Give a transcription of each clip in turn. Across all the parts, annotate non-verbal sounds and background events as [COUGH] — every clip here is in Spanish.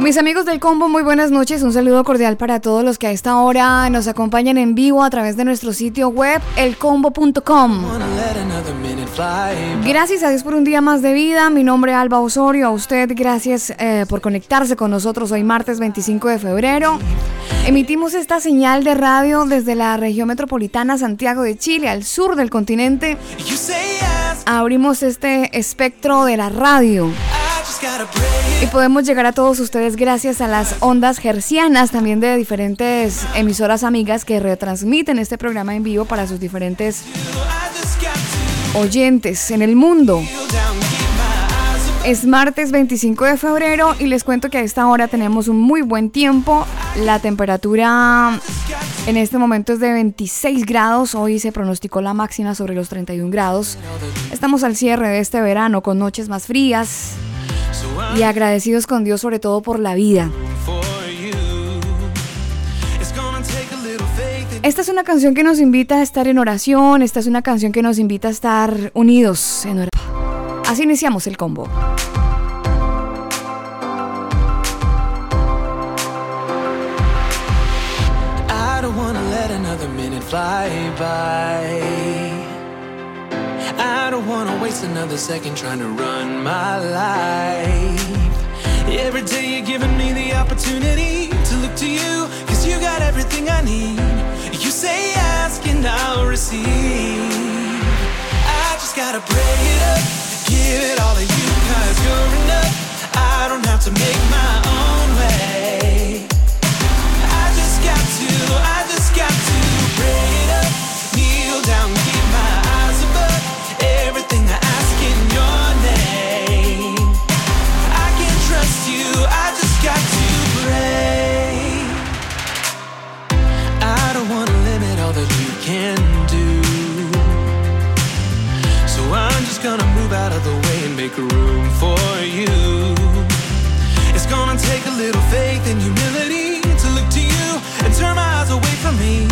Mis amigos del combo, muy buenas noches. Un saludo cordial para todos los que a esta hora nos acompañan en vivo a través de nuestro sitio web elcombo.com. Gracias a Dios por un día más de vida. Mi nombre es Alba Osorio. A usted, gracias eh, por conectarse con nosotros hoy martes 25 de febrero. Emitimos esta señal de radio desde la región metropolitana Santiago de Chile, al sur del continente. Abrimos este espectro de la radio. Y podemos llegar a todos ustedes gracias a las ondas gercianas, también de diferentes emisoras amigas que retransmiten este programa en vivo para sus diferentes oyentes en el mundo. Es martes 25 de febrero y les cuento que a esta hora tenemos un muy buen tiempo. La temperatura en este momento es de 26 grados. Hoy se pronosticó la máxima sobre los 31 grados. Estamos al cierre de este verano con noches más frías y agradecidos con Dios sobre todo por la vida. Esta es una canción que nos invita a estar en oración, esta es una canción que nos invita a estar unidos en oración. Así iniciamos el combo. I. I don't wanna waste another second trying to run my life. Every day you're giving me the opportunity to look to you, cause you got everything I need. You say ask and I'll receive. I just gotta pray it up, give it all to you, cause you're enough. I don't have to make my own way. I just got to, I just got to pray can do. So I'm just gonna move out of the way and make room for you. It's gonna take a little faith and humility to look to you and turn my eyes away from me.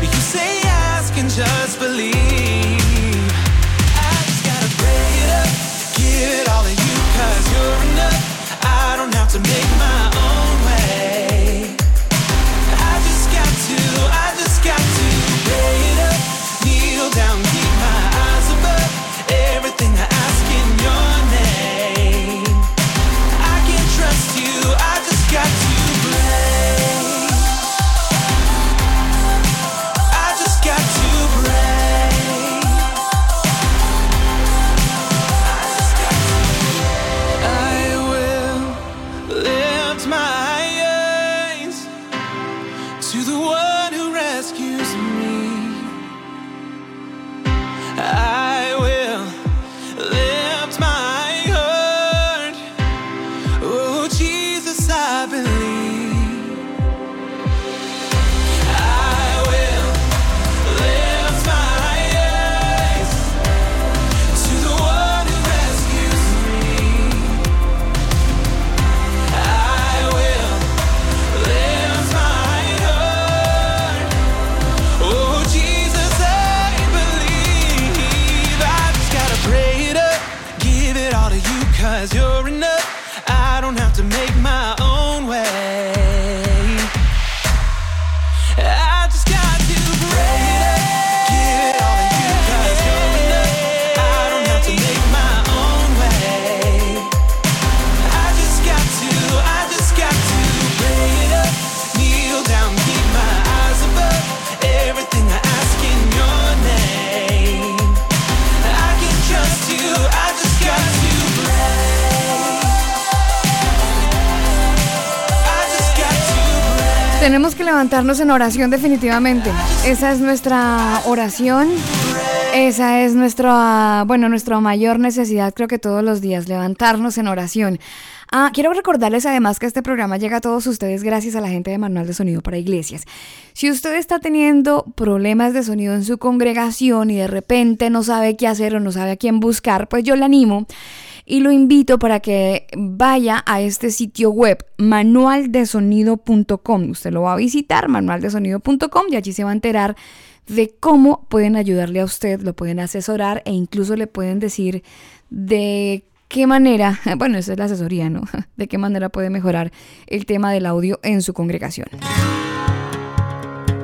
You say ask and just believe. I just gotta pray it up, give it all to you, cause you're enough. I don't have to make my own levantarnos en oración definitivamente. Esa es nuestra oración. Esa es nuestra, bueno, nuestra mayor necesidad creo que todos los días, levantarnos en oración. Ah, quiero recordarles además que este programa llega a todos ustedes gracias a la gente de Manual de Sonido para Iglesias. Si usted está teniendo problemas de sonido en su congregación y de repente no sabe qué hacer o no sabe a quién buscar, pues yo le animo y lo invito para que vaya a este sitio web manualdesonido.com. Usted lo va a visitar, manualdesonido.com, y allí se va a enterar de cómo pueden ayudarle a usted, lo pueden asesorar e incluso le pueden decir de qué manera, [LAUGHS] bueno, esa es la asesoría, ¿no? [LAUGHS] De qué manera puede mejorar el tema del audio en su congregación.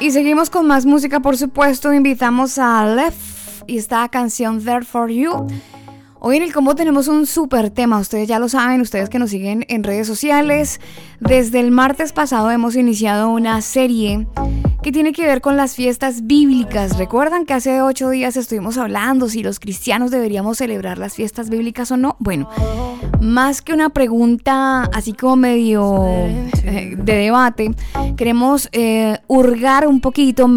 Y seguimos con más música, por supuesto. Invitamos a Left y esta canción There for You. Hoy en el combo tenemos un súper tema, ustedes ya lo saben, ustedes que nos siguen en redes sociales. Desde el martes pasado hemos iniciado una serie que tiene que ver con las fiestas bíblicas. ¿Recuerdan que hace ocho días estuvimos hablando si los cristianos deberíamos celebrar las fiestas bíblicas o no? Bueno, más que una pregunta así como medio eh, de debate, queremos eh, hurgar un poquito,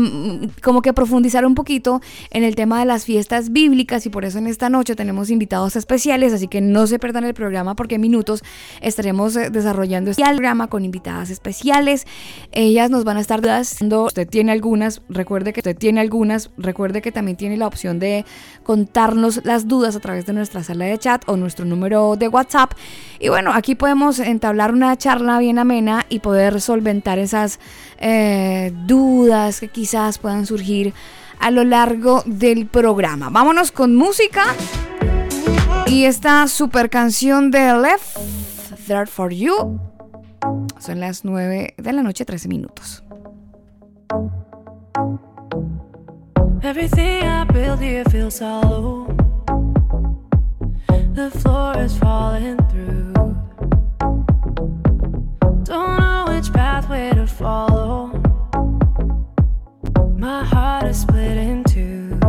como que profundizar un poquito en el tema de las fiestas bíblicas y por eso en esta noche tenemos invitados especiales, así que no se pierdan el programa porque minutos estaremos eh, desarrollando este programa con invitadas especiales. Ellas nos van a estar dando, usted tiene algunas, recuerde que usted tiene algunas, recuerde que también tiene la opción de contarnos las dudas a través de nuestra sala de chat o nuestro número de WhatsApp. Y bueno, aquí podemos entablar una charla bien amena y poder solventar esas eh, dudas que quizás puedan surgir a lo largo del programa. Vámonos con música. Y esta super canción de Left, There for You, son las 9 de la noche, 13 minutos. Everything I build here feels hollow. The floor is falling through. Don't know which pathway to follow. My heart is split in two.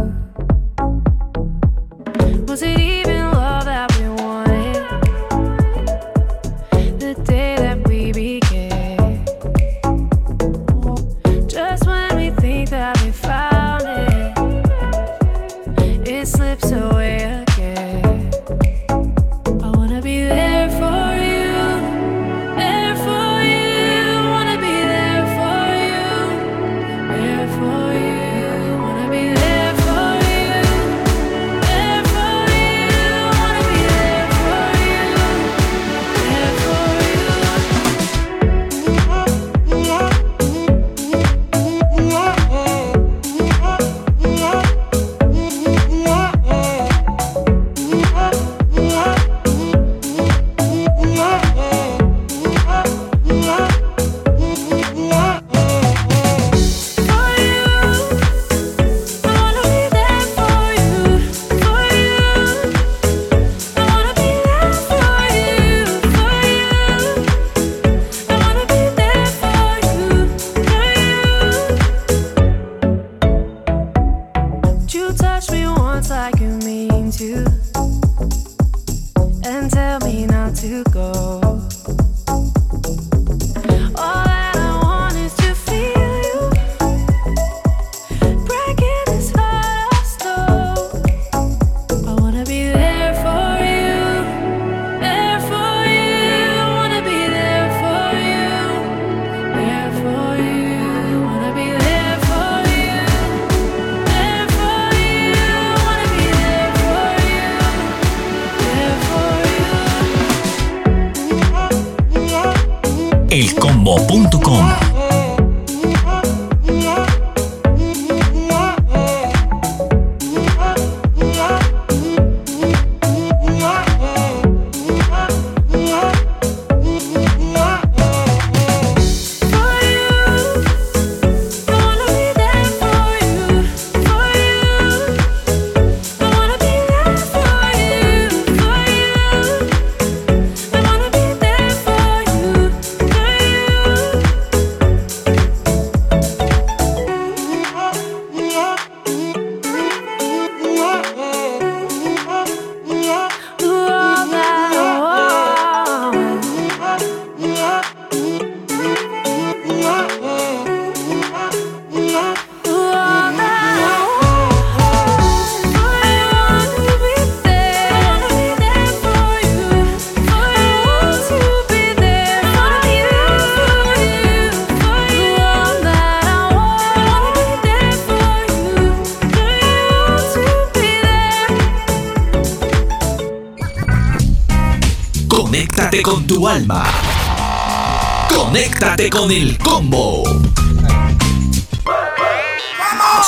Was it even love elcombo.com Conéctate con el combo.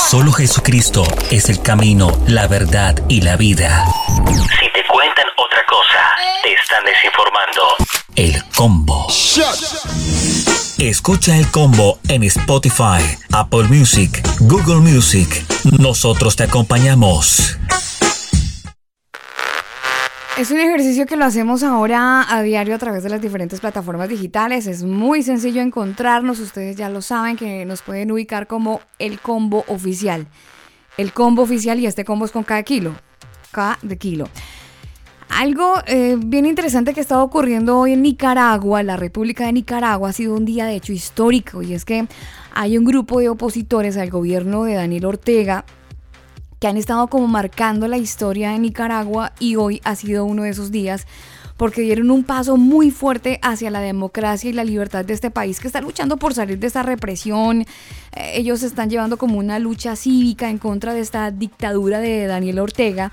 Solo Jesucristo es el camino, la verdad y la vida. Si te cuentan otra cosa, te están desinformando. El combo. Escucha el combo en Spotify, Apple Music, Google Music. Nosotros te acompañamos. Es un ejercicio que lo hacemos ahora a diario a través de las diferentes plataformas digitales. Es muy sencillo encontrarnos. Ustedes ya lo saben que nos pueden ubicar como el combo oficial. El combo oficial y este combo es con cada kilo. K de kilo. Algo eh, bien interesante que está ocurriendo hoy en Nicaragua, la República de Nicaragua, ha sido un día de hecho histórico y es que hay un grupo de opositores al gobierno de Daniel Ortega que han estado como marcando la historia de Nicaragua y hoy ha sido uno de esos días porque dieron un paso muy fuerte hacia la democracia y la libertad de este país que está luchando por salir de esta represión. Eh, ellos están llevando como una lucha cívica en contra de esta dictadura de Daniel Ortega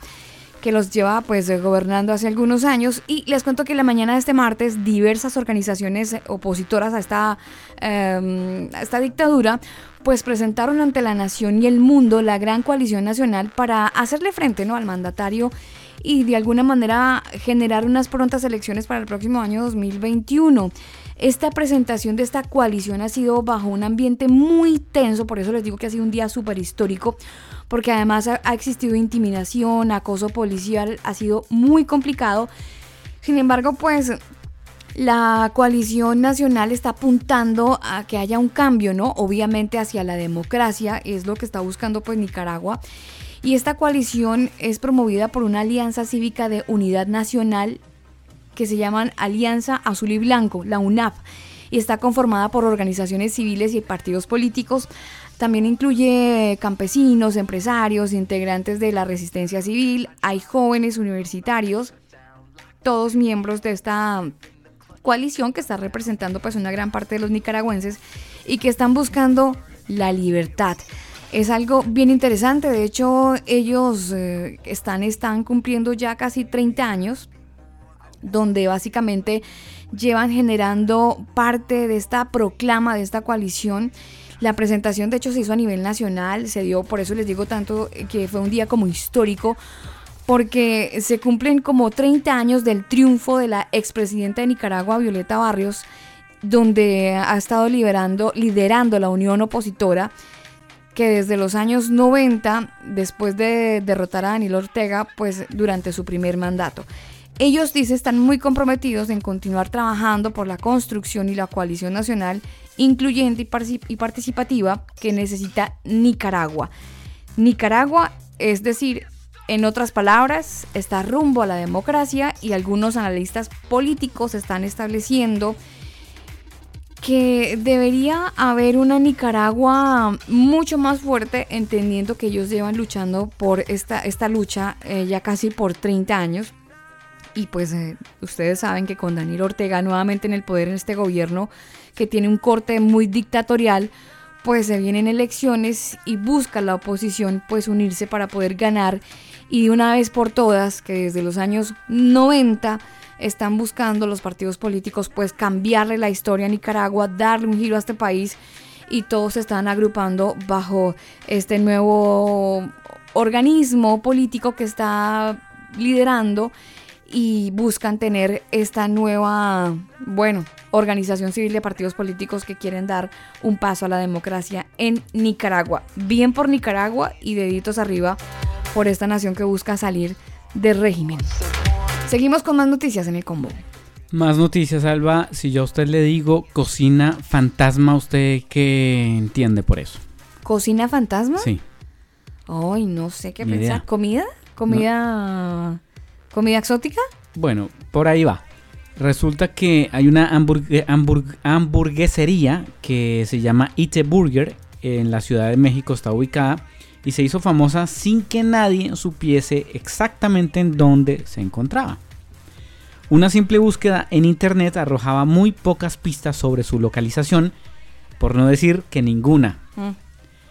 que los lleva pues eh, gobernando hace algunos años y les cuento que la mañana de este martes diversas organizaciones opositoras a esta, a esta dictadura pues presentaron ante la nación y el mundo la gran coalición nacional para hacerle frente ¿no? al mandatario y de alguna manera generar unas prontas elecciones para el próximo año 2021. Esta presentación de esta coalición ha sido bajo un ambiente muy tenso, por eso les digo que ha sido un día súper histórico, porque además ha, existido intimidación, acoso policial, ha sido muy complicado. Sin embargo, pues la coalición nacional está apuntando a que haya un cambio, ¿no? Obviamente hacia la democracia, es lo que está buscando pues Nicaragua. Y esta coalición es promovida por una alianza cívica de unidad nacional que se llaman Alianza Azul y Blanco, la UNAP, y está conformada por organizaciones civiles y partidos políticos. También incluye campesinos, empresarios, integrantes de la resistencia civil, hay jóvenes universitarios, todos miembros de esta coalición que está representando pues una gran parte de los nicaragüenses y que están buscando la libertad. Es algo bien interesante, de hecho ellos eh, están, están cumpliendo ya casi 30 años, donde básicamente llevan generando parte de esta proclama, de esta coalición. La presentación de hecho se hizo a nivel nacional, se dio, por eso les digo tanto eh, que fue un día como histórico, porque se cumplen como 30 años del triunfo de la expresidenta de Nicaragua, Violeta Barrios, donde ha estado liberando, liderando la unión opositora, que desde los años 90, después de derrotar a Daniel Ortega, pues durante su primer mandato. Ellos, dice, están muy comprometidos en continuar trabajando por la construcción y la coalición nacional incluyente y, particip- y participativa que necesita Nicaragua. Nicaragua, es decir, en otras palabras, está rumbo a la democracia y algunos analistas políticos están estableciendo que debería haber una Nicaragua mucho más fuerte, entendiendo que ellos llevan luchando por esta, esta lucha eh, ya casi por 30 años. Y pues eh, ustedes saben que con Daniel Ortega nuevamente en el poder en este gobierno que tiene un corte muy dictatorial, pues se vienen elecciones y busca la oposición pues unirse para poder ganar. Y de una vez por todas que desde los años 90 están buscando los partidos políticos pues cambiarle la historia a Nicaragua, darle un giro a este país y todos se están agrupando bajo este nuevo organismo político que está liderando y buscan tener esta nueva, bueno, organización civil de partidos políticos que quieren dar un paso a la democracia en Nicaragua. Bien por Nicaragua y deditos arriba por esta nación que busca salir del régimen. Seguimos con más noticias en el combo. Más noticias, Alba. Si yo a usted le digo cocina fantasma, ¿usted qué entiende por eso? ¿Cocina fantasma? Sí. Ay, no sé qué Ni pensar. idea. ¿Comida? ¿Comida? ¿Comida exótica? Bueno, por ahí va. Resulta que hay una hamburgue- hamburg- hamburguesería que se llama Ite Burger en la Ciudad de México, está ubicada y se hizo famosa sin que nadie supiese exactamente en dónde se encontraba. Una simple búsqueda en internet arrojaba muy pocas pistas sobre su localización, por no decir que ninguna. Mm.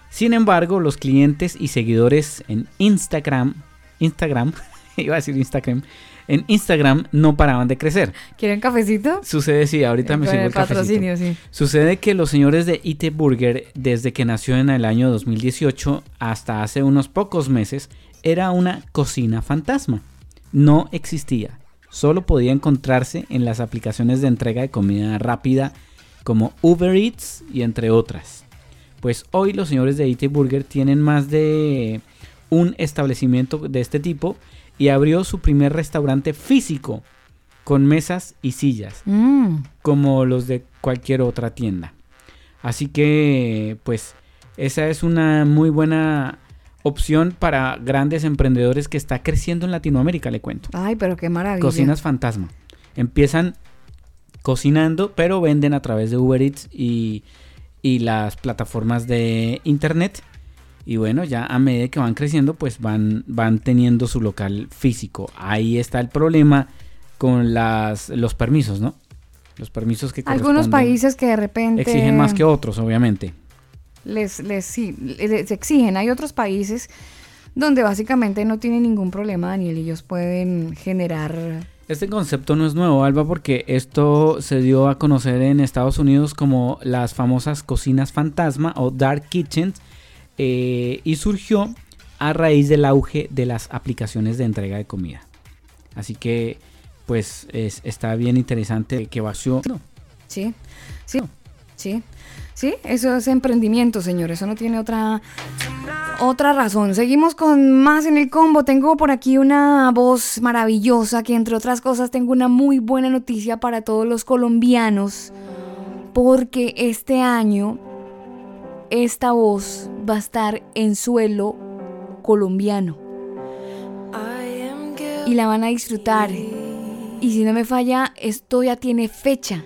Sin embargo, los clientes y seguidores en Instagram, Instagram [LAUGHS] iba a decir Instagram, en Instagram no paraban de crecer. ¿Quieren cafecito? Sucede, sí, ahorita me Con sirvo el el cafecito. patrocinio, sí. Sucede que los señores de IT Burger, desde que nació en el año 2018 hasta hace unos pocos meses, era una cocina fantasma. No existía. Solo podía encontrarse en las aplicaciones de entrega de comida rápida como Uber Eats y entre otras. Pues hoy los señores de IT Burger tienen más de un establecimiento de este tipo y abrió su primer restaurante físico con mesas y sillas Mm, como los de cualquier otra tienda. Así que, pues, esa es una muy buena opción para grandes emprendedores que está creciendo en Latinoamérica, le cuento. Ay, pero qué maravilla. Cocinas fantasma. Empiezan cocinando, pero venden a través de Uber Eats y, y las plataformas de internet. Y bueno, ya a medida que van creciendo, pues van, van teniendo su local físico. Ahí está el problema con las, los permisos, ¿no? Los permisos que Algunos países que de repente exigen más que otros, obviamente. les, les, sí, les exigen. Hay otros países donde básicamente no tienen ningún problema, Daniel, y ellos pueden generar... Este concepto no es nuevo, Alba, porque esto se dio a conocer en Estados Unidos como las famosas cocinas fantasma o dark kitchens eh, y surgió a raíz del auge de las aplicaciones de entrega de comida. Así que, pues, es- está bien interesante que vació. Sí, sí, sí, sí, eso es emprendimiento, señor, eso no tiene otra, otra razón. Seguimos con más en el combo. Tengo por aquí una voz maravillosa que entre otras cosas tengo una muy buena noticia para todos los colombianos porque este año esta voz va a estar en suelo colombiano y la van a disfrutar. Y si no me falla, esto ya tiene fecha.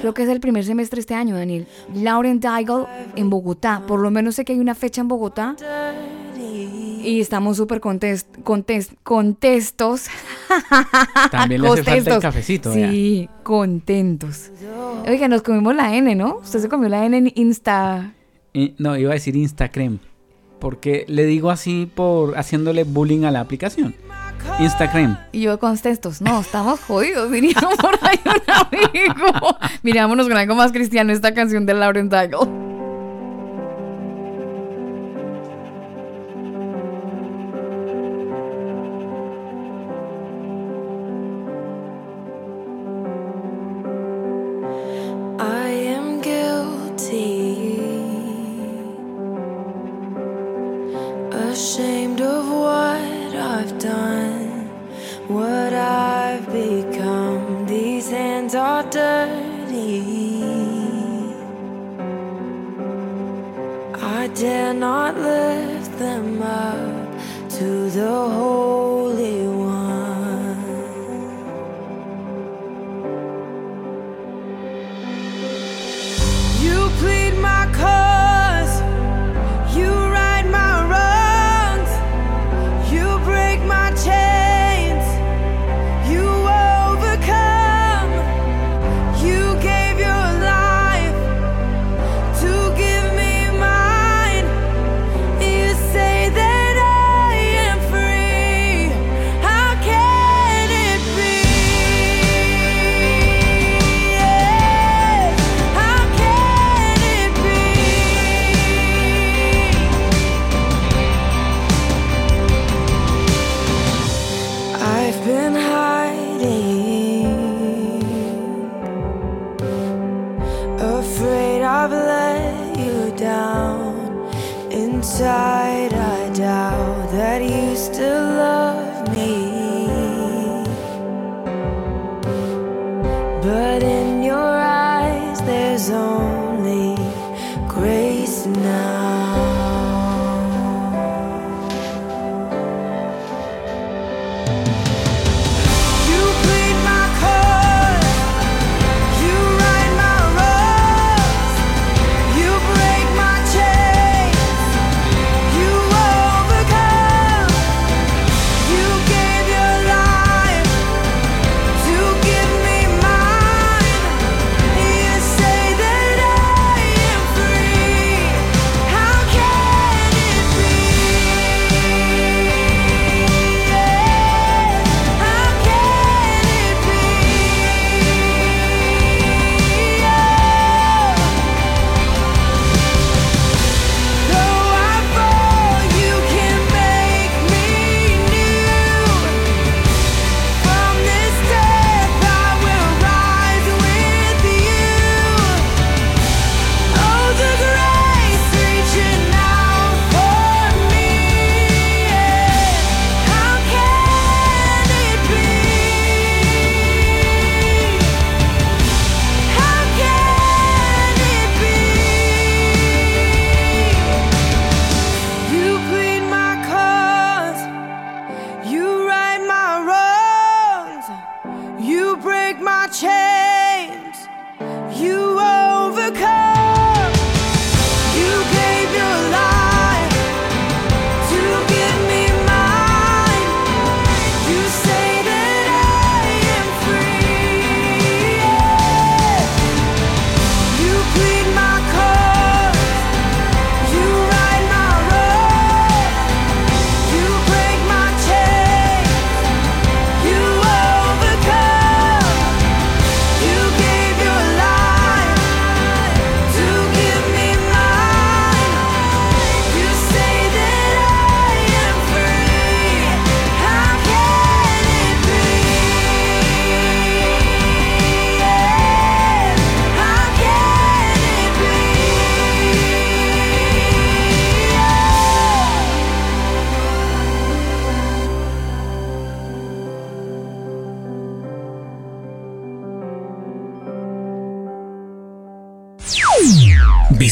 Creo que es el primer semestre este año, Daniel. Lauren Daigle en Bogotá. Por lo menos sé que hay una fecha en Bogotá. Y estamos súper contes- contes- contestos. [LAUGHS] También le hace falta el cafecito. Sí, contentos. Oiga, nos comimos la N, ¿no? Usted se comió la N en Insta. Y- no, iba a decir Instagram. Porque le digo así por haciéndole bullying a la aplicación. Instagram. Y yo con textos. No, estamos jodidos, [LAUGHS] diría por ahí un amigo. Mirámonos con algo más cristiano esta canción de Lauren Daigle.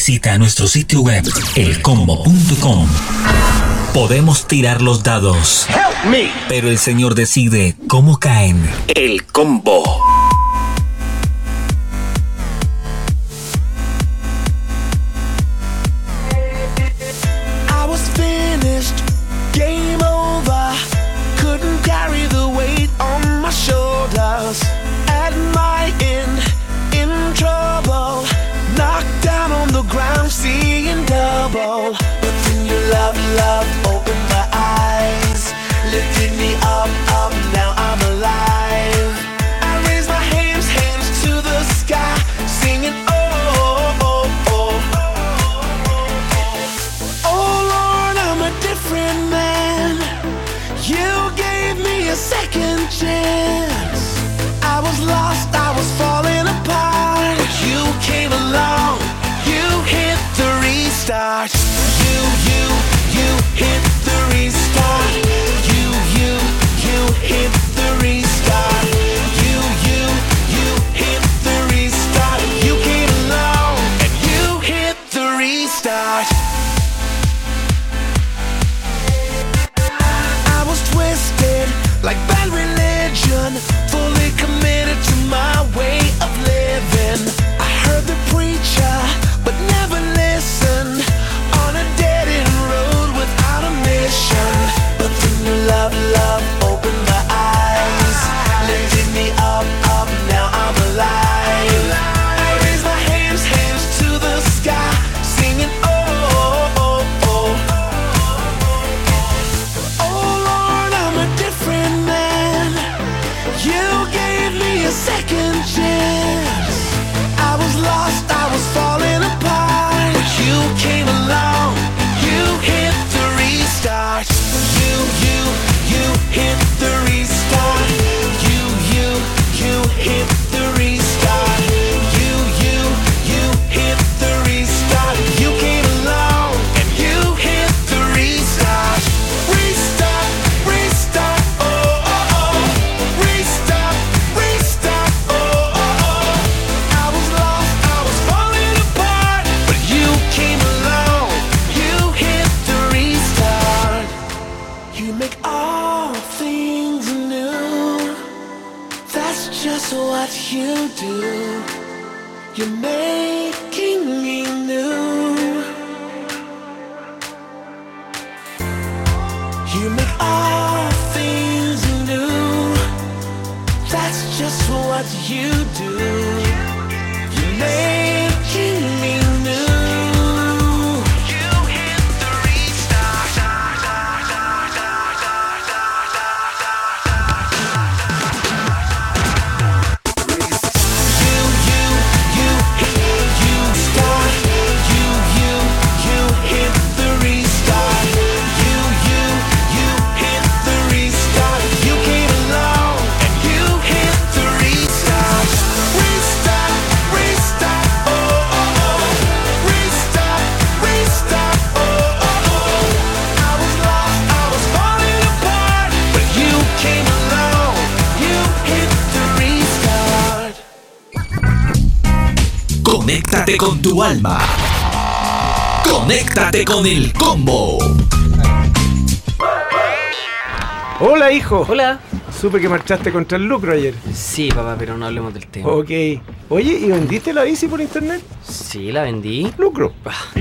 Visita nuestro sitio web elcombo.com. Podemos tirar los dados, pero el Señor decide cómo caen. El combo. Conéctate con el combo. Hola, hijo. Hola. Supe que marchaste contra el lucro ayer. Sí, papá, pero no hablemos del tema. Ok. Oye, ¿y vendiste la bici por internet? Sí, la vendí. Lucro.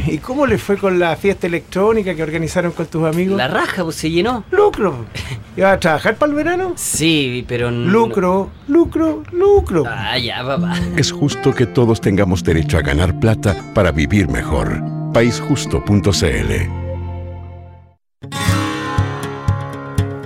¿Y cómo le fue con la fiesta electrónica que organizaron con tus amigos? La raja, pues se llenó. Lucro. [LAUGHS] ¿Ibas a trabajar para el verano? Sí, pero no. Lucro, lucro, lucro. Ah, ya, papá. Es justo que todos tengamos derecho a ganar plata para vivir mejor. Paisjusto.cl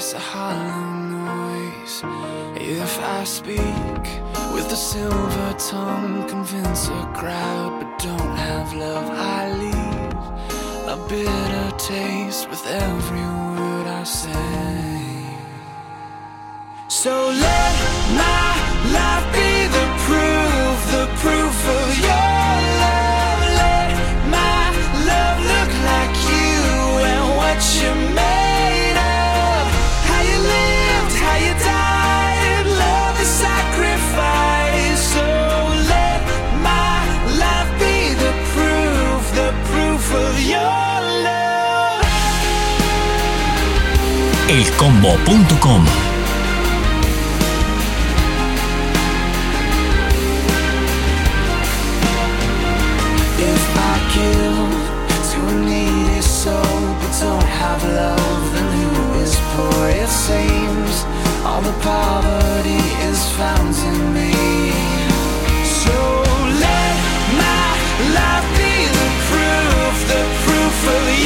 voice, a hollow noise. If I speak with a silver tongue, convince a crowd, but don't have love, I leave a bitter taste with every word I say. So let my life be seems all the poverty is found in me. So let my life be the proof, the proof of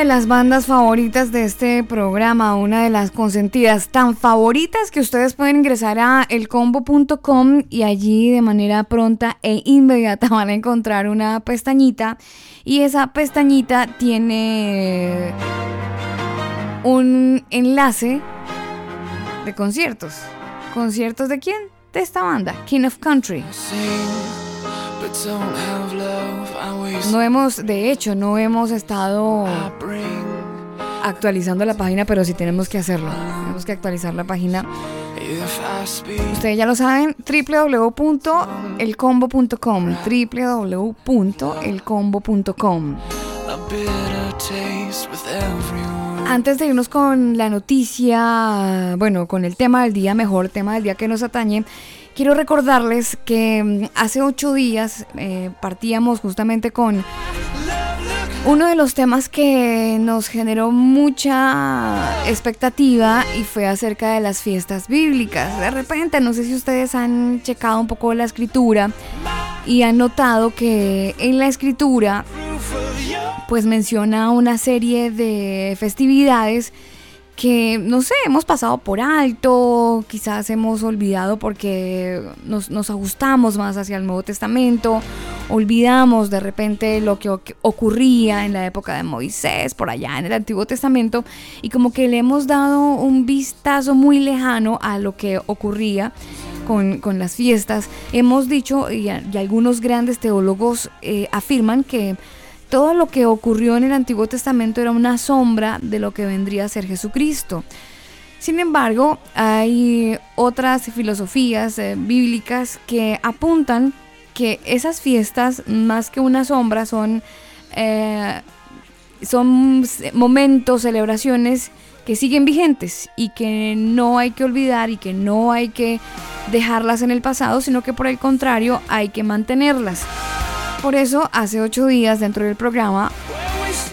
de las bandas favoritas de este programa, una de las consentidas tan favoritas que ustedes pueden ingresar a elcombo.com y allí de manera pronta e inmediata [LAUGHS] van a encontrar una pestañita y esa pestañita tiene un enlace de conciertos. ¿Conciertos de quién? De esta banda, King of Country. No hemos, de hecho, no hemos estado actualizando la página, pero sí tenemos que hacerlo. Tenemos que actualizar la página. Ustedes ya lo saben, www.elcombo.com, www.elcombo.com. Antes de irnos con la noticia, bueno, con el tema del día, mejor tema del día que nos atañe, quiero recordarles que mm, hace ocho días eh, partíamos justamente con uno de los temas que nos generó mucha expectativa y fue acerca de las fiestas bíblicas. De repente, no sé si ustedes han checado un poco la escritura y han notado que en la escritura pues menciona una serie de festividades que, no sé, hemos pasado por alto, quizás hemos olvidado porque nos, nos ajustamos más hacia el Nuevo Testamento, olvidamos de repente lo que oc- ocurría en la época de Moisés, por allá en el Antiguo Testamento, y como que le hemos dado un vistazo muy lejano a lo que ocurría con, con las fiestas. Hemos dicho, y algunos grandes teólogos eh, afirman que todo lo que ocurrió en el Antiguo Testamento era una sombra de lo que vendría a ser Jesucristo. Sin embargo, hay otras filosofías eh, bíblicas que apuntan que esas fiestas, más que una sombra, son, eh, son momentos, celebraciones que siguen vigentes y que no hay que olvidar y que no hay que dejarlas en el pasado, sino que por el contrario hay que mantenerlas. Por eso, hace ocho días dentro del programa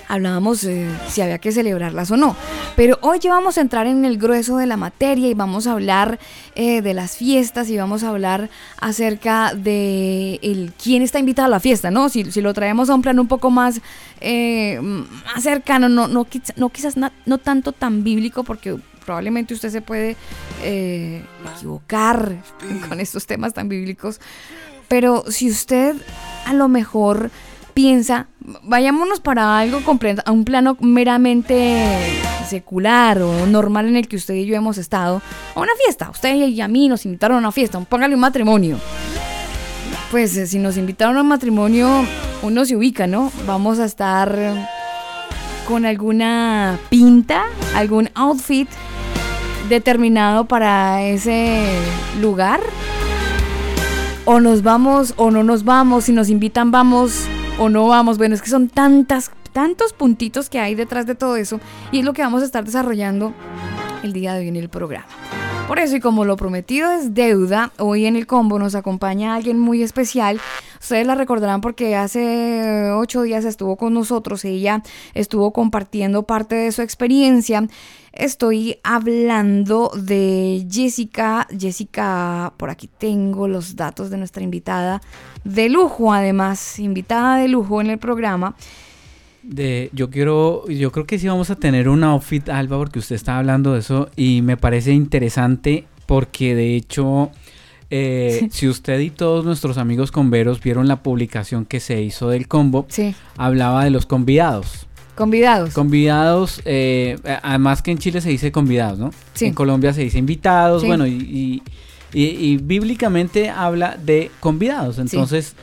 hablábamos eh, si había que celebrarlas o no. Pero hoy ya vamos a entrar en el grueso de la materia y vamos a hablar eh, de las fiestas y vamos a hablar acerca de el, quién está invitado a la fiesta, ¿no? Si, lo traemos a un plano un poco más, eh, más cercano, no, no, no quizás no tanto tan bíblico porque probablemente usted se puede eh, equivocar con estos temas tan bíblicos. Pero si usted a lo mejor piensa, vayámonos para algo completo, a un plano meramente secular o normal en el que usted y yo hemos estado, a una fiesta. Usted y a mí nos invitaron a una fiesta, póngale un matrimonio. Pues eh, si nos invitaron a un matrimonio, uno se ubica, ¿no? Vamos a estar con alguna pinta, algún outfit determinado para ese lugar o nos vamos o no nos vamos, si nos invitan vamos o no vamos. Bueno, es que son tantas, tantos puntitos que hay detrás de todo eso y es lo que vamos a estar desarrollando el día de hoy en el programa. Por eso y como lo prometido es deuda, hoy en el combo nos acompaña alguien muy especial. Ustedes la recordarán porque hace ocho días estuvo con nosotros, ella estuvo compartiendo parte de su experiencia. Estoy hablando de Jessica. Jessica, por aquí tengo los datos de nuestra invitada de lujo, además, invitada de lujo en el programa. De, yo quiero, yo creo que sí vamos a tener un outfit, Alba, porque usted está hablando de eso y me parece interesante porque de hecho, eh, [LAUGHS] si usted y todos nuestros amigos converos vieron la publicación que se hizo del combo, hablaba de los convidados. Convidados. Convidados, eh, además que en Chile se dice convidados, ¿no? Sí. En Colombia se dice invitados, bueno, y, y- y- y bíblicamente habla de convidados. Entonces,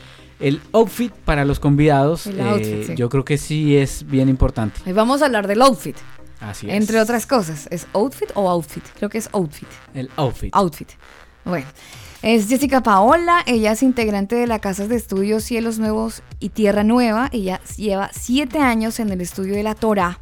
el outfit para los convidados, El eh, sí. yo creo que sí es bien importante. Hoy vamos a hablar del outfit. Así es. Entre otras cosas, ¿es outfit o outfit? Creo que es outfit. El outfit. Outfit. Bueno, es Jessica Paola, ella es integrante de la Casa de Estudios Cielos Nuevos y Tierra Nueva. Ella lleva siete años en el estudio de la Torah.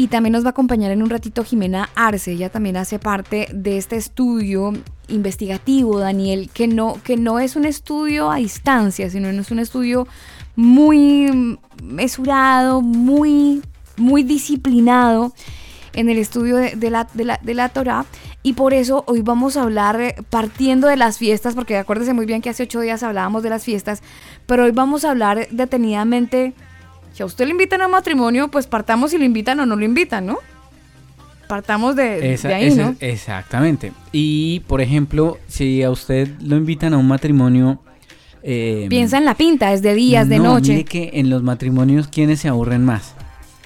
Y también nos va a acompañar en un ratito Jimena Arce. Ella también hace parte de este estudio investigativo, Daniel, que no, que no es un estudio a distancia, sino es un estudio muy mesurado, muy, muy disciplinado en el estudio de, la, de, la, de la Torah. Y por eso hoy vamos a hablar eh, partiendo de las fiestas, porque acuérdese muy bien que hace ocho días hablábamos de las fiestas, pero hoy vamos a hablar detenidamente. Si a usted le invitan a un matrimonio, pues partamos si lo invitan o no lo invitan, ¿no? Partamos de, Esa- de ahí. Exactamente. Y, por ejemplo, si a usted lo invitan a un matrimonio... eh, Piensa en la pinta, es de días, de no, noche. Mire que en los matrimonios, ¿quiénes se aburren más?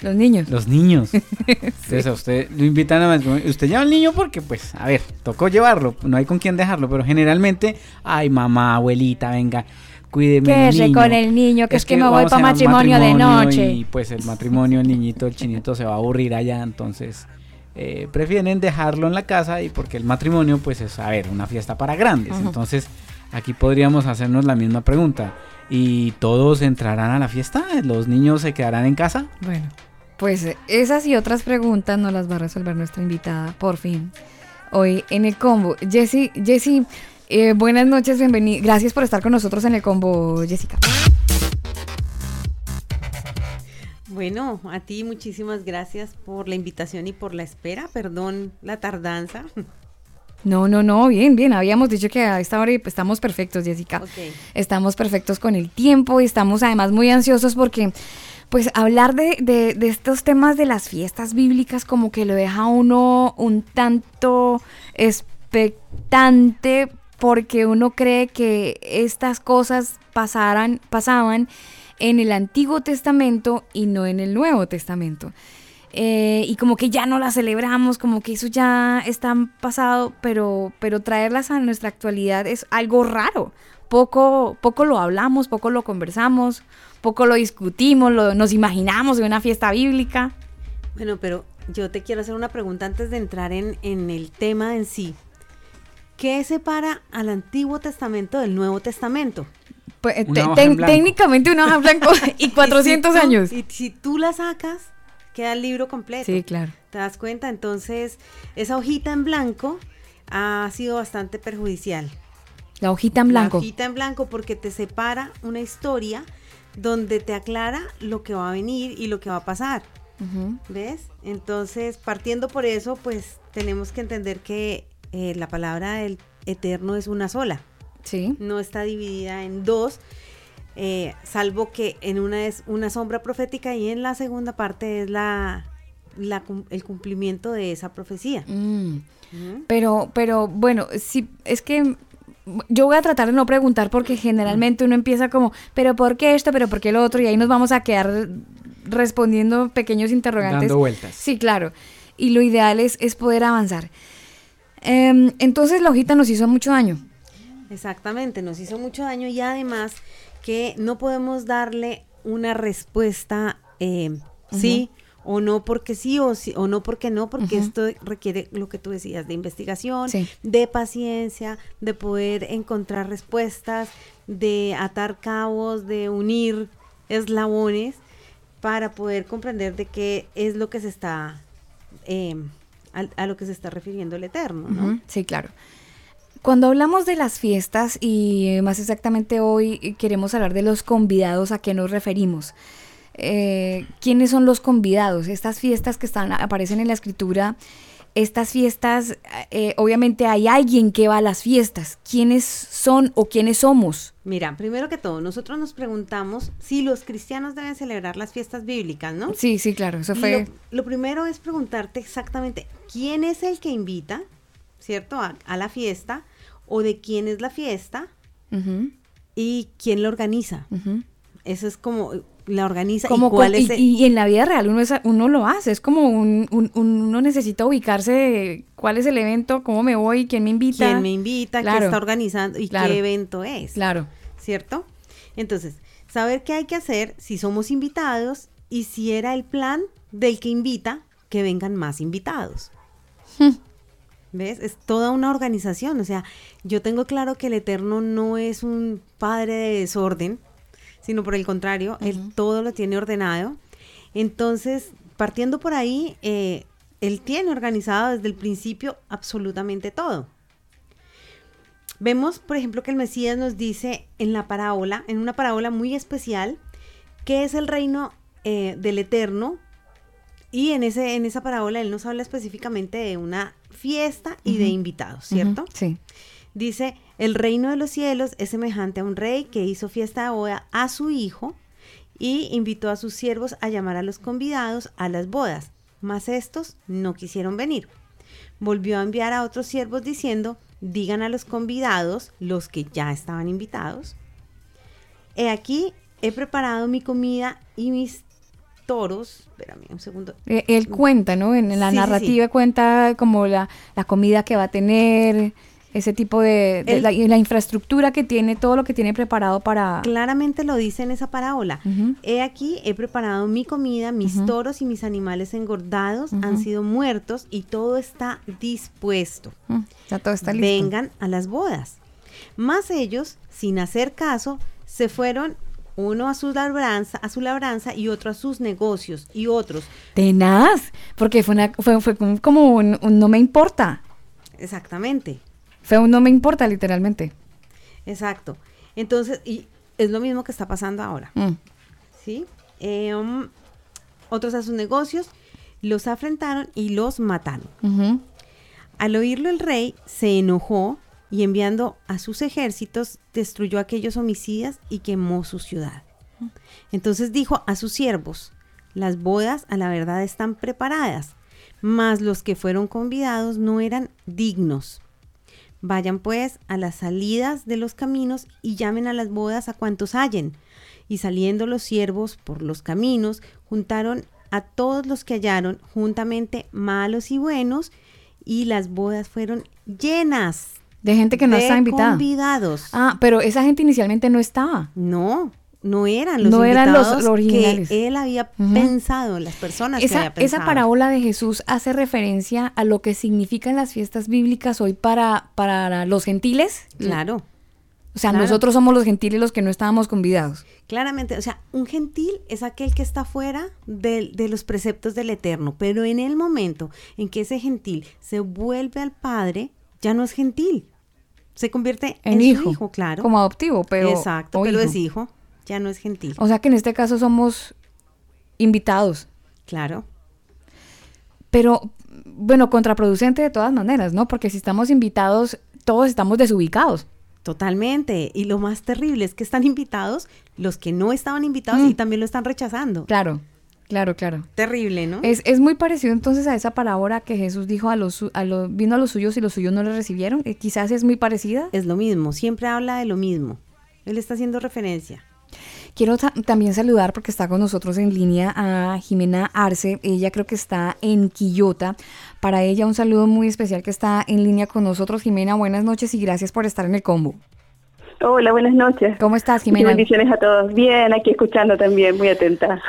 Los niños. Los niños. [LAUGHS] Entonces a usted lo invitan a matrimonio. Usted lleva al niño porque, pues, a ver, tocó llevarlo. No hay con quién dejarlo. Pero generalmente, ay, mamá, abuelita, venga, cuídeme. Quédese con el niño, que es que me voy vamos pa' a ir a un matrimonio de noche. Y pues el matrimonio, el niñito, el chinito se va a aburrir allá. Entonces, eh, prefieren dejarlo en la casa. Y porque el matrimonio, pues, es, a ver, una fiesta para grandes. Entonces, aquí podríamos hacernos la misma pregunta. ¿Y todos entrarán a la fiesta? ¿Los niños se quedarán en casa? Bueno, pues esas y otras preguntas nos las va a resolver nuestra invitada, por fin, hoy en el combo. Jessy, Jessy, eh, buenas noches, bienvenida. Gracias por estar con nosotros en el combo, Jessica. Bueno, a ti muchísimas gracias por la invitación y por la espera. Perdón la tardanza. No, no, no, bien, bien. Habíamos dicho que a esta hora estamos perfectos, Jessica. Ok. Estamos perfectos con el tiempo y estamos además muy ansiosos porque, pues, hablar de, de- de estos temas de las fiestas bíblicas como que lo deja uno un tanto expectante porque uno cree que estas cosas pasaran, pasaban en el Antiguo Testamento y no en el Nuevo Testamento. Eh, y como que ya no las celebramos, como que eso ya está pasado, pero, pero traerlas a nuestra actualidad es algo raro. Poco, poco lo hablamos, poco lo conversamos, poco lo discutimos, lo- nos imaginamos de una fiesta bíblica. Bueno, pero yo te quiero hacer una pregunta antes de entrar en, en el tema en sí. ¿Qué separa al Antiguo Testamento del Nuevo Testamento? Pues, eh, Una te- técnicamente una hoja en blanco [LAUGHS] y 400 si tú- años. Y si tú la sacas, queda el libro completo. Sí, claro. ¿Te das cuenta? Entonces, esa hojita en blanco ha sido bastante perjudicial. La hojita en blanco. La hojita en blanco porque te separa una historia donde te aclara lo que va a venir y lo que va a pasar. ¿Ves? Entonces, partiendo por eso, pues tenemos que entender que eh, la palabra del eterno es una sola. Sí. No está dividida en dos, eh, salvo que en una es una sombra profética y en la segunda parte es la, el cumplimiento de esa profecía. Mm. Pero, pero bueno, sí, es que yo voy a tratar de no preguntar porque generalmente uno empieza como, pero ¿por qué esto? ¿Pero por qué lo otro? Y ahí nos vamos a quedar respondiendo pequeños interrogantes. Dando vueltas. Sí, claro. Y lo ideal es, es poder avanzar. Em, entonces la hojita nos hizo mucho daño. Exactamente, nos hizo mucho daño y además que no podemos darle una respuesta eh, sí o no porque sí o, sí o no porque no, porque esto requiere lo que tú decías de investigación, Sí. de paciencia, de poder encontrar respuestas, de atar cabos, de unir eslabones para poder comprender de qué es lo que se está eh, a, lo que se está refiriendo el Eterno, ¿no? Sí, claro. Cuando hablamos de las fiestas y más exactamente hoy eh, queremos hablar de los convidados, ¿a qué nos referimos? Eh, ¿Quiénes son los convidados? Estas fiestas que están aparecen en la escritura, estas fiestas, eh, obviamente hay alguien que va a las fiestas. ¿Quiénes son o quiénes somos? Mira, primero que todo, nosotros nos preguntamos si los cristianos deben celebrar las fiestas bíblicas, ¿no? Sí, sí, claro, eso fue... Lo, lo primero es preguntarte exactamente quién es el que invita, ¿cierto? A, a la fiesta, o de quién es la fiesta y quién la organiza. Eso es como eh, la organiza Como y cuál con- es y, el- y en la vida real uno, es- uno lo hace, es como un, un- uno necesita ubicarse de cuál es el evento, cómo me voy, quién me invita. quién me invita, Claro. quién está organizando y Claro. qué evento es. Claro. ¿Cierto? Entonces, saber qué hay que hacer si somos invitados y si era el plan del que invita que vengan más invitados. ¿Ves? Es toda una organización. O sea, yo tengo claro que el Eterno no es un padre de desorden, sino por el contrario, Él todo lo tiene ordenado. Entonces, partiendo por ahí, eh, Él tiene organizado desde el principio absolutamente todo. Vemos, por ejemplo, que el Mesías nos dice en la parábola, en una parábola muy especial, que es el reino eh, del Eterno. Y en, ese, en esa parábola él nos habla específicamente de una fiesta y de invitados, ¿cierto? Sí. Dice, el reino de los cielos es semejante a un rey que hizo fiesta de boda a su hijo y invitó a sus siervos a llamar a los convidados a las bodas, mas estos no quisieron venir. Volvió a enviar a otros siervos diciendo, digan a los convidados, los que ya estaban invitados, he aquí, he preparado mi comida y mis toros, espérame un segundo, Eh, Él cuenta, ¿no? En la Sí, sí, narrativa cuenta como la, la comida que va a tener, ese tipo de... la, infraestructura que tiene, todo lo que tiene preparado para... Claramente lo dice en esa parábola. He aquí, he preparado mi comida, mis toros y mis animales engordados han sido muertos y todo está dispuesto. Ya todo está listo. Vengan a las bodas. Más ellos, sin hacer caso, se fueron uno a su labranza, a su labranza y otro a sus negocios y otros. Tenaz, porque fue, una, fue, fue como- como un, un no me importa. Exactamente. Un no me importa, literalmente. Exacto. Entonces, y es lo mismo que está pasando ahora. Mm. ¿sí? Eh, um, otros a sus negocios los afrentaron y los mataron. Al oírlo el rey se enojó y enviando a sus ejércitos destruyó a aquellos homicidas y quemó su ciudad. Entonces dijo a sus siervos, las bodas a la verdad están preparadas, mas los que fueron convidados no eran dignos. Vayan pues a las salidas de los caminos y llamen a las bodas a cuantos hallen. Y saliendo los siervos por los caminos, juntaron a todos los que hallaron, juntamente malos y buenos, y las bodas fueron llenas. De gente que no de invitada. convidados. Ah, pero esa gente inicialmente no estaba. No, no eran los No eran los- originales. que él había Ujú. pensado, las personas que Esa, había pensado. esa parábola de Jesús hace referencia a lo que significan las fiestas bíblicas hoy para, para los gentiles. Claro. O sea, claro. nosotros somos los gentiles los que no estábamos convidados. Claramente, o sea, un gentil es aquel que está fuera del- de, los preceptos del Eterno, pero en el momento en que ese gentil se vuelve al Padre, ya no es gentil, se convierte en, En su hijo. hijo, claro. Como adoptivo, pero. Exacto, pero hijo. es hijo. Ya no es gentil. O sea que en este caso somos invitados. Claro. Pero, bueno, contraproducente de todas maneras, ¿no? Porque si estamos invitados, todos estamos desubicados. Totalmente. Y lo más terrible es que están invitados los que no estaban invitados Mm. y también lo están rechazando. Claro, claro, claro. Terrible, ¿no? Es, es muy parecido entonces a esa parábola que Jesús dijo a los, a lo- vino a los suyos y los suyos no le recibieron. Eh, quizás es muy parecida. Es lo mismo, siempre habla de lo mismo. Él está haciendo referencia. Quiero ta- también saludar porque está con nosotros en línea a Jimena Arce. Ella creo que está en Quillota. Para ella un saludo muy especial que está en línea con nosotros. Jimena, buenas noches y gracias por estar en el combo. Hola, buenas noches. ¿Cómo estás, Jimena? bendiciones a todos. Bien, aquí escuchando también, muy atenta.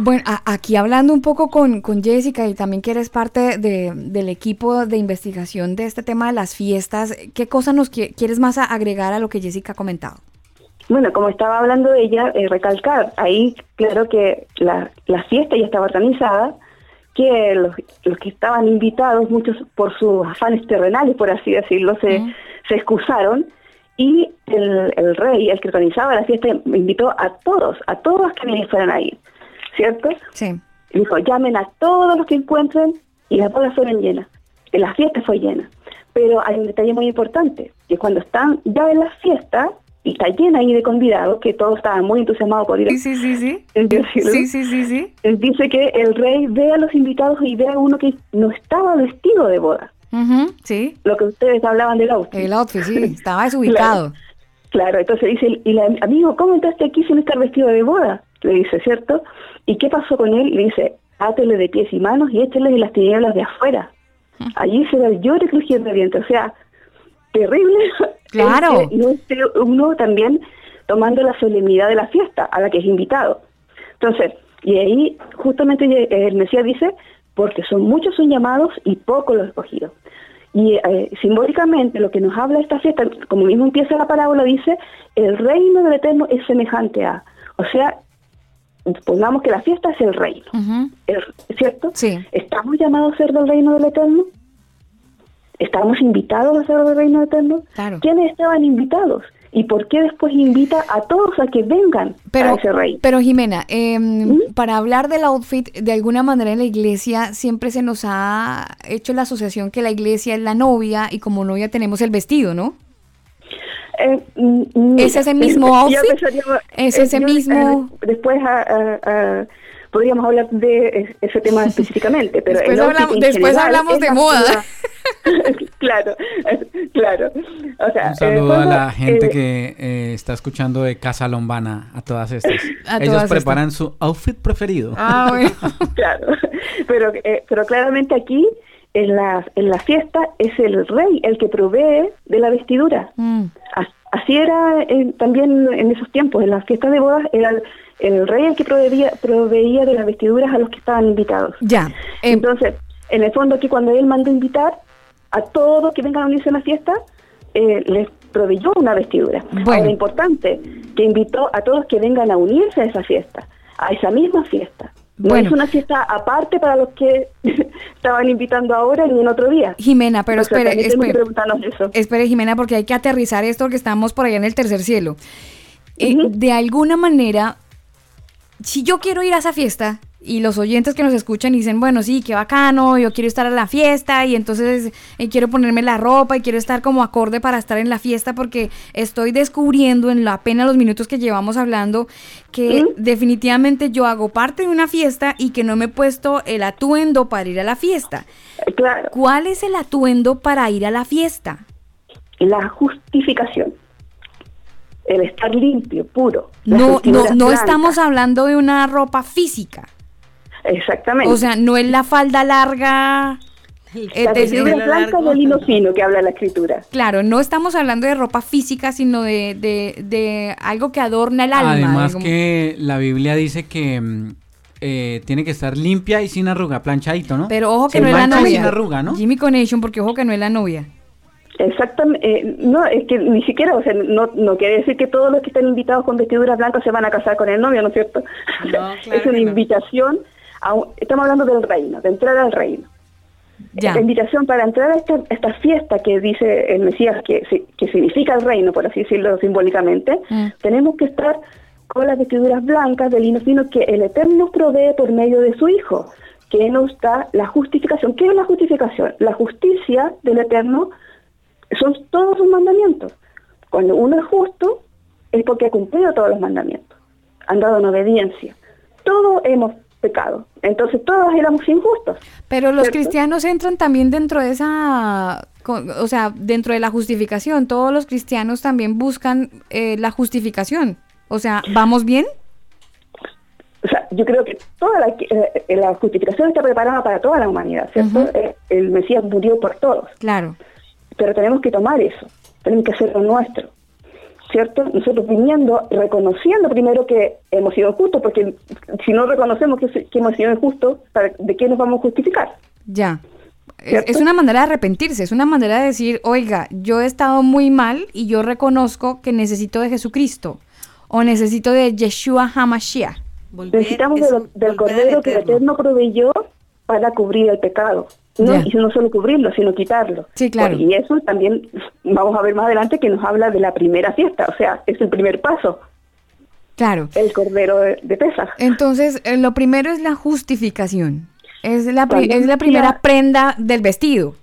Bueno, a- aquí hablando un poco con, con Jessica y también que eres parte de- del equipo de investigación de este tema de las fiestas, ¿qué cosa nos qui- quieres más agregar a lo que Jessica ha comentado? Bueno, como estaba hablando ella, eh, recalcar, ahí claro que la, la fiesta ya estaba organizada, que los, los que estaban invitados, muchos por sus afanes terrenales, por así decirlo, se, se excusaron y el, el rey, el que organizaba la fiesta, invitó a todos, a todos los que fueran a ir, ¿cierto? Sí. Dijo, llamen a todos los que encuentren y las bodas fueron llenas. La fiesta fue llena. Pero hay un detalle muy importante, que cuando están ya en la fiesta y está llena ahí de convidados, que todos estaban muy entusiasmados por ir. Sí, sí, sí, sí. Sí, sí, sí, sí. él Dice que el rey ve a los invitados y ve a uno que no estaba vestido de boda. Ujú, sí. Lo que ustedes hablaban del outfit. El outfit, sí, [LAUGHS] estaba desubicado. Claro, claro, entonces dice, y la, amigo, ¿cómo entraste aquí sin estar vestido de boda? Le dice, ¿cierto? ¿Y qué pasó con él? Le dice, átele de pies y manos y échele de las tinieblas de afuera. Allí se da el lloro y crujir de dientes. O sea, terrible. Claro. No esté uno también tomando la solemnidad de la fiesta a la que es invitado. Entonces, y ahí justamente el Mesías dice, porque son muchos son llamados y pocos los escogidos. Y eh, simbólicamente lo que nos habla esta fiesta, como mismo empieza la parábola, dice, el reino del Eterno es semejante a. O sea, pongamos que la fiesta es el reino, el- ¿cierto? Sí. ¿Estamos llamados a ser del reino del Eterno? ¿Estamos invitados a ser del reino Eterno? Claro. ¿Quiénes estaban invitados? ¿Y por qué después invita a todos a que vengan a ese reino? pero Jimena, em, para hablar del outfit, de alguna manera en la iglesia siempre se nos ha hecho la asociación que la iglesia es la novia y como novia tenemos el vestido, ¿no? Eh, mm, mm, ¿Es ese [LAUGHS] mismo outfit? ¿Es eh, ese yo, mismo? eh, después ah, ah, ah, podríamos hablar de es- ese tema [LAUGHS] específicamente, pero Después el hablamos- después de moda. [LAUGHS] claro, claro. O sea, Un saludo eh, a la gente eh, que eh, está escuchando de Casa Lombana, a todas [LAUGHS] estas. A Ellos todas preparan su outfit preferido. Ah, bueno. claro, pero, eh, pero claramente aquí en la, en la fiesta es el rey el que provee de la vestidura. Mm. As- Así era eh, también en esos tiempos, en las fiestas de bodas era el, rey el que proveía, proveía de las vestiduras a los que estaban invitados. Ya. em, Entonces, en el fondo aquí cuando él mandó invitar a todos que vengan a unirse a la fiesta, eh, les proveyó una vestidura. Bueno. Ahora, importante, que invitó a todos que vengan a unirse a esa fiesta, a esa misma fiesta. No Bueno. es una fiesta aparte para los que [LAUGHS] estaban invitando ahora ni en otro día. Jimena, pero O sea, espere, que espere. preguntarnos eso. Espere, Jimena, porque hay que aterrizar esto que estamos por allá en el tercer cielo. Eh, De alguna manera, si yo quiero ir a esa fiesta y los oyentes que nos escuchan dicen, bueno, sí, qué bacano, yo quiero estar a la fiesta y entonces eh, quiero ponerme la ropa y quiero estar como acorde para estar en la fiesta porque estoy descubriendo en la apenas los minutos que llevamos hablando que definitivamente yo hago parte de una fiesta y que no me he puesto el atuendo para ir a la fiesta. Claro. ¿Cuál es el atuendo para ir a la fiesta? La justificación. El estar limpio, puro. No, no, no blancas. estamos hablando de una ropa física. Exactamente. O sea, no es la falda larga. eh, Las de- vestiduras de- blancas de lino fino que habla la escritura. Claro, no estamos hablando de ropa física, sino de, de, de algo que adorna el alma. Además que la Biblia dice que mm, eh, tiene que estar limpia y sin arruga, planchadito, ¿no? Pero ojo que Sin no es la novia. sin arruga, ¿no? Jimmy Connection, porque ojo que no es la novia. Exactamente. eh, no, es que ni siquiera, o sea, no, no quiere decir que todos los que están invitados con vestiduras blancas se van a casar con el novio, ¿no es cierto? [LAUGHS] es una invitación, a un- estamos hablando del reino, de entrar al reino. Ya. La invitación para entrar a esta, esta fiesta que dice el Mesías, que, que significa el reino, por así decirlo simbólicamente, Mm. tenemos que estar con las vestiduras blancas de lino fino que el Eterno nos provee por medio de su Hijo, que nos da la justificación. ¿Qué es la justificación? La justicia del Eterno son todos sus mandamientos. Cuando uno es justo, es porque ha cumplido todos los mandamientos, han dado en obediencia. Todos hemos pecado, entonces todos éramos injustos. Pero los ¿cierto? cristianos entran también dentro de esa, o sea, dentro de la justificación. Todos los cristianos también buscan eh, la justificación. O sea, ¿vamos bien? O sea, yo creo que toda la, eh, la justificación está preparada para toda la humanidad, ¿cierto? Eh, El Mesías murió por todos. Claro. Pero tenemos que tomar eso, tenemos que hacerlo nuestro, ¿cierto? Nosotros viniendo, reconociendo primero que hemos sido justos, porque si no reconocemos que, que hemos sido injustos, ¿para- ¿de qué nos vamos a justificar? Ya. Es, una manera de arrepentirse, es una manera de decir, oiga, yo he estado muy mal y yo reconozco que necesito de Jesucristo o necesito de Yeshua HaMashiach. Necesitamos de lo- del Cordero que el Eterno proveyó para cubrir el pecado. No, y no solo cubrirlo, sino quitarlo. Sí, claro. Y eso también vamos a ver más adelante que nos habla de la primera fiesta, o sea, es el primer paso, Claro. el Cordero de, de Pesaj. Entonces, eh, lo primero es la justificación. Es la, También es la ya- primera prenda del vestido.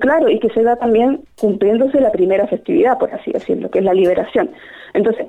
Claro, y que se da también cumpliéndose la primera festividad, por así decirlo, que es la liberación. Entonces,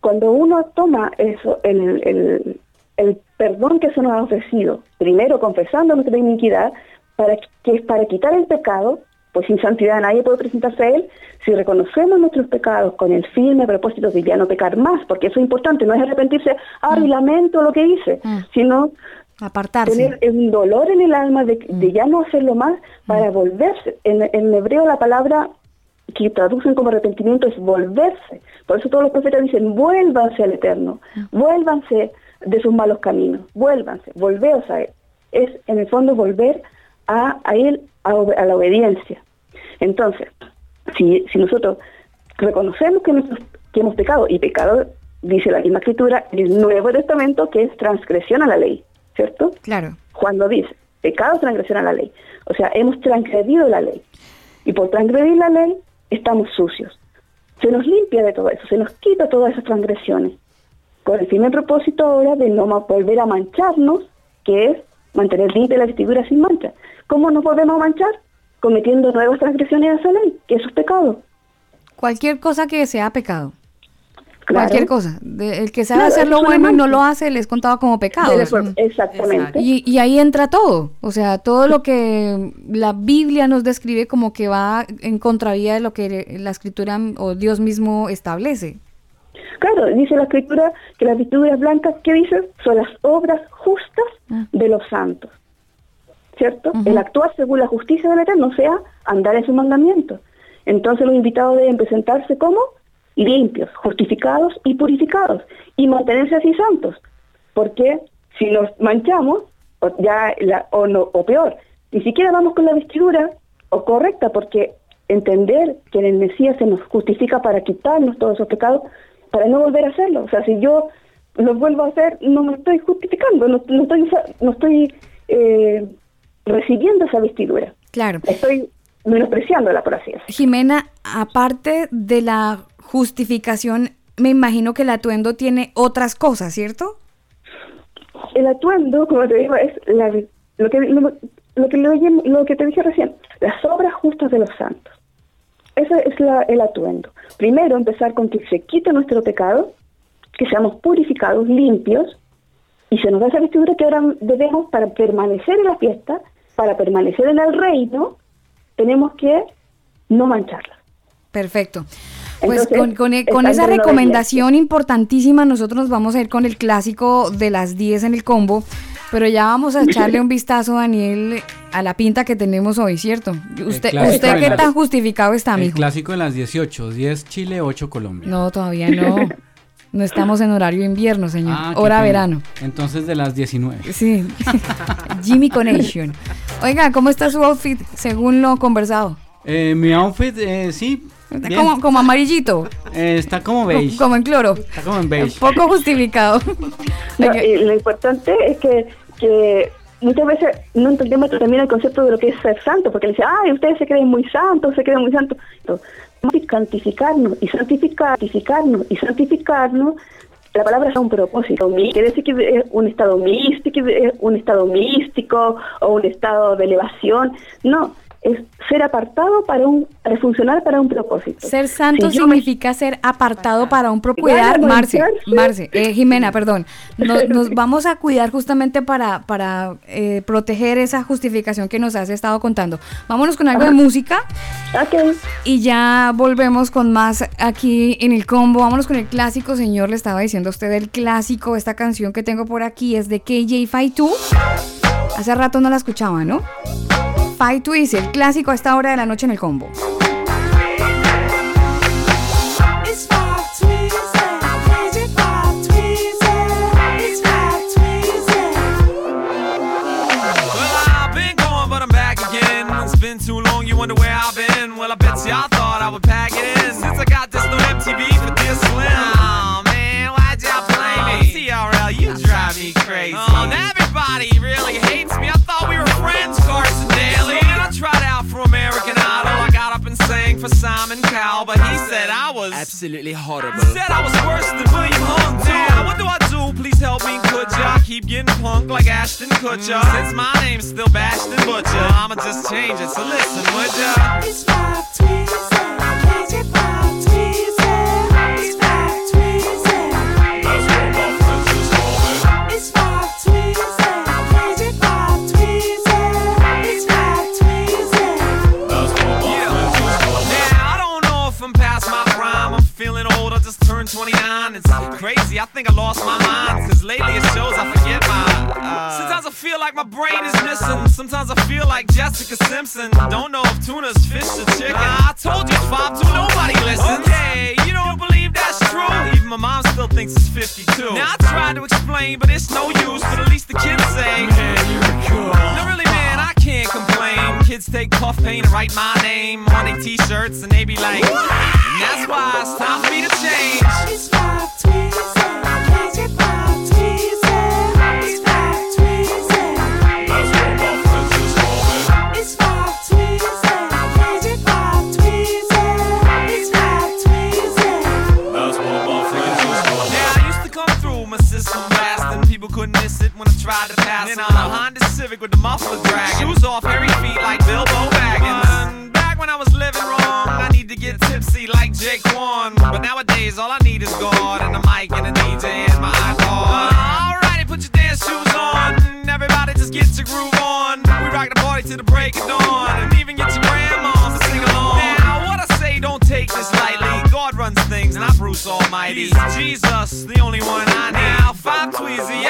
cuando uno toma eso, el, el, el perdón que se nos ha ofrecido, primero confesando nuestra iniquidad, para que es para quitar el pecado, pues sin santidad nadie puede presentarse a él, si reconocemos nuestros pecados con el firme propósito de ya no pecar más, porque eso es importante, no es arrepentirse, ay, lamento lo que hice, sino Apartarse. tener un dolor en el alma de, de ya no hacerlo más para volverse. En, en hebreo la palabra que traducen como arrepentimiento es volverse. Por eso todos los profetas dicen, vuélvanse al Eterno, vuélvanse de sus malos caminos, vuélvanse, volveos a Él. Es en el fondo volver a, a Él, a, a la obediencia. Entonces, si, si nosotros reconocemos que, nosotros- que hemos pecado, y pecado, dice la misma escritura, el Nuevo Testamento, que es transgresión a la ley, ¿cierto? Claro. Cuando dice, pecado transgresión a la ley. O sea, hemos transgredido la ley. Y por transgredir la ley, estamos sucios. Se nos limpia de todo eso, se nos quita todas esas transgresiones. Con el firme propósito ahora de no volver a mancharnos, que es mantener limpia la vestidura sin mancha. ¿Cómo nos podemos manchar? Cometiendo nuevas transgresiones a esa ley, que eso es pecado. Cualquier cosa que sea pecado. Claro. Cualquier cosa. De- el que sabe Claro, hacer lo bueno y no lo hace, le es contado como pecado. La- Exactamente. Y, y ahí entra todo. O sea, todo lo que la Biblia nos describe como que va en contravía de lo que la escritura o Dios mismo establece. Claro, dice la escritura que las vestiduras blancas, ¿qué dice? Son las obras justas de los santos. ¿Cierto? El actuar según la justicia del Eterno, o sea, andar en sus mandamientos. Entonces los invitados deben presentarse como limpios, justificados y purificados, y mantenerse así santos. Porque si nos manchamos, o ya la- o, no, o peor, ni siquiera vamos con la vestidura o correcta, porque entender que en el Mesías se nos justifica para quitarnos todos esos pecados, para no volver a hacerlo. O sea, si yo lo vuelvo a hacer, no me estoy justificando, no, no estoy, no estoy eh, recibiendo esa vestidura. Claro. Estoy menospreciándola, por así decirlo. Jimena, aparte de la justificación, me imagino que el atuendo tiene otras cosas, ¿cierto? El atuendo, como te digo, es la- lo, que, lo, que, lo que te dije recién, las obras justas de los santos. Ese es la- el atuendo. Primero, empezar con que se quite nuestro pecado, que seamos purificados, limpios, y se nos da esa vestidura que ahora debemos para permanecer en la fiesta, para permanecer en el reino, tenemos que no mancharla. Perfecto. Pues Entonces, con, con- con estando esa recomendación importantísima, nosotros nos vamos a ir con el clásico de las 10 en el combo, pero ya vamos a [LAUGHS] echarle un vistazo, Daniel, a la pinta que tenemos hoy, ¿cierto? ¿Usted, usted qué tan justificado está, El amigo? clásico de las 18, 10 Chile, 8 Colombia. No, todavía no. No estamos en horario invierno, señor. Ah, Hora verano. Entonces de las 19. Sí. [LAUGHS] Jimmy Connection. Oiga, ¿cómo está su outfit según lo conversado? Eh, mi outfit, eh, sí. bien. Como, como amarillito. Eh, está como beige. Como en cloro. Está como en beige. Poco justificado. No, y lo importante es que, que muchas veces no entendemos también el concepto de lo que es ser santo, porque le dice, ay, ustedes se creen muy santos, se creen muy santos. Entonces, santificarnos y santificar, santificarnos y santificarnos la palabra es un propósito. Quiere decir que es un estado místico, un estado místico o un estado de elevación. No, es ser apartado para un, para funcionar para un propósito. Ser santo Si yo me- significa ser apartado para un propósito. Cuidar, Marce. Marce, eh, Jimena, [LAUGHS] perdón. Nos, nos vamos a cuidar justamente para, para eh, proteger esa justificación que nos has estado contando. Vámonos con algo de música. Y ya volvemos con más aquí en el combo. Vámonos con el clásico, señor. Le estaba diciendo a usted el clásico. Esta canción que tengo por aquí es de KJ Fight 2. Hace rato no la escuchaba, ¿no? Fight 2 dice el clásico a esta hora de la noche en el combo. Absolutely horrible. Said I was worse than William Hung, too. Now, what do I do? Please help me, could ya? I keep getting punked like Ashton Kutcher. Mm. Since my name's still Bashton Butcher, I'ma just change it, so listen, would ya? It's five tweezy, crazy five 29. It's crazy, I think I lost my mind. Cause lately it shows I forget my. Uh, Sometimes I feel like my brain is missing. Sometimes I feel like Jessica Simpson. Don't know if tuna's fish or chicken. I told you it's 5 to nobody listens. Okay, you don't believe that's true. Even my mom still thinks it's 52. Now I tried to explain, but it's no use. But at least the kids say, Man, you're cool. No, really, can't complain. Kids take puff paint and write my name on their t-shirts, and they be like, and that's why it's time for me to change. It's five tweezy, crazy five tweezy. It's five tweezy. That's what my friends just call. It's five tweezy, crazy five tweezy. It's five tweezy. That's what my friends just call. Yeah, I used to come through my system blasting. People couldn't miss it when I tried to pass it. on a Honda Civic with the muffler dragging. Shoes off, hairy feet like Bilbo Baggins. Back when I was living wrong, I need to get tipsy like Jake One. But nowadays, all I need is God and a mic and a DJ and my iPod. Alrighty, put your dance shoes on. Everybody just get your groove on. We rock the party to the break of dawn. And even get your grandma to sing along. Now, what I say, don't take this lightly. God runs things, not Bruce Almighty. He's Jesus, the only one I need. Now, five Tweezy,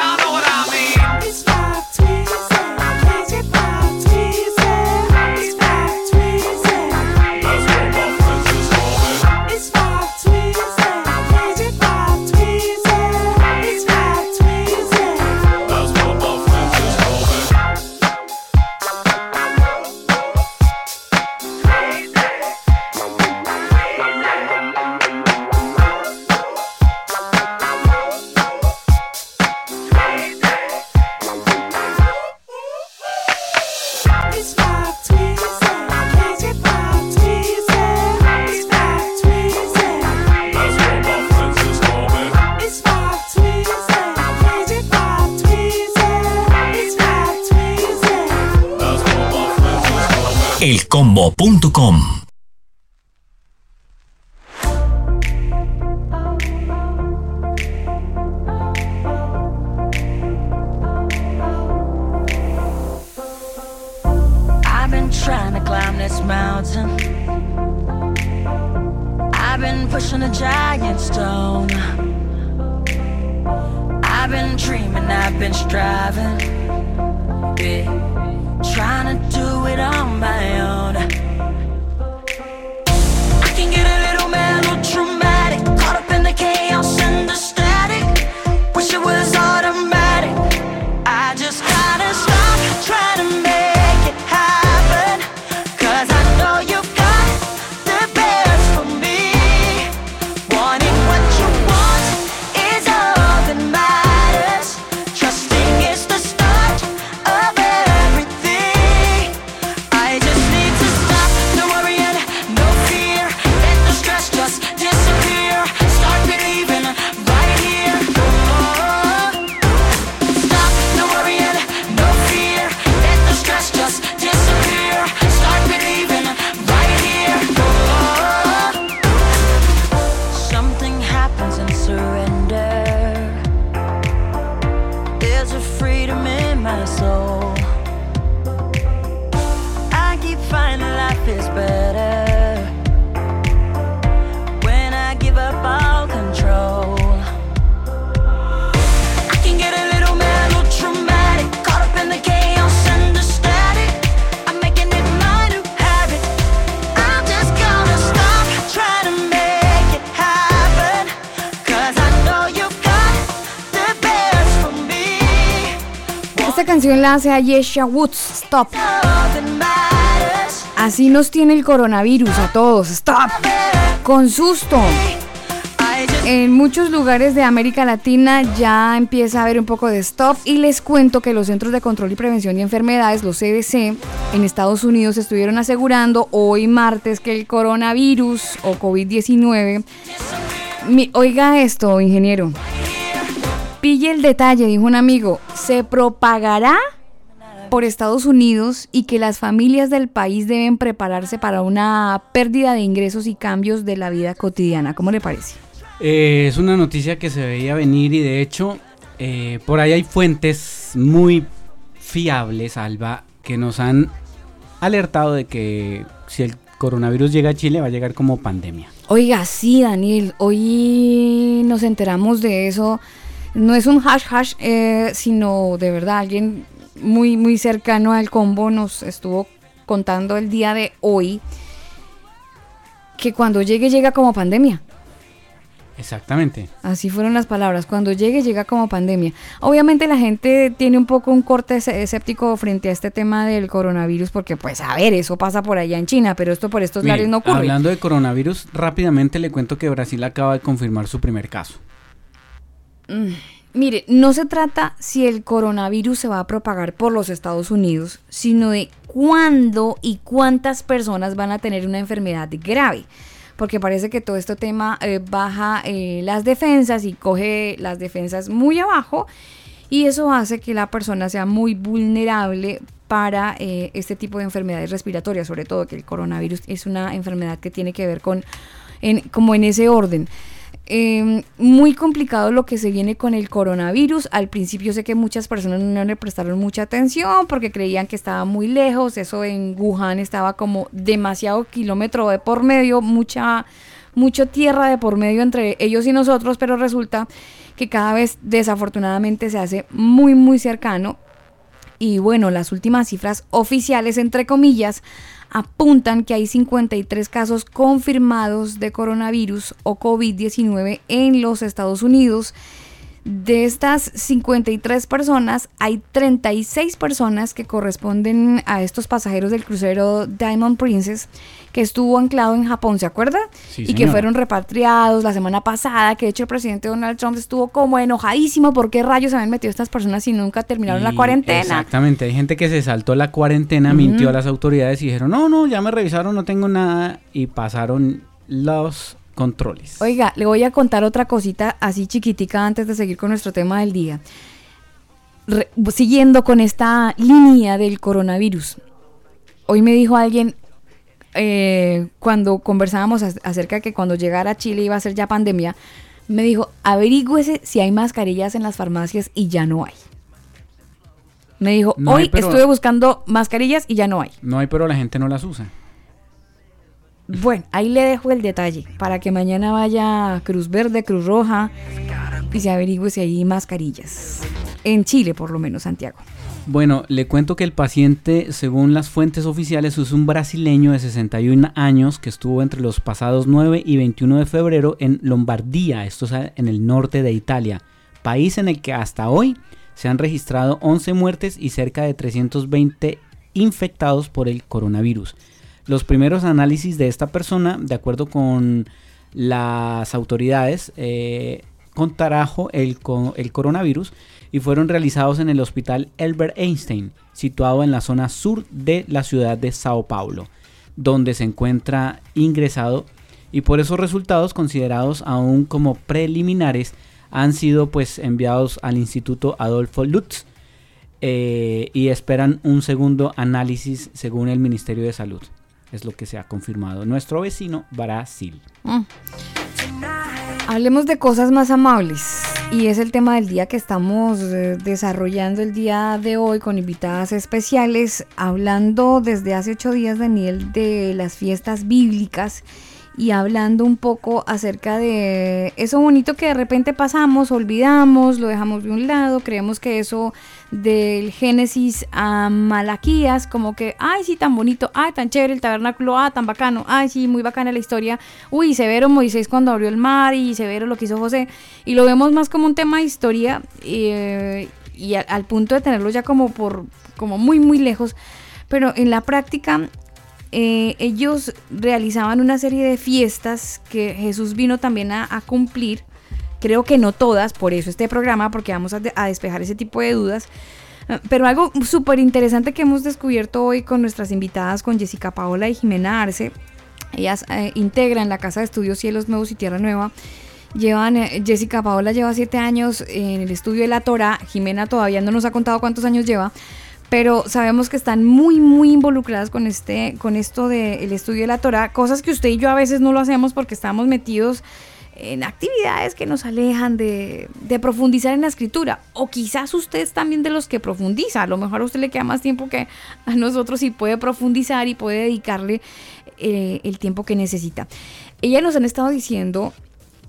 La hace Ayesha Woods, Stop. Así nos tiene el coronavirus a todos, Stop. Con susto. En muchos lugares de América Latina ya empieza a haber un poco de stop y les cuento que los Centros de Control y Prevención de Enfermedades, los CDC, en Estados Unidos estuvieron asegurando hoy martes que el coronavirus o COVID-19... Mi- Oiga esto, ingeniero. Pille el detalle, dijo un amigo. Se propagará por Estados Unidos y que las familias del país deben prepararse para una pérdida de ingresos y cambios de la vida cotidiana. ¿Cómo le parece? Eh, es una noticia que se veía venir y de hecho eh, por ahí hay fuentes muy fiables, Alba, que nos han alertado de que si el coronavirus llega a Chile va a llegar como pandemia. Oiga, sí, Daniel, hoy nos enteramos de eso. No es un hash hash, eh, sino de verdad alguien muy, muy cercano al combo nos estuvo contando el día de hoy que cuando llegue llega como pandemia. Exactamente. Así fueron las palabras. Cuando llegue, llega como pandemia. Obviamente la gente tiene un poco un corte escéptico frente a este tema del coronavirus, porque pues a ver, eso pasa por allá en China, pero esto por estos Mire, lares no ocurre. Hablando de coronavirus, rápidamente le cuento que Brasil acaba de confirmar su primer caso. Mm, Mire, no se trata si el coronavirus se va a propagar por los Estados Unidos, sino de cuándo y cuántas personas van a tener una enfermedad grave. Porque parece que todo este tema eh, baja eh, las defensas y coge las defensas muy abajo y eso hace que la persona sea muy vulnerable para eh, este tipo de enfermedades respiratorias, sobre todo que el coronavirus es una enfermedad que tiene que ver con, en, como en ese orden. Eh, muy complicado lo que se viene con el coronavirus. Al principio sé que muchas personas no le prestaron mucha atención porque creían que estaba muy lejos. Eso en Wuhan estaba como demasiado kilómetro de por medio, mucha, mucho tierra de por medio entre ellos y nosotros, pero resulta que cada vez desafortunadamente se hace muy, muy cercano. Y bueno, las últimas cifras oficiales, entre comillas, apuntan que hay 53 casos confirmados de coronavirus o COVID-19 en los Estados Unidos. De estas 53 personas, hay 36 personas que corresponden a estos pasajeros del crucero Diamond Princess que estuvo anclado en Japón, ¿se acuerda? Sí, y que fueron repatriados la semana pasada, que de hecho el presidente Donald Trump estuvo como enojadísimo por qué rayos se habían metido estas personas si nunca terminaron la cuarentena. Exactamente, hay gente que se saltó la cuarentena, mintió a las autoridades y dijeron, no, no, ya me revisaron, no tengo nada y pasaron los controles. Oiga, le voy a contar otra cosita así chiquitica antes de seguir con nuestro tema del día. Re- siguiendo con esta línea del coronavirus. Hoy me dijo alguien, eh, cuando conversábamos ac- acerca de que cuando llegara a Chile iba a ser ya pandemia, me dijo, averígüese si hay mascarillas en las farmacias y ya no hay. Me dijo, No hay, hoy pero- estuve buscando mascarillas y ya no hay. No hay, pero la gente no las usa. Bueno, ahí le dejo el detalle para que mañana vaya Cruz Verde, Cruz Roja y se averigüe si hay mascarillas. En Chile, por lo menos, Santiago. Bueno, le cuento que el paciente, según las fuentes oficiales, es un brasileño de 61 años que estuvo entre los pasados 9 y 21 de febrero en Lombardía, esto es en el norte de Italia, país en el que hasta hoy se han registrado 11 muertes y cerca de 320 infectados por el coronavirus. Los primeros análisis de esta persona, de acuerdo con las autoridades, eh, contrajo el, el coronavirus y fueron realizados en el hospital Albert Einstein, situado en la zona sur de la ciudad de Sao Paulo, donde se encuentra ingresado y por esos resultados considerados aún como preliminares han sido pues enviados al Instituto Adolfo Lutz eh, y esperan un segundo análisis según el Ministerio de Salud. Es lo que se ha confirmado. Nuestro vecino Brasil. Mm. Hablemos de cosas más amables. Y es el tema del día que estamos eh, desarrollando el día de hoy con invitadas especiales, hablando desde hace ocho días, Daniel, de las fiestas bíblicas y hablando un poco acerca de eso bonito que de repente pasamos, olvidamos, lo dejamos de un lado, creemos que eso del Génesis a Malaquías, como que, ay, sí, tan bonito, ay, tan chévere el tabernáculo, ah, tan bacano, ay, sí, muy bacana la historia, uy, severo Moisés cuando abrió el mar y severo lo que hizo José, y lo vemos más como un tema de historia, eh, y a- al punto de tenerlos ya como por como muy muy lejos, pero en la práctica eh, ellos realizaban una serie de fiestas que Jesús vino también a, cumplir. Creo que no todas, por eso este programa, porque vamos a, de- a despejar ese tipo de dudas. Eh, Pero algo súper interesante que hemos descubierto hoy con nuestras invitadas, con Jessica Paola y Jimena Arce, ellas eh, integran la Casa de Estudios Cielos Nuevos y Tierra Nueva. Llevan, eh, Jessica Paola lleva siete años en el estudio de la Torah, Jimena todavía no nos ha contado cuántos años lleva, pero sabemos que están muy, muy involucradas con, este, con esto del estudio de la Torah, cosas que usted y yo a veces no lo hacemos porque estamos metidos en actividades que nos alejan de, de profundizar en la escritura. O quizás usted es también de los que profundiza. A lo mejor a usted le queda más tiempo que a nosotros y puede profundizar y puede dedicarle eh, el tiempo que necesita. Ellas nos han estado diciendo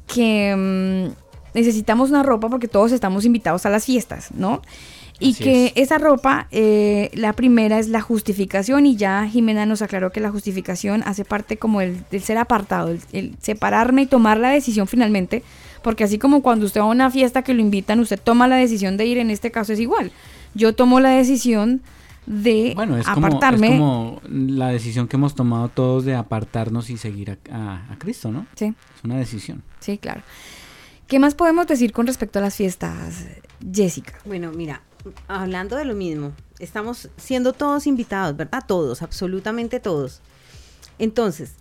que mm, necesitamos una ropa porque todos estamos invitados a las fiestas, ¿no? Y Así que es. esa ropa, eh, la primera es la justificación y ya Jimena nos aclaró que la justificación hace parte como el, del ser apartado, el, el separarme y tomar la decisión finalmente, porque así como cuando usted va a una fiesta que lo invitan, usted toma la decisión de ir, en este caso es igual. Yo tomo la decisión de Bueno, es como, apartarme. es como la decisión que hemos tomado todos de apartarnos y seguir a, a- a Cristo, ¿no? Sí. Es una decisión. Sí, claro. ¿Qué más podemos decir con respecto a las fiestas, Jessica? Bueno, mira, hablando de lo mismo, estamos siendo todos invitados, ¿verdad? Todos, absolutamente todos. Entonces,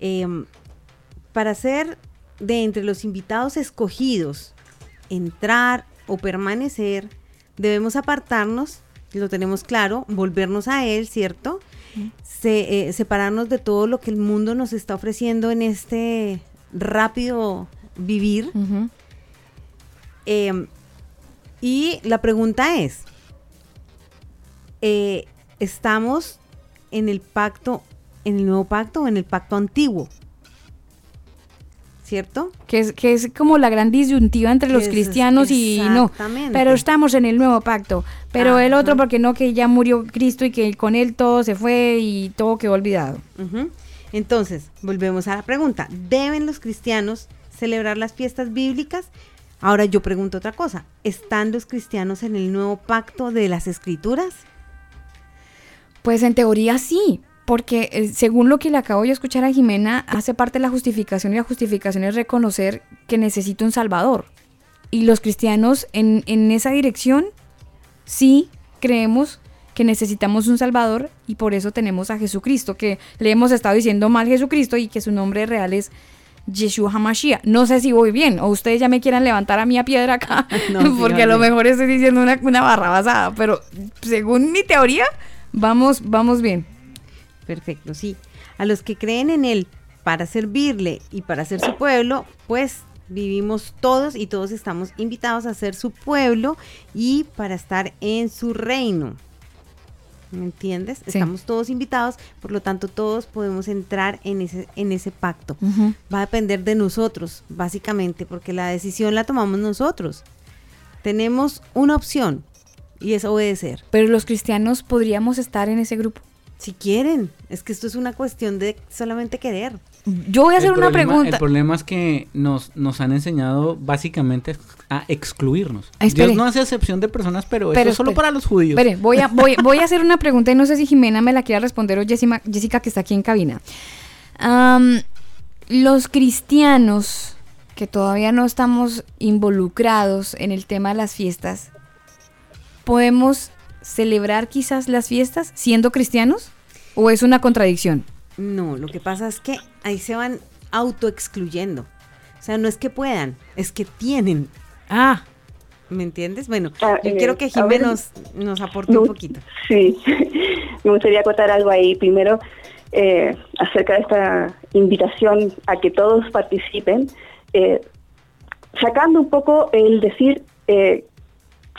em, para ser de entre los invitados escogidos, entrar o permanecer, debemos apartarnos, lo tenemos claro, volvernos a Él, ¿cierto? Se- eh, separarnos de todo lo que el mundo nos está ofreciendo en este rápido vivir. Y la pregunta es, eh, ¿estamos en el pacto, en el nuevo pacto o en el pacto antiguo? ¿Cierto? Que es, que es como la gran disyuntiva entre los Es- cristianos y no. Pero estamos en el nuevo pacto. Pero el otro, porque no, que ya murió Cristo y que con él todo se fue y todo quedó olvidado. Entonces, volvemos a la pregunta. ¿Deben los cristianos celebrar las fiestas bíblicas? Ahora yo pregunto otra cosa. ¿Están los cristianos en el nuevo pacto de las escrituras? Pues en teoría sí, porque eh, según lo que le acabo de escuchar a Jimena, hace parte de la justificación y la justificación es reconocer que necesito un Salvador. Y los cristianos en, en esa dirección sí creemos que necesitamos un Salvador y por eso tenemos a Jesucristo, que le hemos estado diciendo mal Jesucristo y que su nombre real es Yeshua HaMashiach. No sé si voy bien o ustedes ya me quieran levantar a mí a piedra acá, [LAUGHS] No, [LAUGHS] porque a lo mejor estoy diciendo una, una barra basada, pero según mi teoría, vamos, vamos bien. Perfecto, sí. A los que creen en Él para servirle y para ser su pueblo, pues vivimos todos y todos estamos invitados a ser su pueblo y para estar en su reino. ¿Me entiendes? Sí. Estamos todos invitados, por lo tanto todos podemos entrar en ese, en ese pacto. Va a depender de nosotros, básicamente, porque la decisión la tomamos nosotros. Tenemos una opción y es obedecer. Pero los cristianos podríamos estar en ese grupo. Si quieren, es que esto es una cuestión de solamente querer. Yo voy a hacer El una problema- pregunta. El problema es que nos, nos han enseñado básicamente a excluirnos. Ah, espere. Dios no hace excepción de personas, pero, Pero eso es solo para los judíos. Espere, voy a, voy, voy a hacer una pregunta y no sé si Jimena me la quiera responder o Jessica, Jessica que está aquí en cabina. Los cristianos que todavía no estamos involucrados en el tema de las fiestas, ¿podemos celebrar quizás las fiestas siendo cristianos? ¿O es una contradicción? No, lo que pasa es que ahí se van autoexcluyendo. O sea, no es que puedan, es que tienen. Ah. ¿Me entiendes? Bueno, Ah, yo eh, quiero que a Jimé ver. nos, nos aporte No, un poquito. Sí, [LAUGHS] me gustaría acotar algo ahí. Primero, eh, acerca de esta invitación a que todos participen, eh, sacando un poco el decir, eh,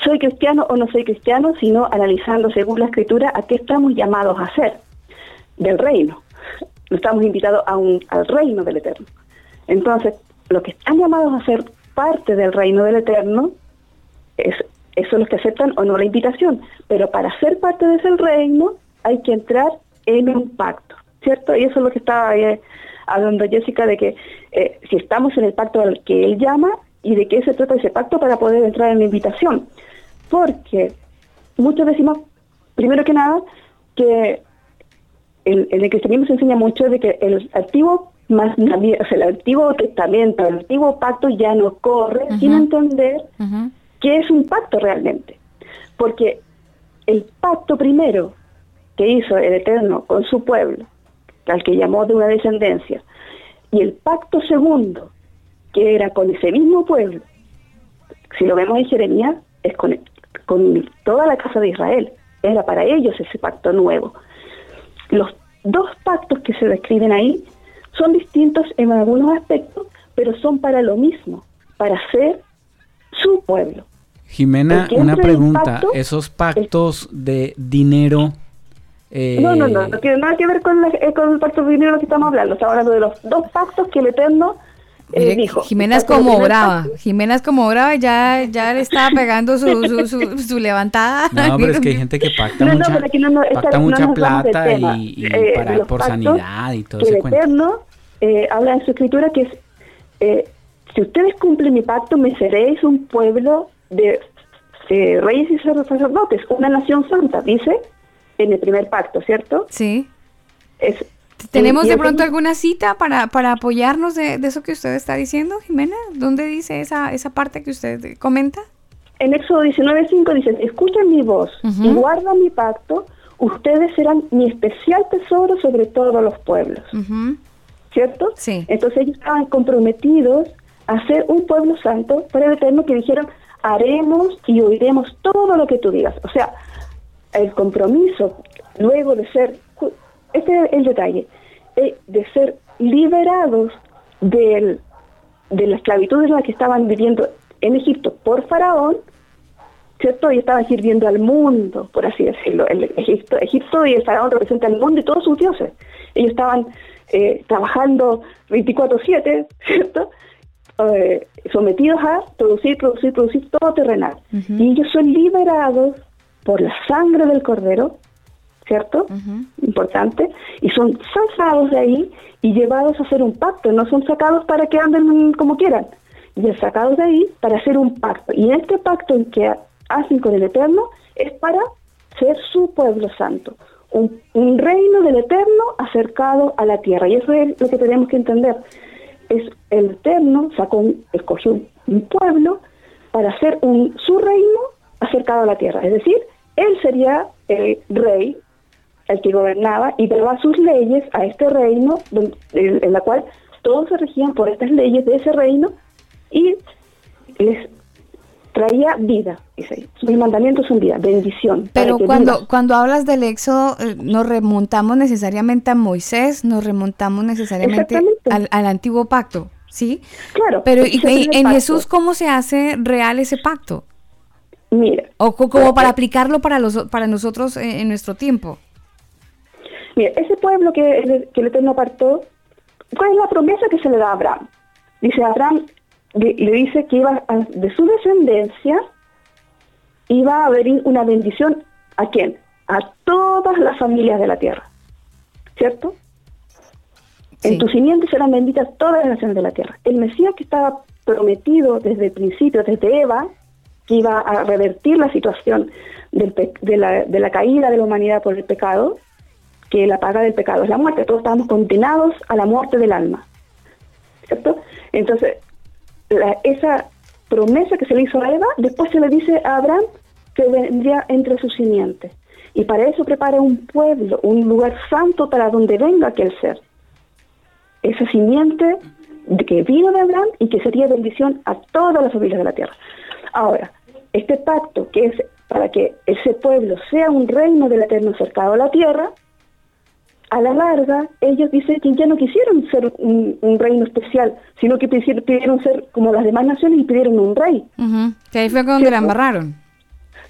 soy cristiano o no soy cristiano, sino analizando según la escritura a qué estamos llamados a hacer del reino. No estamos invitados a un, al reino del Eterno. Entonces, los que están llamados a ser parte del reino del Eterno, es, esos son los que aceptan o no la invitación. Pero para ser parte de ese reino hay que entrar en un pacto, ¿cierto? Y eso es lo que estaba eh, hablando Jessica, de que eh, si estamos en el pacto al que él llama y de qué se trata ese pacto para poder entrar en la invitación. Porque muchos decimos, primero que nada, que el, en el cristianismo se enseña mucho de que el antiguo más o sea, el antiguo testamento, el antiguo pacto ya no corre sin entender qué es un pacto realmente. Porque el pacto primero que hizo el Eterno con su pueblo, al que llamó de una descendencia, y el pacto segundo, que era con ese mismo pueblo, si lo vemos en Jeremías, es con, con toda la casa de Israel. Era para ellos ese pacto nuevo. Los dos pactos que se describen ahí son distintos en algunos aspectos, pero son para lo mismo, para ser su pueblo. Jimena, una pregunta. pacto- Esos pactos de dinero. eh, No, no, no, no tiene nada que ver con, la- eh, con el pacto de dinero que estamos hablando. Estamos hablando de los dos pactos que el Eterno Mire, dijo. Jimena es El pacto como brava. Jimena es como brava y ya, ya le estaba pegando su, su, su, [LAUGHS] su levantada. No, pero es que hay gente que pacta No, mucha, pero aquí no, no, esta- pacta no mucha plata y, y Eh, para, los por pactos sanidad y todo ese el. Eterno eh, habla en su escritura que es, eh, si ustedes cumplen mi pacto, me seréis un pueblo de eh, reyes y sacerdotes, una nación santa, dice en el primer pacto, ¿cierto? Sí. Es, ¿Tenemos y- y de pronto alguna cita para, para apoyarnos de, de eso que usted está diciendo, Jimena? ¿Dónde dice esa, esa parte que usted comenta? En Éxodo 19.5 dice, escuchen mi voz y Ujú. guardan mi pacto, ustedes serán mi especial tesoro sobre todos los pueblos. ¿Cierto? Sí. Entonces ellos estaban comprometidos a ser un pueblo santo para el Eterno que dijeron, haremos y oiremos todo lo que tú digas. O sea, el compromiso luego de ser, este es el detalle, eh, de ser liberados del, de la esclavitud en la que estaban viviendo en Egipto por Faraón, ¿cierto? Y estaban sirviendo al mundo, por así decirlo. El Egipto, Egipto y el Faraón representan al mundo y todos sus dioses. Ellos estaban eh, trabajando 24/7, ¿cierto? Eh, sometidos a producir, producir, producir todo terrenal. Y ellos son liberados por la sangre del cordero, ¿cierto? Importante. Y son sacados de ahí y llevados a hacer un pacto. No son sacados para que anden como quieran. Y es sacados de ahí para hacer un pacto. Y este pacto en que hacen con el Eterno es para ser su pueblo santo. Un, un reino del Eterno acercado a la tierra. Y eso es lo que tenemos que entender. Es el Eterno sacó un- escogió un, un pueblo para hacer un, su reino acercado a la tierra. Es decir, él sería el rey, el que gobernaba, y daba sus leyes a este reino, en, la cual todos se regían por estas leyes de ese reino, y les traía vida. Dice, sus mandamientos son vida, bendición. Pero cuando, vivas. cuando hablas del éxodo, eh, nos remontamos necesariamente a Moisés, nos remontamos necesariamente al, al antiguo pacto, ¿sí? Claro. Pero ese ¿y- es el y- en. Jesús, ¿cómo se hace real ese pacto? Mira. O co- como para aplicarlo para, los, para nosotros eh, en nuestro tiempo. Mira, ese pueblo que, que el Eterno apartó, ¿cuál es la promesa que se le da a Abraham? Dice Abraham, le, le dice que iba a- de su descendencia iba a venir una bendición a quién? A todas las familias de la tierra. ¿Cierto? En tu simiente serán benditas todas las naciones de la tierra. El Mesías que estaba prometido desde el principio, desde Eva, que iba a revertir la situación del pe- de, la, de la caída de la humanidad por el pecado, que la paga del pecado es la muerte. Todos estábamos condenados a la muerte del alma. ¿Cierto? Entonces, esa promesa que se le hizo a Eva, después se le dice a Abraham que vendría entre sus simientes. Y para eso prepara un pueblo, un lugar santo para donde venga aquel ser. Esa simiente que vino de Abraham y que sería bendición a todas las familias de la tierra. Ahora, este pacto que es para que ese pueblo sea un reino del eterno cercado a la tierra, a la larga, ellos dicen que ya no quisieron ser un, un reino especial, sino que pidieron, pidieron ser como las demás naciones y pidieron un rey. Que ahí fue donde la embarraron.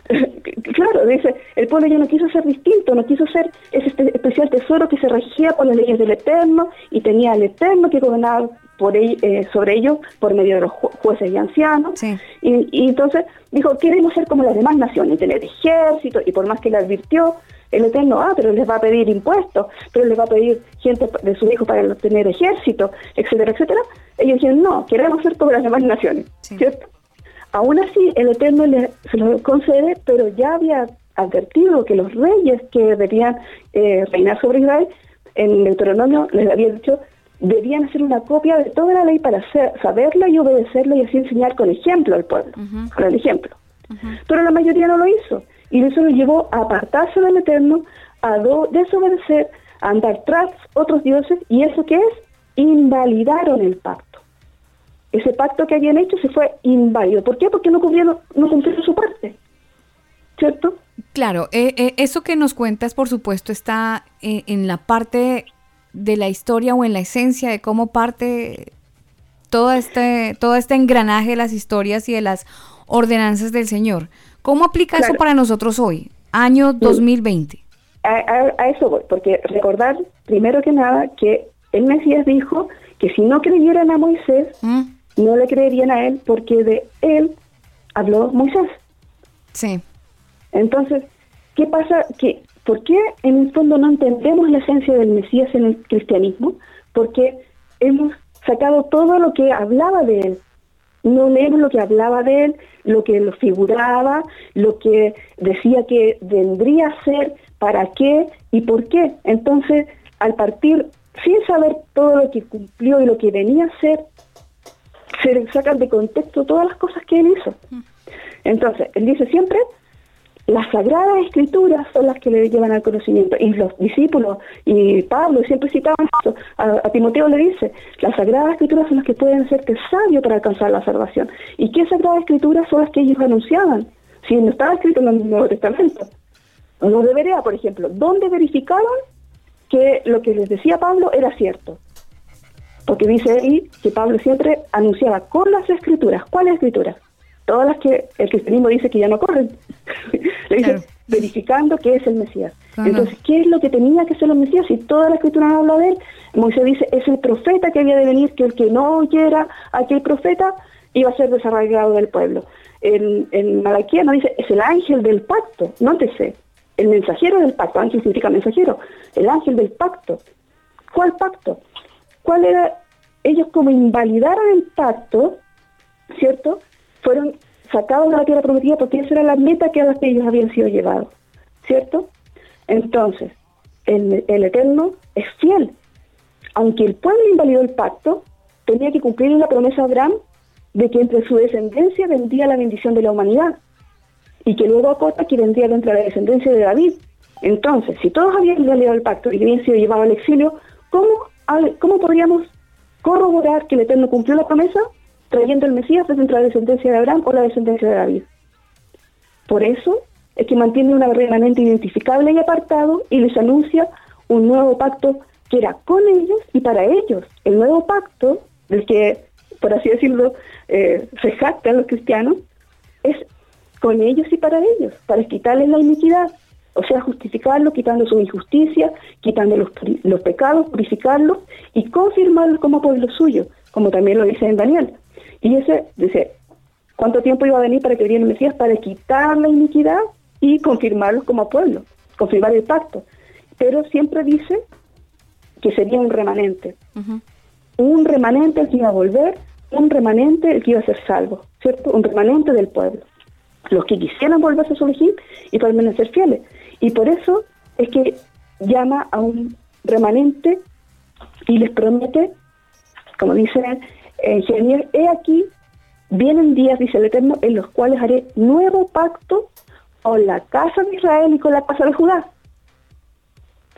[LAUGHS] Claro, dice, el pueblo ya no quiso ser distinto, no quiso ser ese espe- especial tesoro que se regía por las leyes del Eterno y tenía al Eterno que gobernaba por eh, sobre ellos por medio de los ju- jueces y ancianos. Y, y entonces dijo, queremos ser como las demás naciones, tener ejército, y por más que le advirtió, el Eterno, ah, pero les va a pedir impuestos, pero les va a pedir gente de sus hijos para tener ejército, etcétera, etcétera. Ellos dijeron, no, queremos ser como las demás naciones, ¿cierto? Aún así el Eterno le, se lo concede, pero ya había advertido que los reyes que debían eh, reinar sobre Israel, en Deuteronomio les había dicho, debían hacer una copia de toda la ley para hacer- saberla y obedecerla y así enseñar con ejemplo al pueblo, con el ejemplo. Pero la mayoría no lo hizo. Y eso lo llevó a apartarse del Eterno, a do- desobedecer, a andar tras otros dioses. ¿Y eso qué es? Invalidaron el pacto. Ese pacto que habían hecho se fue inválido. ¿Por qué? Porque no cumplieron, no cumplieron su parte. ¿Cierto? Claro, eh, eh, eso que nos cuentas, por supuesto, está eh, en la parte de la historia o en la esencia de cómo parte todo este, todo este engranaje de las historias y de las ordenanzas del Señor. ¿Cómo aplica eso para nosotros hoy, año 2020? A, a- a eso voy, porque recordar primero que nada que el Mesías dijo que si no creyeran a Moisés, no le creerían a él porque de él habló Moisés. Sí. Entonces, ¿qué pasa? Que, ¿Por qué en el fondo no entendemos la esencia del Mesías en el cristianismo? Porque hemos sacado todo lo que hablaba de él. No leemos lo que hablaba de él, lo que lo figuraba, lo que decía que vendría a ser, para qué y por qué. Entonces, al partir sin saber todo lo que cumplió y lo que venía a ser, se le sacan de contexto todas las cosas que él hizo. Entonces, él dice siempre, las sagradas escrituras son las que le llevan al conocimiento. Y los discípulos y Pablo siempre citaban esto. A, a Timoteo le dice, las sagradas escrituras son las que pueden hacerte sabio para alcanzar la salvación. ¿Y qué sagradas escrituras son las que ellos anunciaban? Si no estaba escrito en el Nuevo Testamento. Los de Berea, por ejemplo, ¿dónde verificaron que lo que les decía Pablo era cierto? Porque dice ahí que Pablo siempre anunciaba con las escrituras. ¿Cuáles escrituras? Todas las que el cristianismo dice que ya no corren. [LAUGHS] Le dice, verificando que es el Mesías. Claro. Entonces, ¿qué es lo que tenía que ser el Mesías? Si toda la escritura no habla de él, Moisés dice, es el profeta que había de venir, que el que no oyera a aquel profeta iba a ser desarraigado del pueblo. En, en Malaquía no dice, es el ángel del pacto, nótese, el mensajero del pacto, ángel significa mensajero, el ángel del pacto. ¿Cuál pacto? ¿Cuál era? Ellos como invalidaron el pacto, ¿cierto? Fueron sacados de la tierra prometida porque esa era la meta que a la que ellos habían sido llevados, ¿cierto? Entonces, el, el Eterno es fiel. Aunque el pueblo invalidó el pacto, tenía que cumplir la promesa de Abraham de que entre su descendencia vendría la bendición de la humanidad y que luego acota que vendría dentro de la descendencia de David. Entonces, si todos habían invalidado el pacto y habían sido llevados al exilio, ¿cómo, ¿cómo podríamos corroborar que el Eterno cumplió la promesa trayendo el Mesías desde la descendencia de Abraham o la descendencia de David? Por eso es que mantiene una remanente identificable y apartado y les anuncia un nuevo pacto que era con ellos y para ellos. El nuevo pacto, del que, por así decirlo, eh, se jactan los cristianos, es con ellos y para ellos, para quitarles la iniquidad, o sea, justificarlos, quitando su injusticia, quitando los, los pecados, purificarlos y confirmarlos como pueblo suyo, como también lo dice en Daniel. Y ese dice, ¿cuánto tiempo iba a venir para que viniera el Mesías? Para quitar la iniquidad y confirmarlos como pueblo, confirmar el pacto. Pero siempre dice que sería un remanente, un remanente el que iba a volver, un remanente el que iba a ser salvo, ¿cierto? Un remanente del pueblo. Los que quisieran volverse a su origen y permanecer fieles. Y por eso es que llama a un remanente y les promete, como dice en Jeremías, he aquí, vienen días, dice el Eterno, en los cuales haré nuevo pacto con la casa de Israel y con la casa de Judá.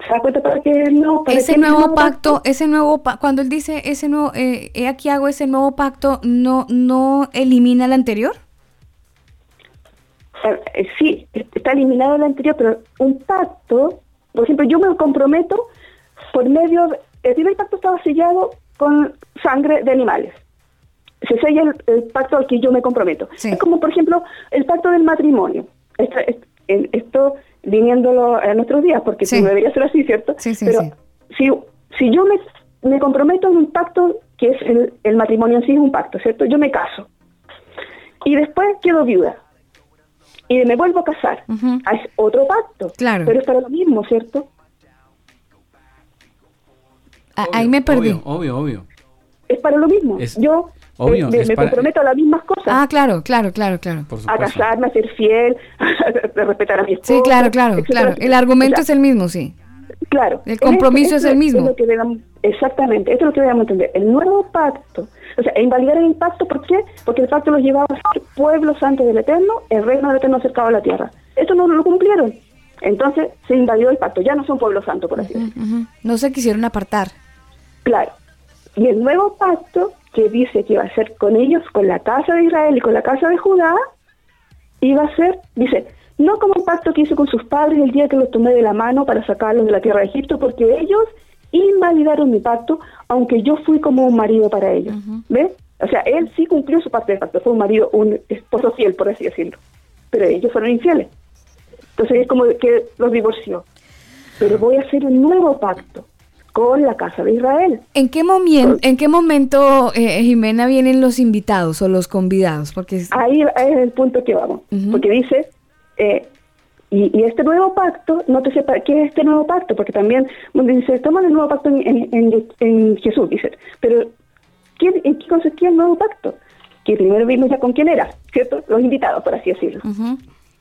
¿Se da cuenta para qué no? ¿Para qué Ese es nuevo pacto, ese nuevo pa- cuando él dice ese nuevo, eh, he aquí hago ese nuevo pacto, ¿no, no elimina el anterior? Eh, eh, sí, está eliminado el anterior, pero un pacto, por ejemplo, yo me comprometo por medio, el primer pacto estaba sellado con sangre de animales. Se sella el, el pacto al que yo me comprometo. Es como, por ejemplo, el pacto del matrimonio. Esto, viniéndolo a nuestros días, porque Sí. no debería ser así, ¿cierto? Sí, sí, pero sí. si, si yo me, me comprometo en un pacto, que es el, el matrimonio en sí es un pacto, ¿cierto? Yo me caso. Y después quedo viuda. Y me vuelvo a casar. Ah, Es otro pacto. Claro. Pero es para lo mismo, ¿cierto? Ah, ahí me perdí. Obvio, obvio, obvio. Es para lo mismo. Es- Yo Obvio, me, es me para- comprometo a las mismas cosas. Ah, claro, claro, claro, claro. a casarme, a ser fiel, [LAUGHS] a respetar a mi esposo. Sí, claro, claro, etcétera, claro. El argumento O sea, es el mismo, sí. Claro. El compromiso Esto- es el esto mismo. lo que debemos- exactamente, esto es lo que debemos entender. El nuevo pacto, o sea, invalidar el pacto, ¿por qué? Porque el pacto los llevaba a ser pueblo santo del Eterno, el reino del Eterno acercado a la tierra. Esto no lo cumplieron. Entonces se invalidó el pacto, ya no son pueblo santo, por así decirlo. Ujú. No se quisieron apartar. Claro. Y el nuevo pacto que dice que iba a ser con ellos, con la casa de Israel y con la casa de Judá, iba a ser, dice, no como el pacto que hice con sus padres el día que los tomé de la mano para sacarlos de la tierra de Egipto, porque ellos invalidaron mi pacto, aunque yo fui como un marido para ellos. ¿Ves? O sea, él sí cumplió su parte del pacto, fue un marido, un esposo fiel, por así decirlo. Pero ellos fueron infieles. Entonces es como que los divorció. Pero voy a hacer un nuevo pacto con la casa de Israel. ¿En qué, momien- ¿en qué momento, eh, Jimena, vienen los invitados o los convidados? Porque es- Ahí es el punto que vamos. Porque dice, eh, y, y este nuevo pacto, no te sepa, ¿qué es este nuevo pacto? Porque también bueno, dice, estamos en el nuevo pacto en, en- en- Jesús, dice. Pero, ¿qué, ¿en qué consistía el nuevo pacto? Que primero vimos ya con quién era, ¿cierto? Los invitados, por así decirlo.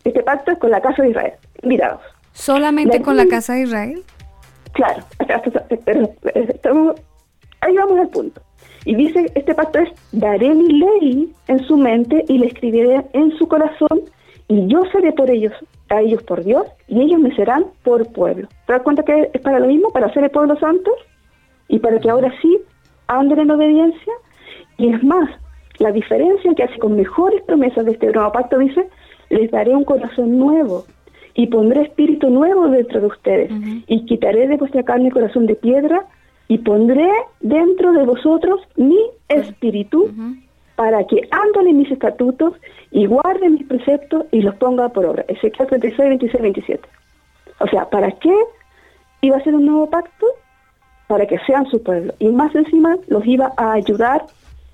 Este pacto es con la casa de Israel, invitados. ¿Solamente La- con la casa de Israel? Claro, hasta- hasta- hasta- pero, eh, estamos- ahí vamos al punto. Y dice, este pacto es, daré mi ley en su mente y la escribiré en su corazón y yo seré por ellos, a ellos por Dios y ellos me serán por pueblo. ¿Te das cuenta que es para lo mismo, para ser el pueblo santo y para que ahora sí anden en obediencia? Y es más, la diferencia que hace con mejores promesas de este nuevo pacto dice, les daré un corazón nuevo y pondré espíritu nuevo dentro de ustedes. Y quitaré de vuestra carne el corazón de piedra y pondré dentro de vosotros mi espíritu para que anden en mis estatutos y guarden mis preceptos y los ponga por obra. Ezequiel 36, 26, 27. O sea, ¿para qué iba a ser un nuevo pacto? Para que sean su pueblo. Y más encima los iba a ayudar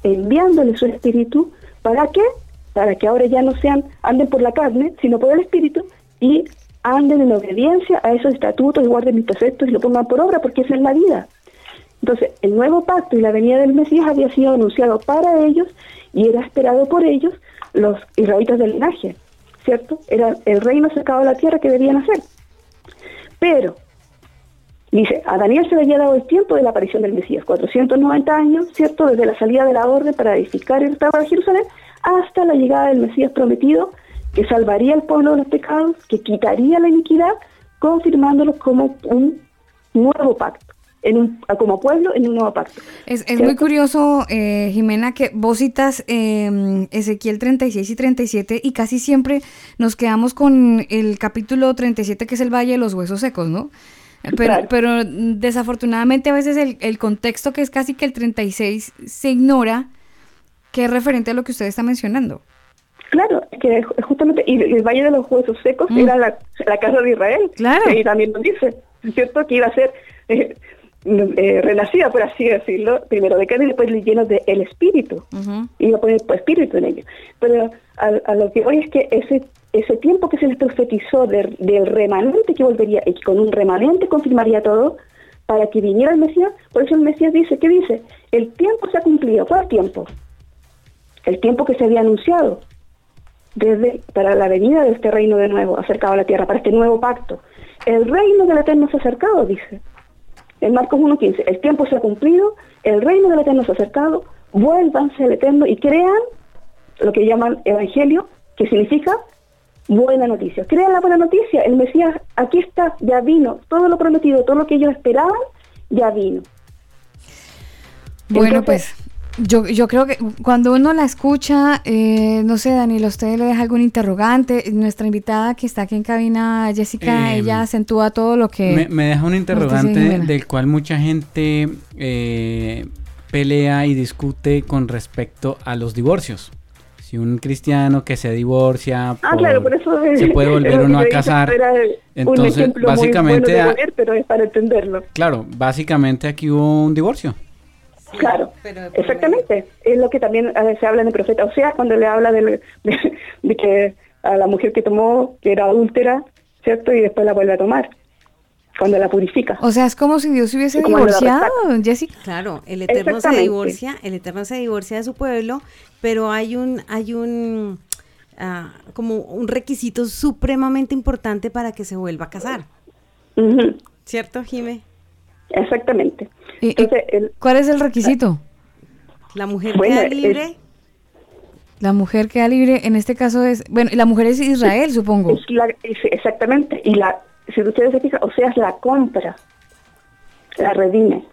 enviándole su espíritu. ¿Para qué? Para que ahora ya no sean, anden por la carne, sino por el espíritu y anden en obediencia a esos estatutos y guarden mis preceptos y lo pongan por obra, porque esa es la vida. Entonces, el nuevo pacto y la venida del Mesías había sido anunciado para ellos y era esperado por ellos los israelitas del linaje, ¿cierto? Era el reino acercado a la tierra que debían hacer. Pero, dice, a Daniel se le había dado el tiempo de la aparición del Mesías, 490 años, ¿cierto? Desde la salida de la orden para edificar el Estado de Jerusalén hasta la llegada del Mesías prometido, que salvaría al pueblo de los pecados, que quitaría la iniquidad, confirmándolo como un nuevo pacto, en un, como pueblo en un nuevo pacto. Es, es muy curioso, eh, Jimena, que vos citas eh, Ezequiel 36 y 37 y casi siempre nos quedamos con el capítulo 37 que es el Valle de los Huesos Secos, ¿no? Pero, Claro. pero mm, desafortunadamente a veces el, el contexto que es casi que el 36 se ignora que es referente a lo que usted está mencionando. Claro, que ju- justamente, y el Valle de los Huesos Secos era la, la casa de Israel. Claro. Y también nos dice, ¿cierto? Que iba a ser eh, eh, renacida, por así decirlo, primero de carne y después lleno de el espíritu. Iba a poner pues, espíritu en ellos. Pero a, a lo que voy es que ese ese tiempo que se les profetizó de- del remanente que volvería y que con un remanente confirmaría todo, para que viniera el Mesías, por eso el Mesías dice, ¿qué dice? El tiempo se ha cumplido. ¿Cuál tiempo? El tiempo que se había anunciado desde para la venida de este reino de nuevo, acercado a la tierra, para este nuevo pacto. El reino del Eterno se ha acercado, dice. En Marcos 1.15, el tiempo se ha cumplido, el reino del Eterno se ha acercado, vuélvanse al Eterno y crean lo que llaman evangelio, que significa buena noticia. Crean la buena noticia, el Mesías aquí está, ya vino, todo lo prometido, todo lo que ellos esperaban, ya vino. Bueno, Entonces- pues yo, yo creo que cuando uno la escucha, eh, no sé, Daniel, ¿a usted le deja algún interrogante? Nuestra invitada que está aquí en cabina, Jessica, Eh, ella acentúa todo lo que... Me, me deja un dice interrogante del cual mucha gente eh, pelea y discute con respecto a los divorcios. Si un cristiano que se divorcia Ah, por- claro, por eso se puede [LAUGHS] volver era o no lo a casar. Entonces, básicamente, muy bueno a- de poner, pero es para entenderlo. claro, básicamente aquí hubo un divorcio. Claro, exactamente. Es lo que también eh, se habla en el profeta Oseas cuando le habla del- de, de que a la mujer que tomó, que era adúltera, ¿cierto? Y después la vuelve a tomar. cuando la purifica. O sea, es como si Dios se hubiese divorciado, Jessica. Claro, el Eterno se divorcia, el Eterno se divorcia de su pueblo, pero hay un, hay un, ah, como un requisito supremamente importante para que se vuelva a casar. ¿Cierto, Jime? Exactamente. ¿Y- y Entonces, el- ¿Cuál es el requisito? La mujer Bueno, queda es- libre. La mujer queda libre, en este caso es, bueno, la mujer es Israel, supongo. es la- es- exactamente. Y la, si ustedes se fijan, o sea, es la compra, la redime.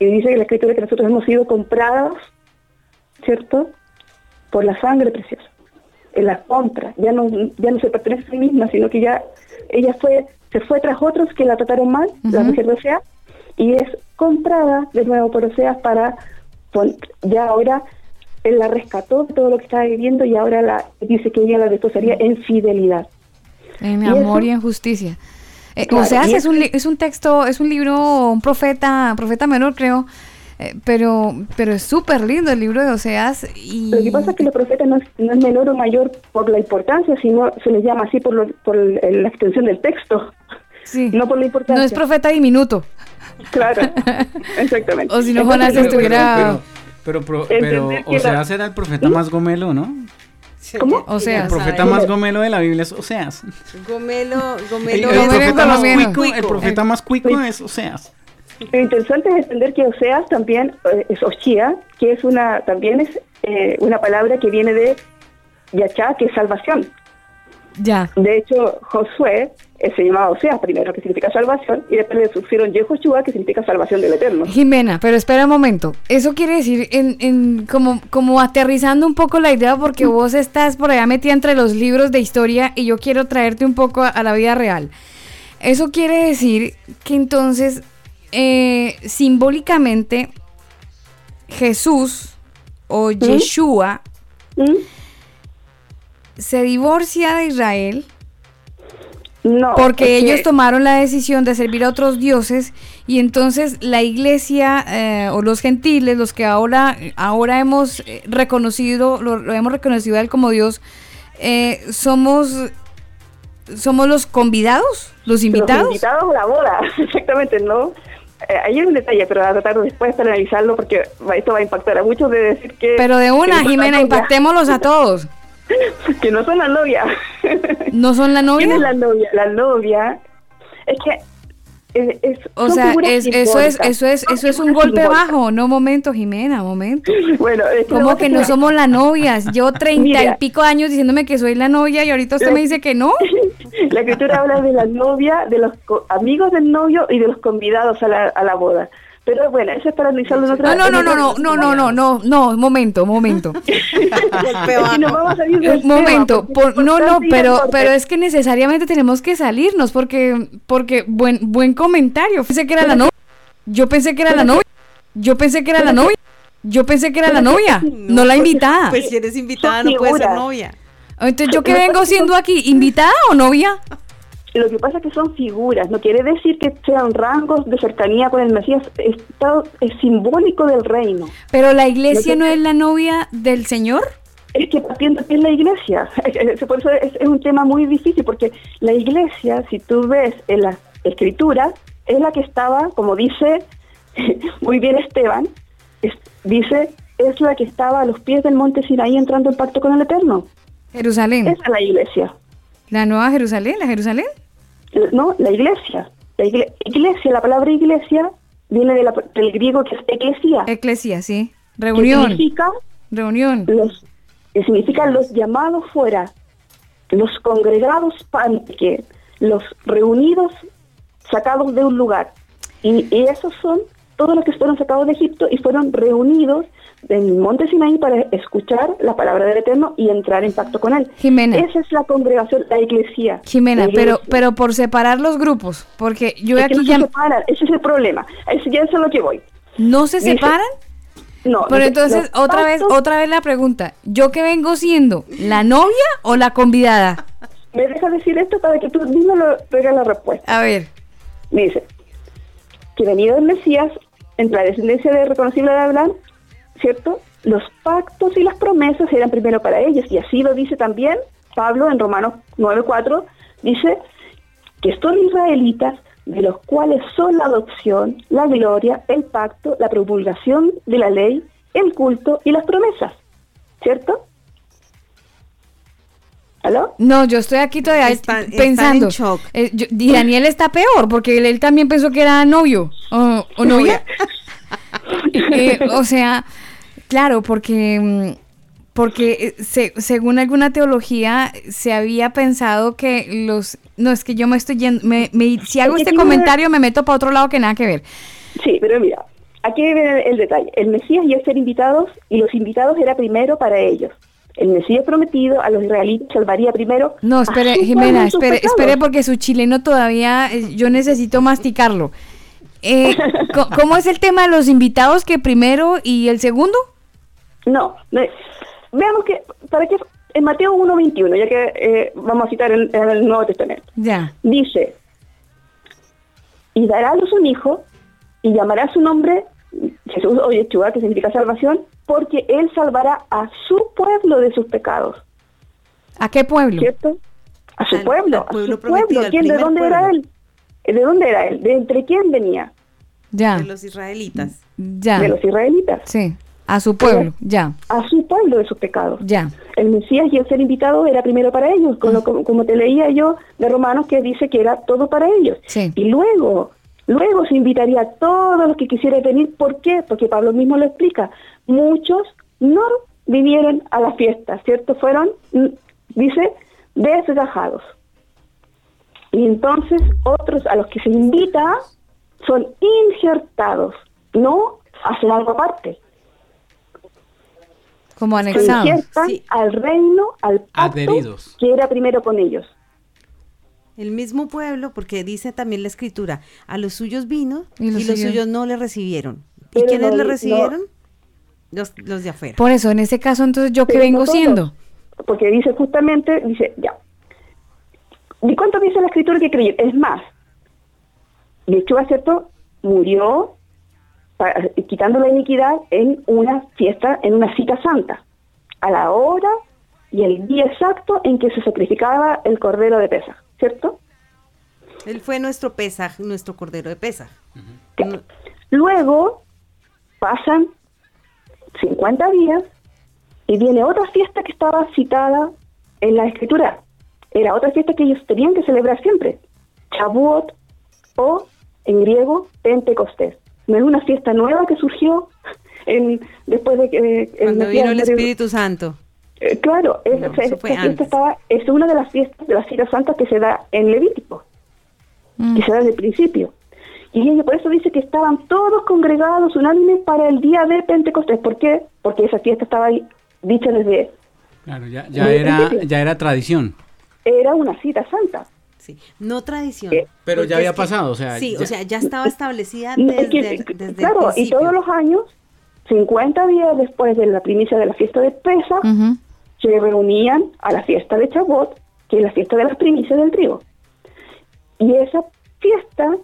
Y dice la escritura que nosotros hemos sido comprados, ¿cierto? Por la sangre preciosa. En la compra. Ya no, ya no se pertenece a sí misma, sino que ya ella fue, se fue tras otros que la trataron mal, la Ujú. mujer de Oseas, y es comprada de nuevo por Oseas para, ya ahora, él la rescató todo lo que estaba viviendo y ahora la dice que ella la desposaría en fidelidad. En ¿Y amor eso? y en justicia. Eh, Claro, o sea, y es eso- un, li- es un texto, es un libro, un profeta, profeta menor creo, eh, pero, pero es súper lindo el libro de Oseas y... Lo que pasa es que los profetas no es, no es menor o mayor por la importancia, sino se les llama así por, lo- por el- la extensión del texto, Sí. no por la importancia. No es profeta diminuto. Claro, [LAUGHS] exactamente. O si no, Jonás estuviera... Pero, pero, pero la- Oseas era el profeta más gomelo, ¿no? ¿Cómo? Oseas. El profeta más gomelo de la Biblia es Oseas. Gomelo, El, gomelo. el Gomelo profeta más cuico, el profeta más cuico es Oseas. Lo interesante es entender que Oseas también eh, es Oshia, que es una también es eh, una palabra que viene de Yachá, que es salvación. Ya. De hecho, Josué eh, se llamaba Oseas primero, que significa salvación, y después le pusieron Yehoshua, que significa salvación del Eterno. Jimena, pero espera un momento. Eso quiere decir, en, en como, como aterrizando un poco la idea, porque vos estás por allá metida entre los libros de historia y yo quiero traerte un poco a, a la vida real. Eso quiere decir que entonces, eh, simbólicamente, Jesús o Yeshua ¿Mm? Se divorcia de Israel No, porque ellos tomaron la decisión de servir a otros dioses y entonces la iglesia eh, o los gentiles, los que ahora, ahora hemos eh, reconocido, lo, lo hemos reconocido a él como Dios, eh, somos, somos los convidados, los invitados. Los invitados a la boda, [LAUGHS] exactamente, ¿no? Eh, ahí hay un detalle, pero a tratar después para analizarlo porque esto va a impactar a muchos de decir que... Pero de una, Jimena, impactémoslos a todos. [LAUGHS] que no son la novia. ¿No son la novia? ¿Quién es la novia? La novia es que es, es- O sea, es, eso es, eso es, eso es un golpe simbólicas. bajo. No, momento, Jimena, momento. Bueno, es que ¿Cómo lo que que no somos las novias? Yo [LAUGHS] treinta y pico años diciéndome que soy la novia y ahorita usted me dice que no. [LAUGHS] La escritura habla de la novia, de los co- amigos del novio y de los convidados a la, a la boda. Pero bueno, eso es para analizarlo en otra No, no, no, no, no, no, no, no, no, no, momento, momento. [LAUGHS] Eh, momento, no, no, pero, pero es que necesariamente tenemos que salirnos porque, porque buen, buen comentario. Pensé que era la novia. Yo pensé que era la novia. Yo pensé que era la novia. Yo pensé que era la novia, no la invitada. Pues si eres invitada no puedes ser novia. Entonces, ¿yo qué vengo siendo aquí? ¿Invitada o novia? [LAUGHS] Lo que pasa es que son figuras, no quiere decir que sean rangos de cercanía con el Mesías, es, es simbólico del reino. Pero la iglesia no es la novia del Señor. Es que partiendo que es la iglesia, [LAUGHS] por eso es, es un tema muy difícil, porque la iglesia, si tú ves en la escritura, es la que estaba, como dice [LAUGHS] muy bien Esteban, es- dice, es la que estaba a los pies del monte Sinaí entrando en pacto con el Eterno. Jerusalén. Esa es la iglesia. La nueva Jerusalén, la Jerusalén. No, la iglesia. La igle- iglesia, la palabra iglesia viene de la- del griego que es eclesia. Eclesia, sí. que Reunión. significa Reunión. los que significa los llamados fuera, los congregados que los reunidos sacados de un lugar. Y, y esos son todos los que fueron sacados de Egipto y fueron reunidos en el monte Sinaí para escuchar la palabra del Eterno y entrar en pacto con él. Jimena. Esa es la congregación, la iglesia. Jimena, La pero, iglesia. pero por separar los grupos, porque yo Es que aquí no ya... se separan, ese es el problema. Ese ya es a lo que voy. ¿No se Dice- separan? No. Pero entonces, otra vez, otra vez la pregunta. ¿Yo qué vengo siendo? ¿La novia o la convidada? ¿Me dejas decir esto para que tú mismo lo traigas la respuesta? A ver. Dice que venido el Mesías, entre la descendencia de reconocible de Abraham, ¿cierto? Los pactos y las promesas eran primero para ellos, y así lo dice también Pablo en Romanos 9.4, dice que son israelitas, de los cuales son la adopción, la gloria, el pacto, la promulgación de la ley, el culto y las promesas. ¿Cierto? ¿Aló? No, yo estoy aquí todavía Están- están pensando. en shock. Eh, yo- y Daniel está peor porque él, él también pensó que era novio o, o novia. [LAUGHS] Eh, o sea, claro, porque mm, porque eh, se- según alguna teología se había pensado que los no es que yo me estoy yendo me- me- si hago este comentario me meto para otro lado que nada que ver. Sí, pero mira, aquí viene el detalle. El Mesías iba a ser invitados y los invitados era primero para ellos. El Mesías prometido a los israelitas salvaría primero. No, espere, Jimena, espere, espere porque su chileno todavía, eh, yo necesito masticarlo. Eh, [LAUGHS] ¿Cómo es el tema de los invitados que primero y el segundo? No, veamos que, para que en Mateo 1.21, ya que eh, vamos a citar el, el Nuevo Testamento, Ya. dice, y dará a luz un hijo, y llamará su nombre Jesús o Yeshua, que significa salvación, porque él salvará a su pueblo de sus pecados. ¿A qué pueblo? ¿Cierto? A su Al- pueblo, al a pueblo su pueblo. ¿Quién, ¿De dónde era pueblo. él? ¿De dónde era él? ¿De entre quién venía? Ya. De los israelitas. Ya. De los israelitas. Sí. A su pueblo. Ya. A su pueblo de sus pecados. Ya. El Mesías y el ser invitado era primero para ellos, con lo- como, como te leía yo de Romanos que dice que era todo para ellos. Sí. Y luego, luego se invitaría a todos los que quisieran venir. ¿Por qué? Porque Pablo mismo lo explica. Muchos no vinieron a la fiesta, ¿cierto? Fueron, mm, dice, desgajados. Y entonces otros a los que se invita son injertados, no hacen algo aparte. Como Se anexado. injertan al reino, al pacto Adheridos. que era primero con ellos. El mismo pueblo, porque dice también la escritura, a los suyos vino Y y los suyos- no le recibieron. ¿Y quiénes no- le no- recibieron? Los, los de afuera. Por eso, en ese caso, entonces, ¿yo qué Pero vengo no siendo? Porque dice justamente, dice, ya. ¿Y cuánto dice la escritura que creyeron? Es más, Yeshua, ¿cierto? Murió quitando la iniquidad en una fiesta, en una cita santa, a la hora y el día exacto en que se sacrificaba el cordero de Pesaj, ¿cierto? Él fue nuestro Pesaj, nuestro cordero de Pesaj. Luego pasan 50 días y viene otra fiesta que estaba citada en la escritura. Era otra fiesta que ellos tenían que celebrar siempre. Shavuot o en griego Pentecostés. No es una fiesta nueva que surgió en, después de que... eh, Cuando vino el. Espíritu Santo. Eh, claro, es- No, o sea, eso esta fiesta estaba, es una de las fiestas de las citas santas que se da en Levítico, Mm. que se da desde el principio. Y ella por eso dice que estaban todos congregados unánimes para el día de Pentecostés. ¿Por qué? Porque esa fiesta estaba ahí dicha desde... Claro, ya, ya Desde el era, principio. ya era tradición. Era una cita santa. Sí, no tradición. Eh, Pero ya había que- pasado, o sea, Sí, ya- o sea, ya estaba establecida desde, es que, el- desde el claro, y todos los años, 50 días después de la primicia de la fiesta de Ujú. Se reunían a la fiesta de Chabot, que es la fiesta de las primicias del trigo. Y esa fiesta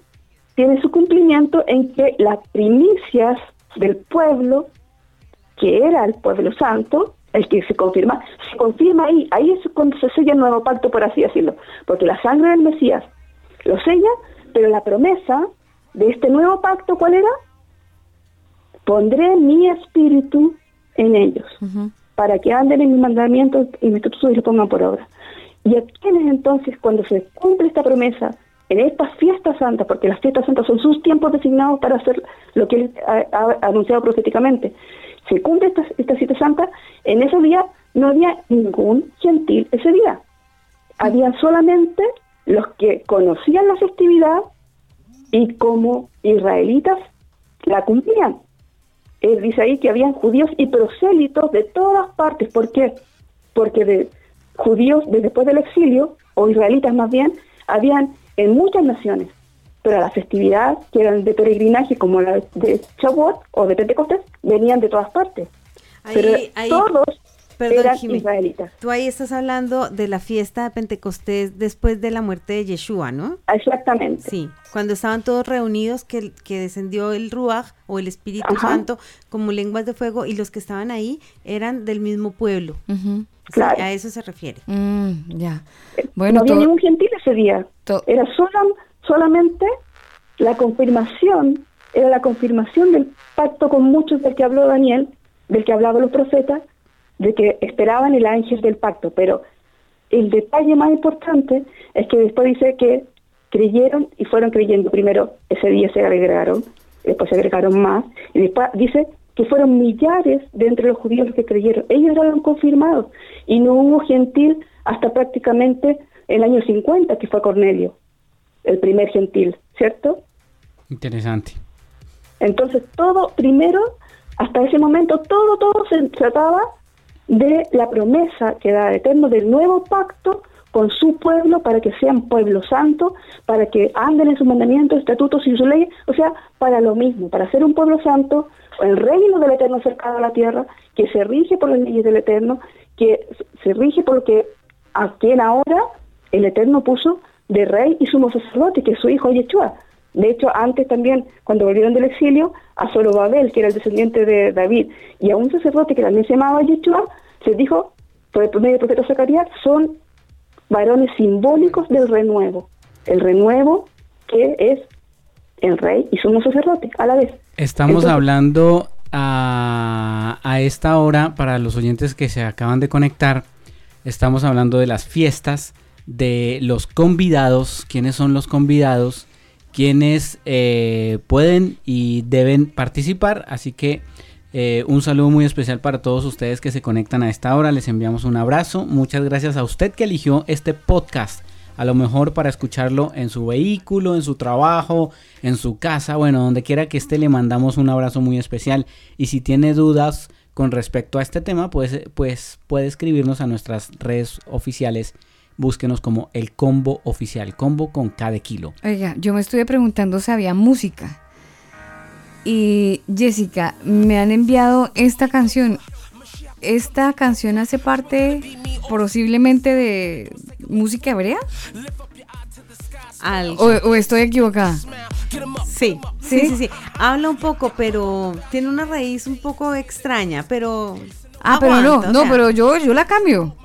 tiene su cumplimiento en que las primicias del pueblo, que era el pueblo santo, el que se confirma, se confirma ahí, ahí es cuando se sella el nuevo pacto, por así decirlo, porque la sangre del Mesías lo sella, pero la promesa de este nuevo pacto, ¿cuál era? Pondré mi espíritu en ellos para que anden en mis mandamientos y mis estatutos y lo pongan por obra. ¿Y a quiénes entonces, cuando se cumple esta promesa, en estas fiestas santas, porque las fiestas santas son sus tiempos designados para hacer lo que él ha, anunciado proféticamente, se cumple esta, esta cita santa, en ese día no había ningún gentil ese día. Habían solamente los que conocían la festividad y como israelitas la cumplían. Él dice ahí que habían judíos y prosélitos de todas partes. ¿Por qué? Porque de judíos de después del exilio, o israelitas más bien, habían en muchas naciones. Pero a la festividad, que eran de peregrinaje, como la de Shavuot o de Pentecostés, venían de todas partes. Ahí- Pero ahí- todos Perdón, Jimmy. israelitas. Tú ahí estás hablando de la fiesta de Pentecostés después de la muerte de Yeshua, ¿no? Exactamente. Sí, cuando estaban todos reunidos, que, que descendió el Ruach o el Espíritu Ajá. Santo como lenguas de fuego y los que estaban ahí eran del mismo pueblo. Claro. a eso se refiere. Mm, ya. no Bueno, había todo- ningún gentil ese día. Era sola- solamente la confirmación, era la confirmación del pacto con muchos del que habló Daniel, del que hablaban los profetas, de que esperaban el ángel del pacto. Pero el detalle más importante es que después dice que creyeron y fueron creyendo. Primero ese día se agregaron, después se agregaron más, y después dice que fueron millares de entre los judíos los que creyeron. Ellos eran confirmados y no hubo gentil hasta prácticamente el año 50, que fue Cornelio, el primer gentil, ¿cierto? Interesante. Entonces todo, primero, hasta ese momento, todo, todo se trataba de la promesa que da el Eterno del nuevo pacto con su pueblo para que sean pueblo santo, para que anden en sus mandamientos, estatutos y sus leyes, o sea, para lo mismo, para ser un pueblo santo, el reino del Eterno cercano a la tierra, que se rige por las leyes del Eterno, que se rige por lo que a quien ahora el Eterno puso de rey y sumo sacerdote, que es su hijo Yeshua. De hecho, antes también, cuando volvieron del exilio, a Zorobabel, que era el descendiente de David, y a un sacerdote que también se llamaba Yeshua, se dijo, por el medio del profeta Zacarías, son varones simbólicos del renuevo. El renuevo que es el rey y sumo sacerdote a la vez. Estamos Entonces- hablando a, a esta hora, para los oyentes que se acaban de conectar, estamos hablando de las fiestas, de los convidados, quiénes son los convidados, quienes eh, pueden y deben participar, así que eh, un saludo muy especial para todos ustedes que se conectan a esta hora, les enviamos un abrazo, muchas gracias a usted que eligió este podcast, a lo mejor para escucharlo en su vehículo, en su trabajo, en su casa, bueno, donde quiera que esté le mandamos un abrazo muy especial. Y si tiene dudas con respecto a este tema, pues, pues puede escribirnos a nuestras redes oficiales, búsquenos como el combo oficial, combo con cada kilo. Oiga, yo me estuve preguntando si había música. Y Jessica, me han enviado esta canción. Esta canción hace parte posiblemente de música hebrea. Algo. O, o estoy equivocada. Sí, ¿Sí? sí, sí, sí. Habla un poco, pero tiene una raíz un poco extraña, pero... Ah, pero no, no, sea, pero yo, yo la cambio.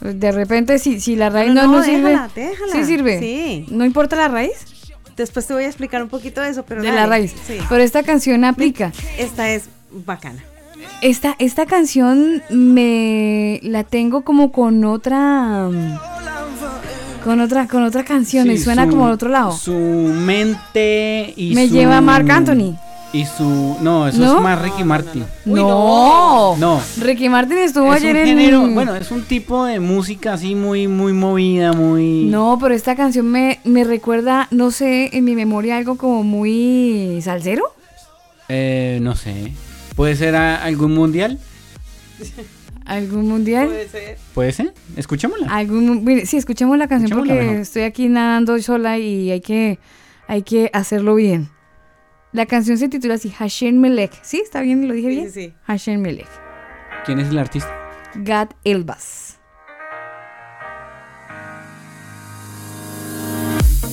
De repente, si, si la raíz no, no, no sirve. déjala, déjala. Sí sirve. Sí. No importa la raíz. Después te voy a explicar un poquito de eso, pero de dale. la raíz. Sí. Pero esta canción aplica. Esta es bacana. Esta, esta canción me la tengo como con otra. Con otra, con otra canción. y suena su- como al otro lado. Su mente y Me su- lleva a Marc Anthony. Y su... No, eso ¿No? es más Ricky Martin. no. No. Ricky Martin estuvo Es un ayer en. bueno, es un tipo de música así muy, muy movida, muy... No, pero esta canción me, me recuerda, no sé, en mi memoria algo como muy salsero. Eh, no sé. ¿Puede ser a- algún mundial? ¿Algún mundial? ser. ¿Puede ser? Escuchémosla. Algún, mire, sí, escuchemos la canción Escuchémosla porque mejor. estoy aquí nadando sola y hay que, hay que hacerlo bien. La canción se titula así, Hashem Melech. ¿Sí? ¿Está bien? ¿Lo dije Sí, bien? sí, sí. Hashem Melech. ¿Quién es el artista? Gad Elbas.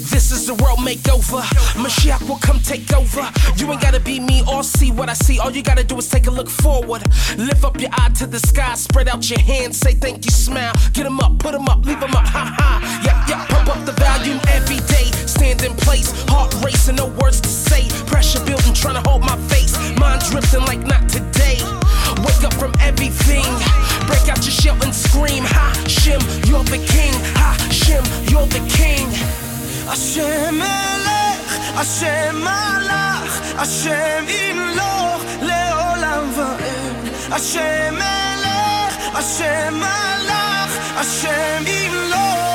This is the world makeover. Mashiach will come take over. You ain't gotta be me or see what I see. All you gotta do is take a look forward. Lift up your eye to the sky, spread out your hands, say thank you, smile. Get 'em up, put 'em up, leave 'em up, ha ha. Yeah, yeah, pump up the volume every day. Stand in place, heart racing, no words to say. Pressure building, trying to hold my face. Mind drifting like not today. Wake up from everything. Break out your shell and scream. Ha, Shim, you're the king. Ha, Shim, you're the king. Hashem Melech, Hashem Malach, Hashem Imloch, Leolam Va'ed. Hashem Melech, Hashem Malach, Hashem Imloch.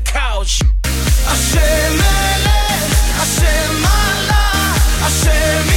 Whomever couch. Hashem Melech, Hashem Allah, Hashem Imloch,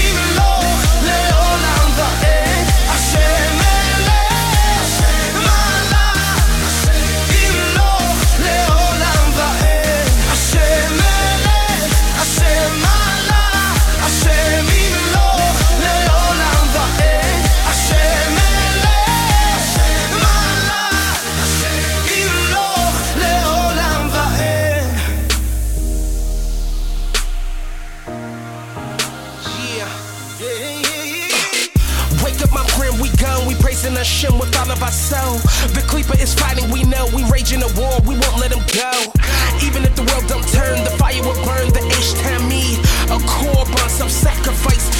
soul. The Creeper is fighting, we know. We raging a war, we won't let him go. Even if the world don't turn, the fire will burn. The Ish me, a korban, some sacrifice.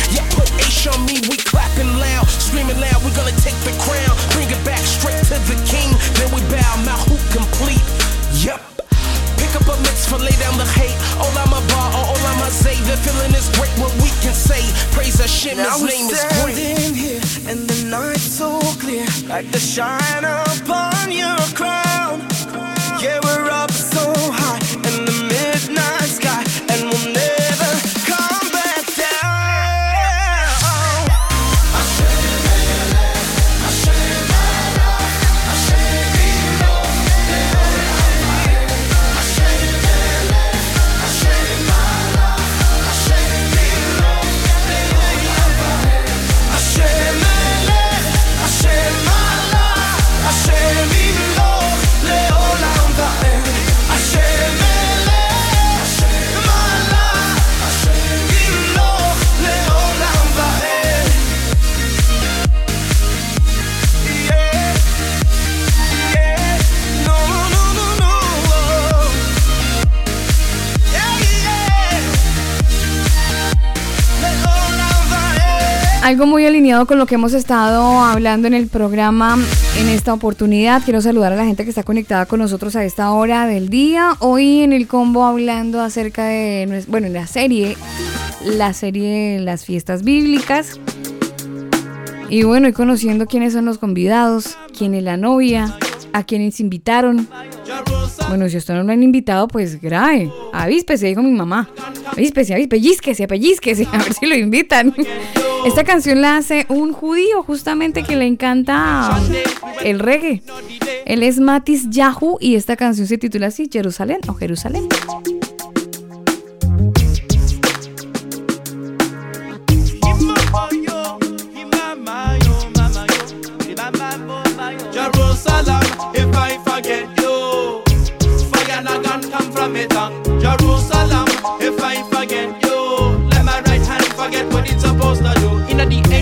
Like the shine Algo muy alineado con lo que hemos estado hablando en el programa en esta oportunidad. Quiero saludar a la gente que está conectada con nosotros a esta hora del día. Hoy en el combo hablando acerca de, bueno, en la serie, la serie Las fiestas bíblicas. Y bueno, y conociendo quiénes son los convidados, quién es la novia, a quiénes invitaron. Bueno, si a usted no lo han invitado, pues grave. Avíspese, dijo mi mamá. Avíspese, avíspese, pellizquese, pellizquese, [LAUGHS] a ver si lo invitan. Esta canción la hace un judío justamente que le encanta el reggae. Él es Matis Yahu y esta canción se titula así, Jerusalén o Jerusalén.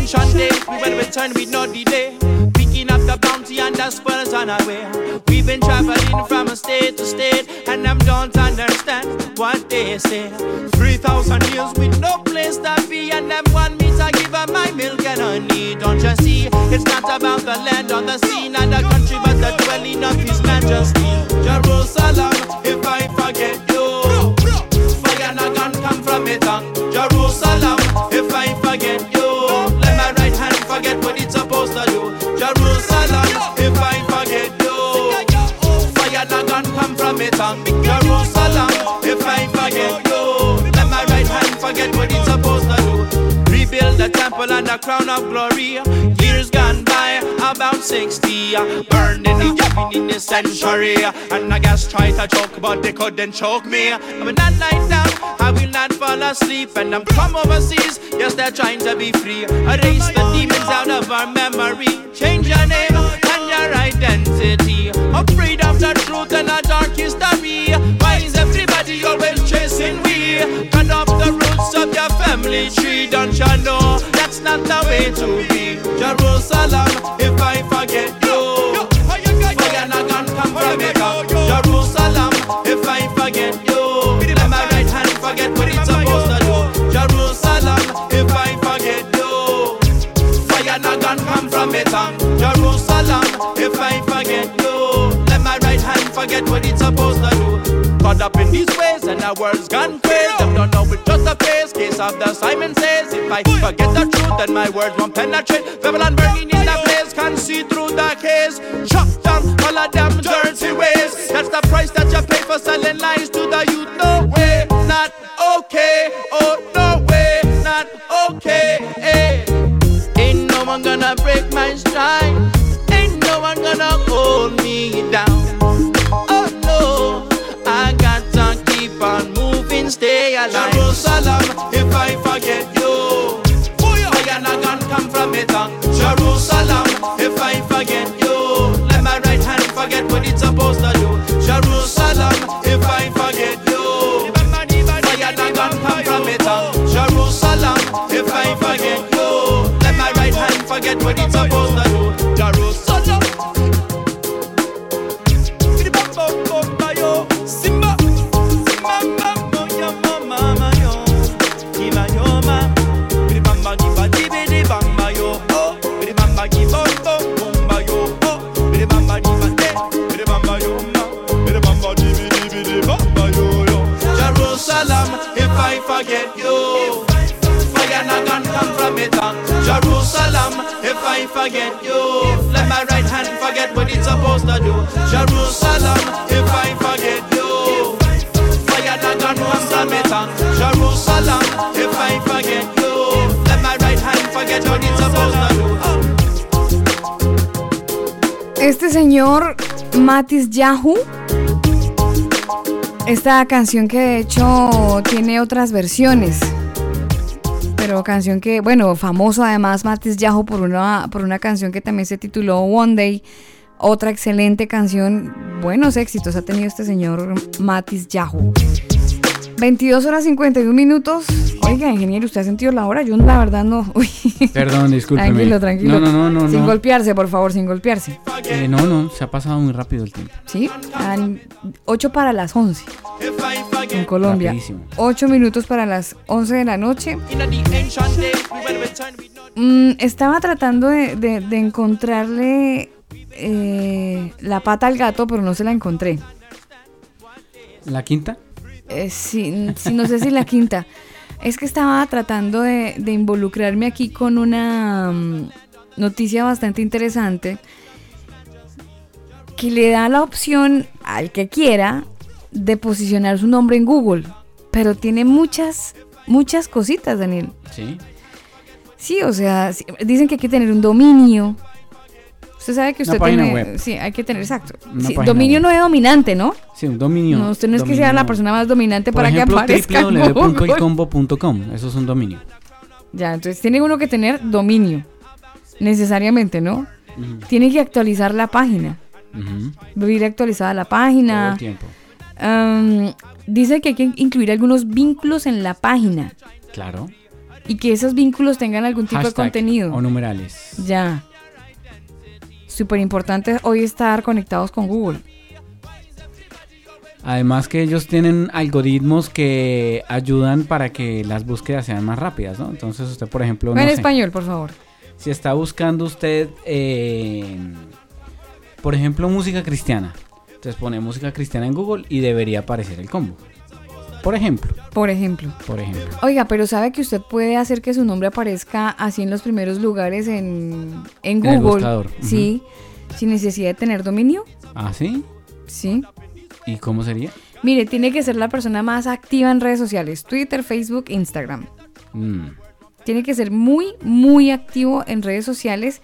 Ancient days, we will return with no delay. Picking up the bounty and the spoils on our way. We've been traveling from state to state, and them don't understand what they say. 3,000 years with no place to be, and them want me to give up my milk and honey. Don't you see? It's not about the land or the sea, not the country, but the dwelling of His Majesty. Jerusalem, if I forget from Jerusalem, if I forget you, let my right hand forget what it's supposed to do. Rebuild the temple and the crown of glory. Years gone by, about 60. uh, Burned in the in the century. And I guess try to choke, but they couldn't choke me. But that night down, I will not fall asleep. And I'm come overseas, yes, they're trying to be free. Erase the demons out of our memory. Change your name and your identity. Afraid of the truth and a dark history. Why is everybody always chasing we? Cut off the roots of your family tree. Don't you know that's not the way to be? Jerusalem, if I forget you, fire come from. Jerusalem, if I forget you. My right hand forget it's supposed to. Jerusalem, if I forget you. Fire come from Jerusalem, if I forget what it's supposed to do. Caught up in these ways and our world's gone crazy. Them don't know it's just a phase. Case of the Simon says, if I forget the truth, then my words won't penetrate. Babylon burning in the place, can't see through the haze. Chop down all of them dirty ways. That's the price that you pay for selling lies to the youth. No way, not okay. Oh, no way, not okay. Hey. Ain't no one gonna break my stride. Ain't no one gonna hold me down. Jerusalem, if I forget you, let my right hand forget what it's supposed to do. Jerusalem, if I forget you, fire not gonna come from it. Jerusalem, if I forget you, let my right hand forget what it's supposed to do. I. Este señor Matis Yahoo. Esta canción que de hecho tiene otras versiones. Pero canción que, bueno, famoso además Matis Yahoo por una, por una canción que también se tituló One Day. Otra excelente canción. Buenos éxitos ha tenido este señor Matis Yahoo. 22 horas 51 minutos. Oiga, ingeniero, ¿usted ha sentido la hora? Yo la verdad no. [LAUGHS] Uy. Perdón, discúlpeme. Tranquilo, tranquilo. No, no, no, no. Sin no. golpearse, por favor, sin golpearse. Eh, no, no, se ha pasado muy rápido el tiempo. ¿Sí? 8 para las 11 en Colombia. Rapidísimo. 8 minutos para las 11 de la noche. Mm, estaba tratando de, de- de encontrarle eh, la pata al gato, pero no se la encontré. ¿La quinta? Eh, sí, sí, no sé si la quinta. Es que estaba tratando de, de involucrarme aquí con una mm, noticia bastante interesante que le da la opción al que quiera de posicionar su nombre en Google. Pero tiene muchas, muchas cositas, Daniel. Sí. Sí, o sea, dicen que hay que tener un dominio. Usted sabe que Una usted página tiene. web. Sí, hay que tener, exacto. Una Sí, dominio web. no es dominante, ¿no? Sí, un dominio. No, usted no es que sea la persona más dominante Por para ejemplo, que aparezca. www.elcombo.com. Eso es un dominio. Ya, entonces tiene uno que tener dominio. Necesariamente, ¿no? Tiene que actualizar la página. Ujú. Vivir actualizada la Todo página. el tiempo. Am, dice que hay que incluir algunos vínculos en la página. Claro. Y que esos vínculos tengan algún tipo de contenido. O numerales. Ya. Súper importante hoy estar conectados con Google. Además que ellos tienen algoritmos que ayudan para que las búsquedas sean más rápidas, ¿no? Entonces usted, por ejemplo, no en sé, español, por favor. si está buscando usted, eh, por ejemplo, música cristiana, entonces pone música cristiana en Google y debería aparecer el combo. Por ejemplo, Por ejemplo. por ejemplo. Oiga, pero ¿sabe que usted puede hacer que su nombre aparezca así en los primeros lugares en, en En el Google? buscador. Sí, sin necesidad de tener dominio. ¿Ah, sí? Sí. ¿Y cómo sería? Mire, tiene que ser la persona más activa en redes sociales, Twitter, Facebook, Instagram. Mm, Tiene que ser muy, muy activo en redes sociales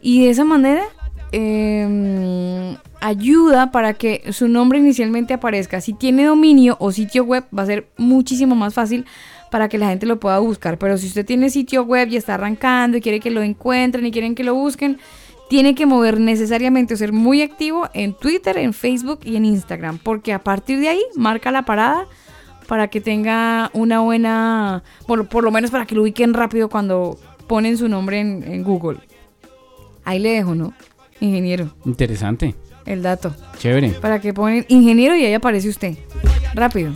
y de esa manera eh, ayuda para que su nombre inicialmente aparezca. Si tiene dominio o sitio web, va a ser muchísimo más fácil para que la gente lo pueda buscar. Pero si usted tiene sitio web y está arrancando y quiere que lo encuentren y quieren que lo busquen, tiene que mover necesariamente o ser muy activo en Twitter, en Facebook y en Instagram. Porque a partir de ahí marca la parada para que tenga una buena, por, por lo menos para que lo ubiquen rápido cuando ponen su nombre en, en Google. Ahí le dejo, ¿no? Ingeniero, interesante. El dato. Chévere. Para que ponen ingeniero y ahí aparece usted. rápido.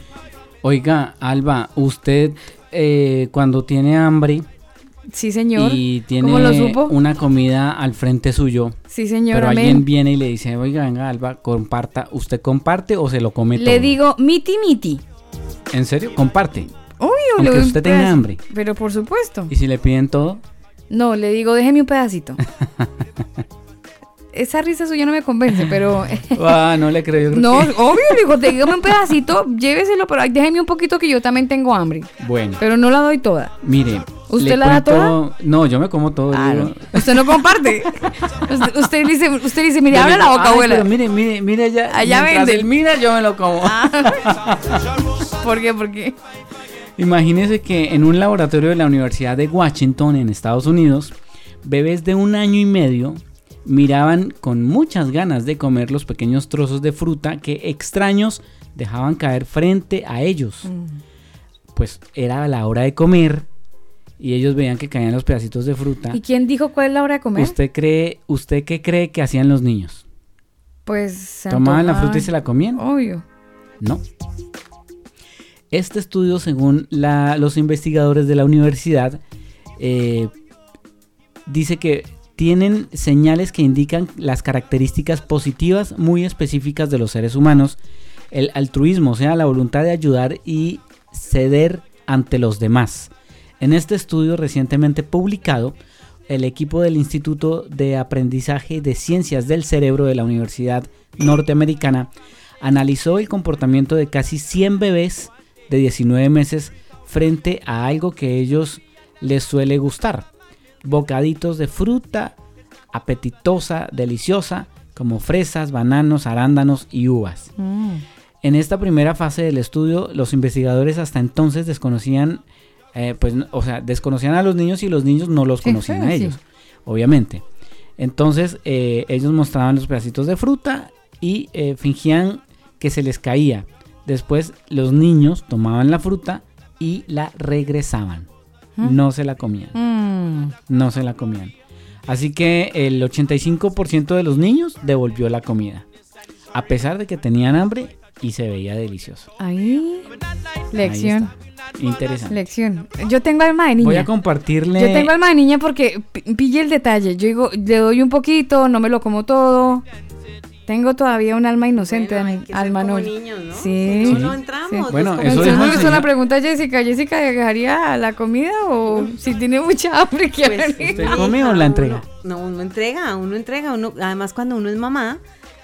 Oiga, Alba, usted eh, cuando tiene hambre Sí, señor. y ¿Cómo lo tiene supo? una comida al frente suyo, Sí, señor. pero amén. alguien viene y le dice, oiga, venga, Alba, comparta, ¿usted comparte o se lo come Le todo? digo miti miti. ¿En serio? Comparte. Obvio, Aunque usted tenga hambre. Pero por supuesto. Y si le piden todo, No, le digo, déjeme un pedacito. [LAUGHS] Esa risa suya no me convence, pero... [LAUGHS] ah, no le creo. yo creo no, que- obvio, digo, dígame un [LAUGHS] pedacito, lléveselo, pero déjeme un poquito que yo también tengo hambre. Bueno, Pero no la doy toda. mire. ¿Usted la da cuento- No, yo me como todo. Ah, no. Usted no comparte. [LAUGHS] usted, usted dice, usted dice, mire, abre la boca, "Ay, abuela. pero mire, mire, mire allá. Allá vende. él mira, yo me lo como. ¿Por qué? ¿Por qué? Imagínese que en un laboratorio de la Universidad de Washington, en Estados Unidos, bebés de un año y medio miraban con muchas ganas de comer los pequeños trozos de fruta que extraños dejaban caer frente a ellos. Pues era la hora de comer y ellos veían que caían los pedacitos de fruta. ¿Y quién dijo cuál es la hora de comer? ¿Usted cree, usted qué cree que hacían los niños? Pues se ¿Tomaban la fruta y se la comían? Obvio. No. Este estudio, según la- los investigadores de la universidad, eh, dice que tienen señales que indican las características positivas muy específicas de los seres humanos. El altruismo, o sea, la voluntad de ayudar y ceder ante los demás. En este estudio recientemente publicado, el equipo del Instituto de Aprendizaje de Ciencias del Cerebro de la Universidad Norteamericana analizó el comportamiento de casi 100 bebés de 19 meses frente a algo que ellos les suele gustar. Bocaditos de fruta apetitosa, deliciosa, como fresas, bananos, arándanos y uvas. En esta primera fase del estudio, los investigadores hasta entonces desconocían, eh, pues, o sea, desconocían a los niños y los niños no los Sí, conocían a sí. ellos, obviamente. Entonces, eh, ellos mostraban los pedacitos de fruta y eh, fingían que se les caía. Después, los niños tomaban la fruta y la regresaban. ¿Mm? No se la comían. Mm. No se la comían. Así que el 85% de los niños devolvió la comida. A pesar de que tenían hambre y se veía delicioso. Ahí. Lección. Ahí. Interesante. Lección. Yo tengo alma de niña. Voy a compartirle. Yo tengo alma de niña porque pi- pille el detalle. Yo digo, le doy un poquito, no me lo como todo. Tengo todavía un alma inocente, alma no. niños, ¿no? Sí. No, no entramos, Sí. Bueno, Entonces, eso señor. una pregunta a Jessica. ¿Jessica dejaría la comida o si tiene mucha hambre quiere Pues, venir? ¿Usted come o la entrega? No, uno entrega, uno entrega, uno, además cuando uno es mamá,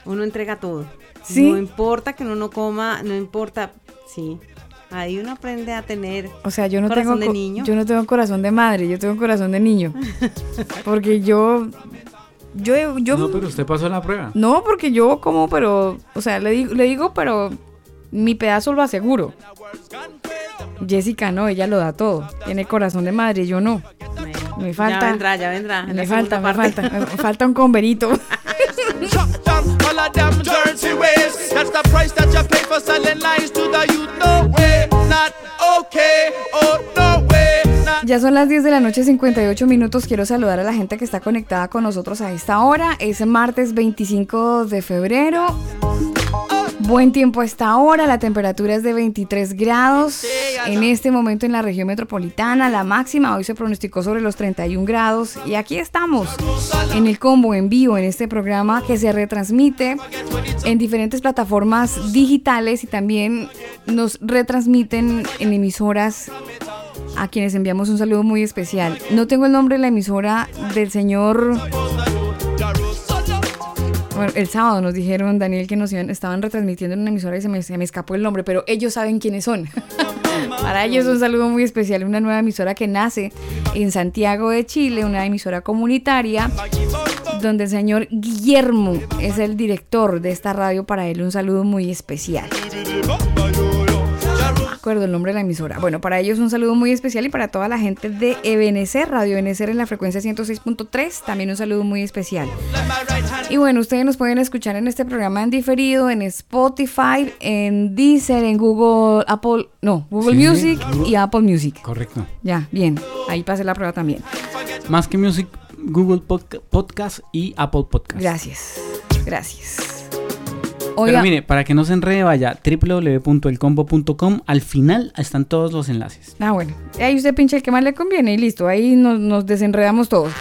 uno entrega todo. ¿Sí? No importa que uno no coma, no importa, sí. Ahí uno aprende a tener O sea, yo no corazón tengo de niño. yo no tengo corazón de madre, yo tengo corazón de niño. [LAUGHS] Porque yo yo yo No, pero usted pasó la prueba. No, porque yo como, pero, o sea, le digo, le digo, pero mi pedazo lo aseguro. Jessica no, ella lo da todo. Tiene corazón de madre, yo no. Me falta. Ya vendrá, ya vendrá. en Me falta, me falta, me [LAUGHS] falta un converito. Ya son las 10 de la noche, 58 minutos. Quiero saludar a la gente que está conectada con nosotros a esta hora. Es martes 25 de febrero. Buen tiempo a esta hora, la temperatura es de 23 grados. En este momento en la región metropolitana, la máxima hoy se pronosticó sobre los 31 grados. Y aquí estamos en el combo en vivo, en este programa que se retransmite en diferentes plataformas digitales y también nos retransmiten en emisoras a quienes enviamos un saludo muy especial. No tengo el nombre de la emisora del señor. El sábado nos dijeron, Daniel, que nos iban- estaban retransmitiendo en una emisora y se me, se me escapó el nombre, pero ellos saben quiénes son. [LAUGHS] Para ellos un saludo muy especial, una nueva emisora que nace en Santiago de Chile, una emisora comunitaria, donde el señor Guillermo es el director de esta radio. Para él un saludo muy especial. Acuerdo el nombre de la emisora. Bueno, para ellos un saludo muy especial y para toda la gente de Ebenecer, Radio Ebenecer en la frecuencia 106.3, también un saludo muy especial. Y bueno, ustedes nos pueden escuchar en este programa en diferido, en Spotify, en Deezer, en Google, Apple, no, Google sí, Music Google. y Apple Music. Correcto. Ya, bien, ahí pasé la prueba también. Más que Music, Google Podca- Podcast y Apple Podcast. Gracias, gracias. Oiga, Pero mire, para que no se enrede, vaya www.elcombo.com. Al final están todos los enlaces. Ah, bueno. Ahí usted pincha el que más le conviene y listo. Ahí nos, nos desenredamos todos.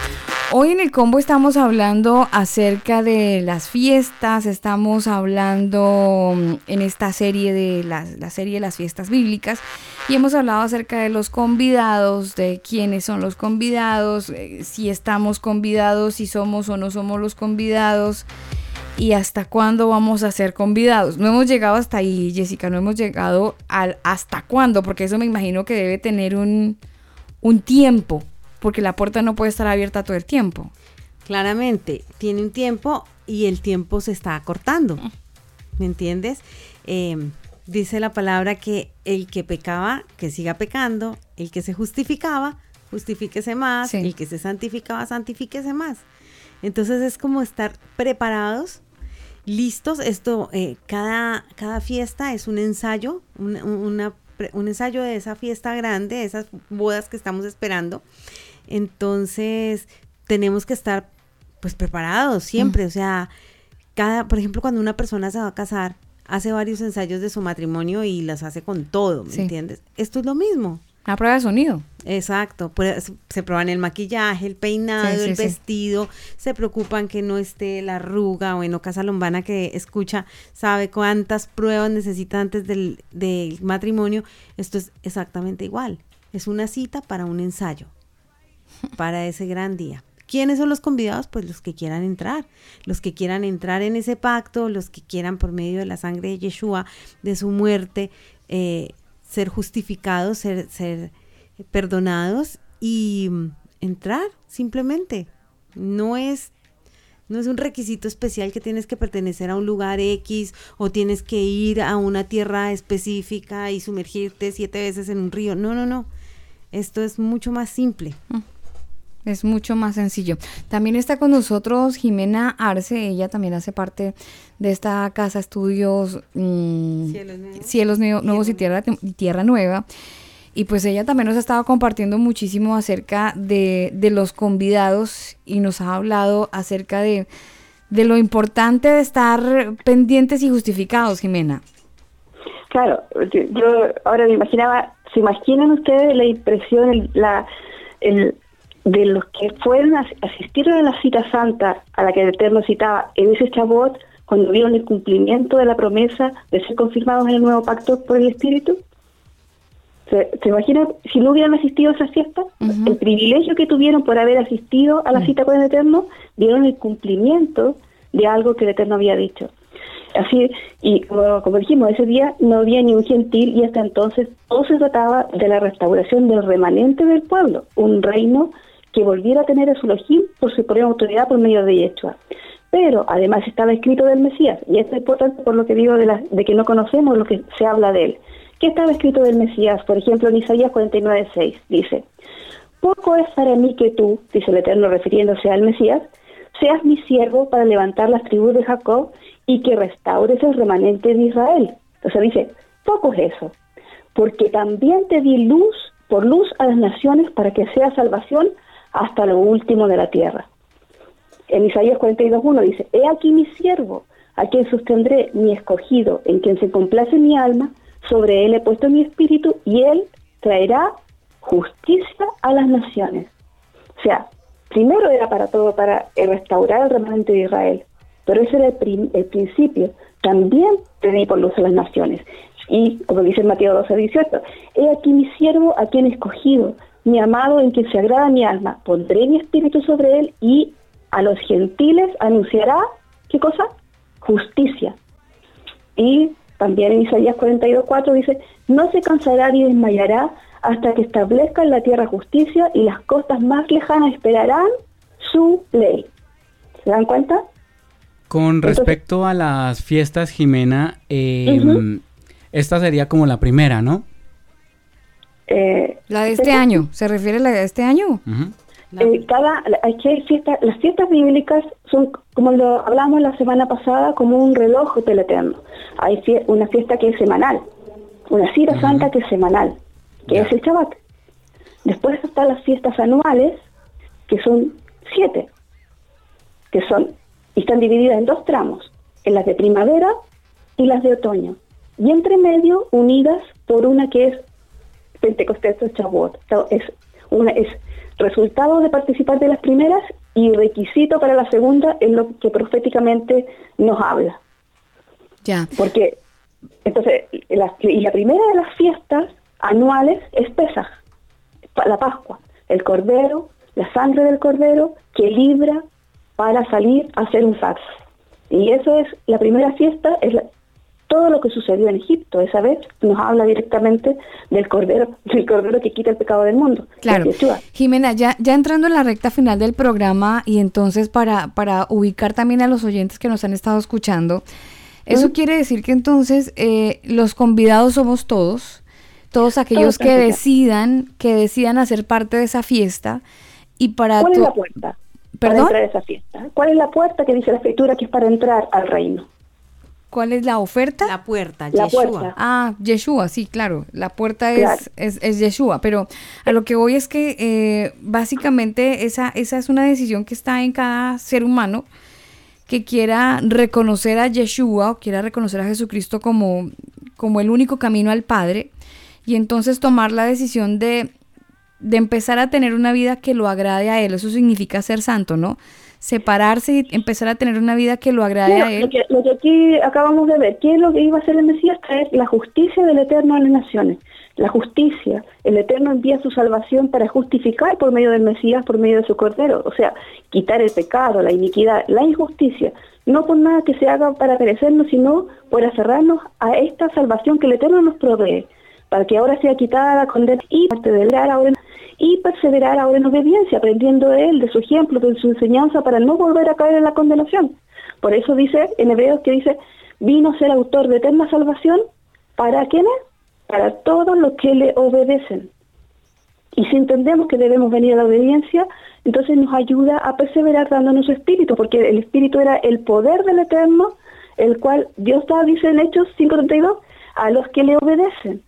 Hoy en el combo estamos hablando acerca de las fiestas, estamos hablando mm, en esta serie de las, la serie de las fiestas bíblicas y hemos hablado acerca de los convidados, de quiénes son los convidados, eh, si estamos convidados, si somos o no somos los convidados y hasta cuándo vamos a ser convidados. No hemos llegado hasta ahí, Jessica, no hemos llegado al hasta cuándo, porque eso me imagino que debe tener un, un tiempo, porque la puerta no puede estar abierta todo el tiempo. Claramente, tiene un tiempo y el tiempo se está acortando. ¿Me entiendes? Eh, dice la palabra que el que pecaba, que siga pecando, el que se justificaba, justifíquese más, el que se santificaba, santifíquese más. Entonces es como estar preparados, listos. Esto, eh, cada, cada fiesta es un ensayo, un, un- una pre- un ensayo de esa fiesta grande, de esas bodas que estamos esperando. Entonces, tenemos que estar pues preparados siempre, o sea, cada, por ejemplo, cuando una persona se va a casar, hace varios ensayos de su matrimonio y las hace con todo, ¿me Sí. entiendes? Esto es lo mismo. Una prueba de sonido. Exacto, pues, se prueban el maquillaje, el peinado, Sí, sí, el sí. vestido, se preocupan que no esté la arruga, bueno, Casa Lombana que escucha sabe cuántas pruebas necesita antes del, del matrimonio, esto es exactamente igual, es una cita para un ensayo, para ese gran día. ¿Quiénes son los convidados? Pues los que quieran entrar, los que quieran entrar en ese pacto, los que quieran por medio de la sangre de Yeshua, de su muerte, eh, ser justificados, ser, ser perdonados y mm, entrar simplemente. No es, no es un requisito especial que tienes que pertenecer a un lugar X o tienes que ir a una tierra específica y sumergirte siete veces en un río. No, no, no. Esto es mucho más simple. Es mucho más sencillo. También está con nosotros Jimena Arce, ella también hace parte de esta casa estudios mm, Cielos, Nue- Nuevos y Tierra, y Tierra Nueva. Y pues ella también nos ha estado compartiendo muchísimo acerca de, de los convidados y nos ha hablado acerca de, de lo importante de estar pendientes y justificados, Jimena. Claro, yo, ahora me imaginaba, ¿se imaginan ustedes la impresión, la, el, de los que fueron, asistieron a la cita santa a la que el Eterno citaba en ese chabot, cuando vieron el cumplimiento de la promesa de ser confirmados en el nuevo pacto por el Espíritu? ¿Se, se imaginan si no hubieran asistido a esa fiesta? El privilegio que tuvieron por haber asistido a la cita con el Eterno, vieron el cumplimiento de algo que el Eterno había dicho. Así, y como, como dijimos, ese día no había ni un gentil y hasta entonces todo se trataba de la restauración del remanente del pueblo, un reino que volviera a tener a su Elohim por su propia autoridad por medio de Yeshua. Pero además estaba escrito del Mesías, y esto es importante por lo que digo de, la- de que no conocemos lo que se habla de él. ¿Qué estaba escrito del Mesías? Por ejemplo, en Isaías 49.6 dice, Poco es para mí que tú, dice el Eterno refiriéndose al Mesías, seas mi siervo para levantar las tribus de Jacob y que restaures el remanente de Israel. Entonces dice, poco es eso, porque también te di luz por luz a las naciones para que sea salvación hasta lo último de la tierra. En Isaías 42.1 dice, He aquí mi siervo, a quien sostendré mi escogido, en quien se complace mi alma, sobre él he puesto mi espíritu, y él traerá justicia a las naciones. O sea, primero era para todo, para restaurar el remanente de Israel, pero ese era el, el principio. También te di por luz a las naciones. Y como dice Mateo 12, 18, he aquí mi siervo a quien he escogido, mi amado en quien se agrada mi alma, pondré mi espíritu sobre él y a los gentiles anunciará, ¿qué cosa? Justicia. Y también en Isaías 42.4 dice, no se cansará ni desmayará hasta que establezca en la tierra justicia y las costas más lejanas esperarán su ley. ¿Se dan cuenta? Con Entonces- respecto a las fiestas, Jimena, eh, Ujú. esta sería como la primera, ¿no? Eh, La de este año, ¿se refiere a la de este año? Eh, cada, hay fiestas, las fiestas bíblicas son, como lo hablamos la semana pasada, como un reloj del Eterno. Hay fie- una fiesta que es semanal, una cita santa que es semanal, que es el Shabbat. Después están las fiestas anuales, que son siete, que son, y están divididas en dos tramos, en las de primavera y las de otoño. Y entre medio unidas por una que es Pentecostés o Shavuot. Es, una, es resultado de participar de las primeras y requisito para la segunda en lo que proféticamente nos habla. Ya. Porque, entonces, la- y la primera de las fiestas anuales es Pesaj, la Pascua, el Cordero, la sangre del Cordero que libra para salir a hacer un fax. Y eso es, la primera fiesta es la- todo lo que sucedió en Egipto. Esa vez nos habla directamente del Cordero, [LAUGHS] del Cordero que quita el pecado del mundo. Claro. Jimena, ya, ya entrando en la recta final del programa y entonces para, para ubicar también a los oyentes que nos han estado escuchando, eso quiere decir que entonces eh, los convidados somos todos, todos aquellos Todos, que decidan, que decidan hacer parte de esa fiesta y para ¿Cuál es la puerta para ¿Perdón? entrar a esa fiesta? ¿Cuál es la puerta que dice la escritura que es para entrar al reino? ¿Cuál es la oferta? La puerta, La Yeshua. puerta. Ah, Yeshua, sí, claro. La puerta Claro. es, es, es Yeshua, pero a lo que voy es que eh, básicamente esa, esa es una decisión que está en cada ser humano que quiera reconocer a Yeshua o quiera reconocer a Jesucristo como, como el único camino al Padre y entonces tomar la decisión de, de empezar a tener una vida que lo agrade a Él. Eso significa ser santo, ¿no? Separarse y empezar a tener una vida que lo agrade a Él. lo, que, lo que aquí acabamos de ver, ¿qué es lo que iba a hacer el Mesías? Traer la justicia del Eterno a las naciones. La justicia, el Eterno envía su salvación para justificar por medio del Mesías, por medio de su Cordero. O sea, quitar el pecado, la iniquidad, la injusticia. No por nada que se haga para perecernos, sino por aferrarnos a esta salvación que el Eterno nos provee. Para que ahora sea quitada la condena y ahora en, y perseverar ahora en obediencia, aprendiendo de él, de su ejemplo, de su enseñanza, para no volver a caer en la condenación. Por eso dice en Hebreos que dice, vino ser autor de eterna salvación, ¿para quiénes? Para todos los que le obedecen. Y si entendemos que debemos venir a la obediencia, entonces nos ayuda a perseverar dándonos su espíritu, porque el espíritu era el poder del eterno, el cual Dios da, dice en Hechos 5.32, a los que le obedecen.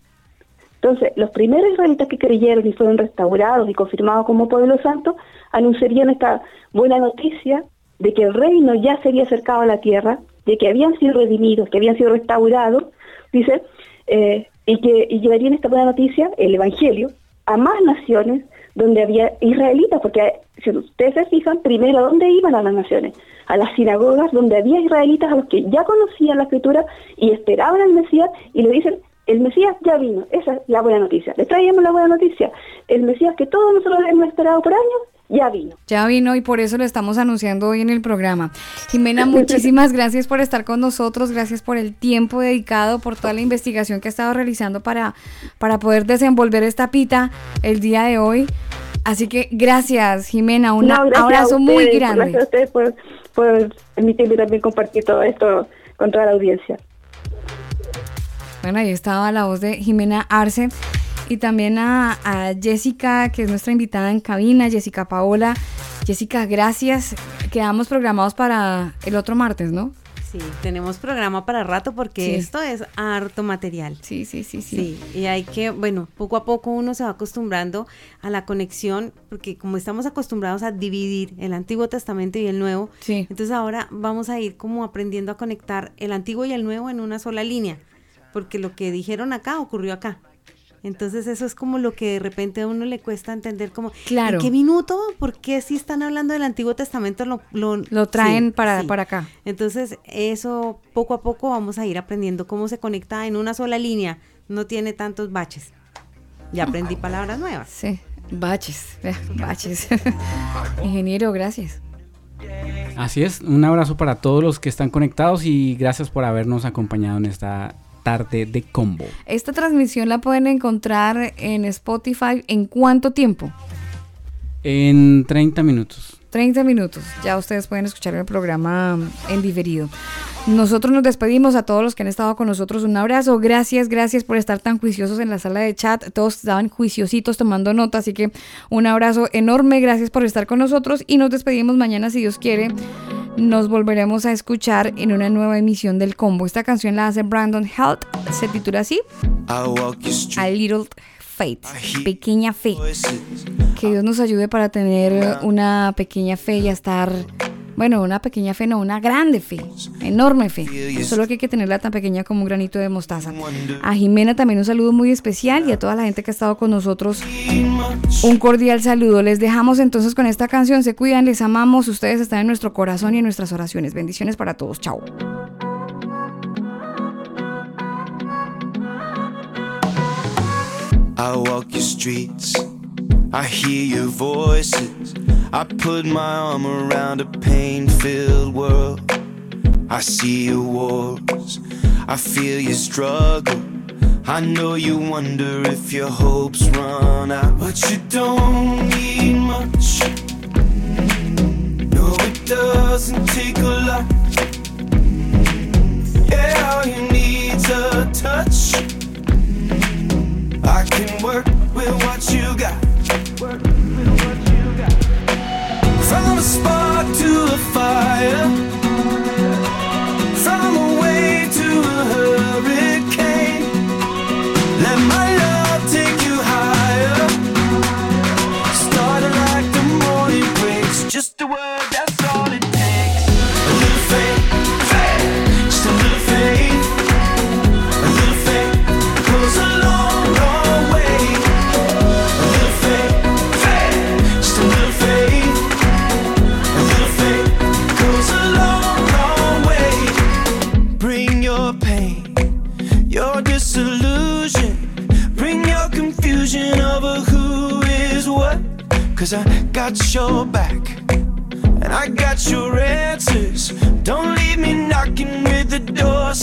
Entonces, los primeros israelitas que creyeron y fueron restaurados y confirmados como pueblo santo, anunciarían esta buena noticia de que el reino ya se había acercado a la tierra, de que habían sido redimidos, que habían sido restaurados, dice, eh, y que llevarían esta buena noticia, el Evangelio, a más naciones donde había israelitas, porque si ustedes se fijan, primero, ¿a dónde iban a las naciones? A las sinagogas donde había israelitas a los que ya conocían la escritura y esperaban al Mesías y le dicen, el Mesías ya vino, esa es la buena noticia. Le traíamos la buena noticia. El Mesías que todos nosotros hemos esperado por años, ya vino. Ya vino y por eso lo estamos anunciando hoy en el programa. Jimena, [LAUGHS] muchísimas gracias por estar con nosotros, gracias por el tiempo dedicado, por toda la investigación que ha estado realizando para, para poder desenvolver esta pita el día de hoy. Así que gracias, Jimena, un No, abrazo muy grande. Gracias a ustedes por, por permitirme también compartir todo esto con toda la audiencia. Bueno, ahí estaba la voz de Jimena Arce y también a, a Jessica, que es nuestra invitada en cabina, Jessica Paola. Jessica, gracias. Quedamos programados para el otro martes, ¿no? Sí, tenemos programa para rato porque Sí. esto es harto material. Sí, sí, sí, sí. Sí, y hay que, bueno, poco a poco uno se va acostumbrando a la conexión, porque como estamos acostumbrados a dividir el Antiguo Testamento y el Nuevo, Sí. entonces ahora vamos a ir como aprendiendo a conectar el Antiguo y el Nuevo en una sola línea, porque lo que dijeron acá ocurrió acá. Entonces eso es como lo que de repente a uno le cuesta entender como, Claro. ¿en qué minuto? ¿Por qué si están hablando del Antiguo Testamento lo, lo, Lo traen sí, para, sí. para acá. Entonces, eso poco a poco vamos a ir aprendiendo cómo se conecta en una sola línea. No tiene tantos baches. Ya aprendí palabras nuevas. Sí, baches, baches. [LAUGHS] Ingeniero, gracias. Así es, un abrazo para todos los que están conectados y gracias por habernos acompañado en esta tarde de combo. Esta transmisión la pueden encontrar en Spotify en cuánto tiempo? En 30 minutos. 30 minutos. Ya ustedes pueden escuchar el programa en diferido. Nosotros nos despedimos a todos los que han estado con nosotros. Un abrazo. Gracias, gracias por estar tan juiciosos en la sala de chat. Todos estaban juiciositos tomando nota. Así que un abrazo enorme. Gracias por estar con nosotros. Y nos despedimos mañana, si Dios quiere. Nos volveremos a escuchar en una nueva emisión del combo. Esta canción la hace Brandon Helt. Se titula así: A Little Faith. Pequeña fe. Que Dios nos ayude para tener una pequeña fe y a estar Bueno, una pequeña fe, no, una grande fe, enorme fe. Solo que hay que tenerla tan pequeña como un granito de mostaza. A Jimena también un saludo muy especial y a toda la gente que ha estado con nosotros un cordial saludo. Les dejamos entonces con esta canción. Se cuidan, les amamos. Ustedes están en nuestro corazón y en nuestras oraciones. Bendiciones para todos. Chao. I walk your streets, I hear your voices. I put my arm around a pain filled world. I see your wars, I feel your struggle. I know you wonder if your hopes run out, but you don't need much. No, it doesn't take a lot. Yeah, all you need's a touch. Can work with what you got. From a spark to a fire,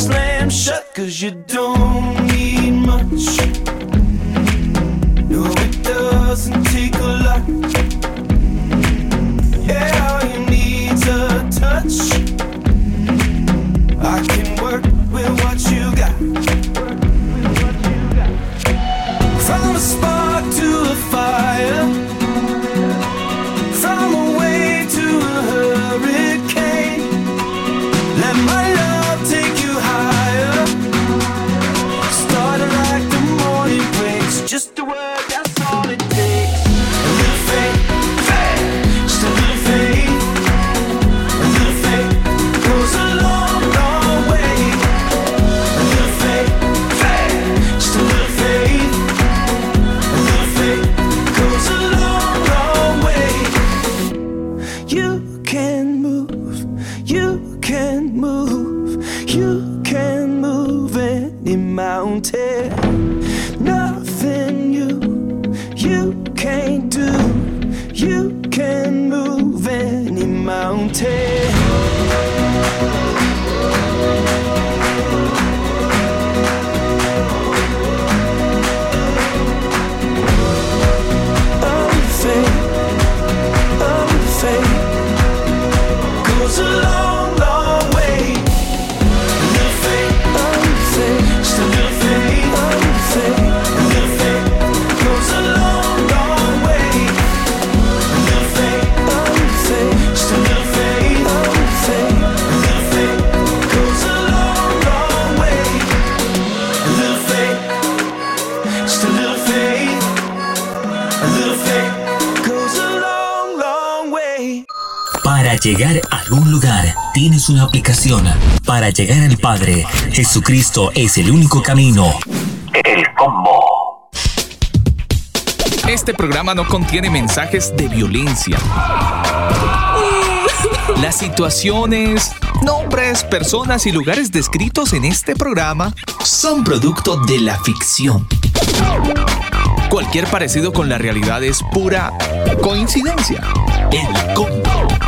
slammed shut, cause you don't Para llegar al Padre, Jesucristo es el único camino. El combo. Este programa no contiene mensajes de violencia. Las situaciones, nombres, personas y lugares descritos en este programa son producto de la ficción. Cualquier parecido con la realidad es pura coincidencia. El combo.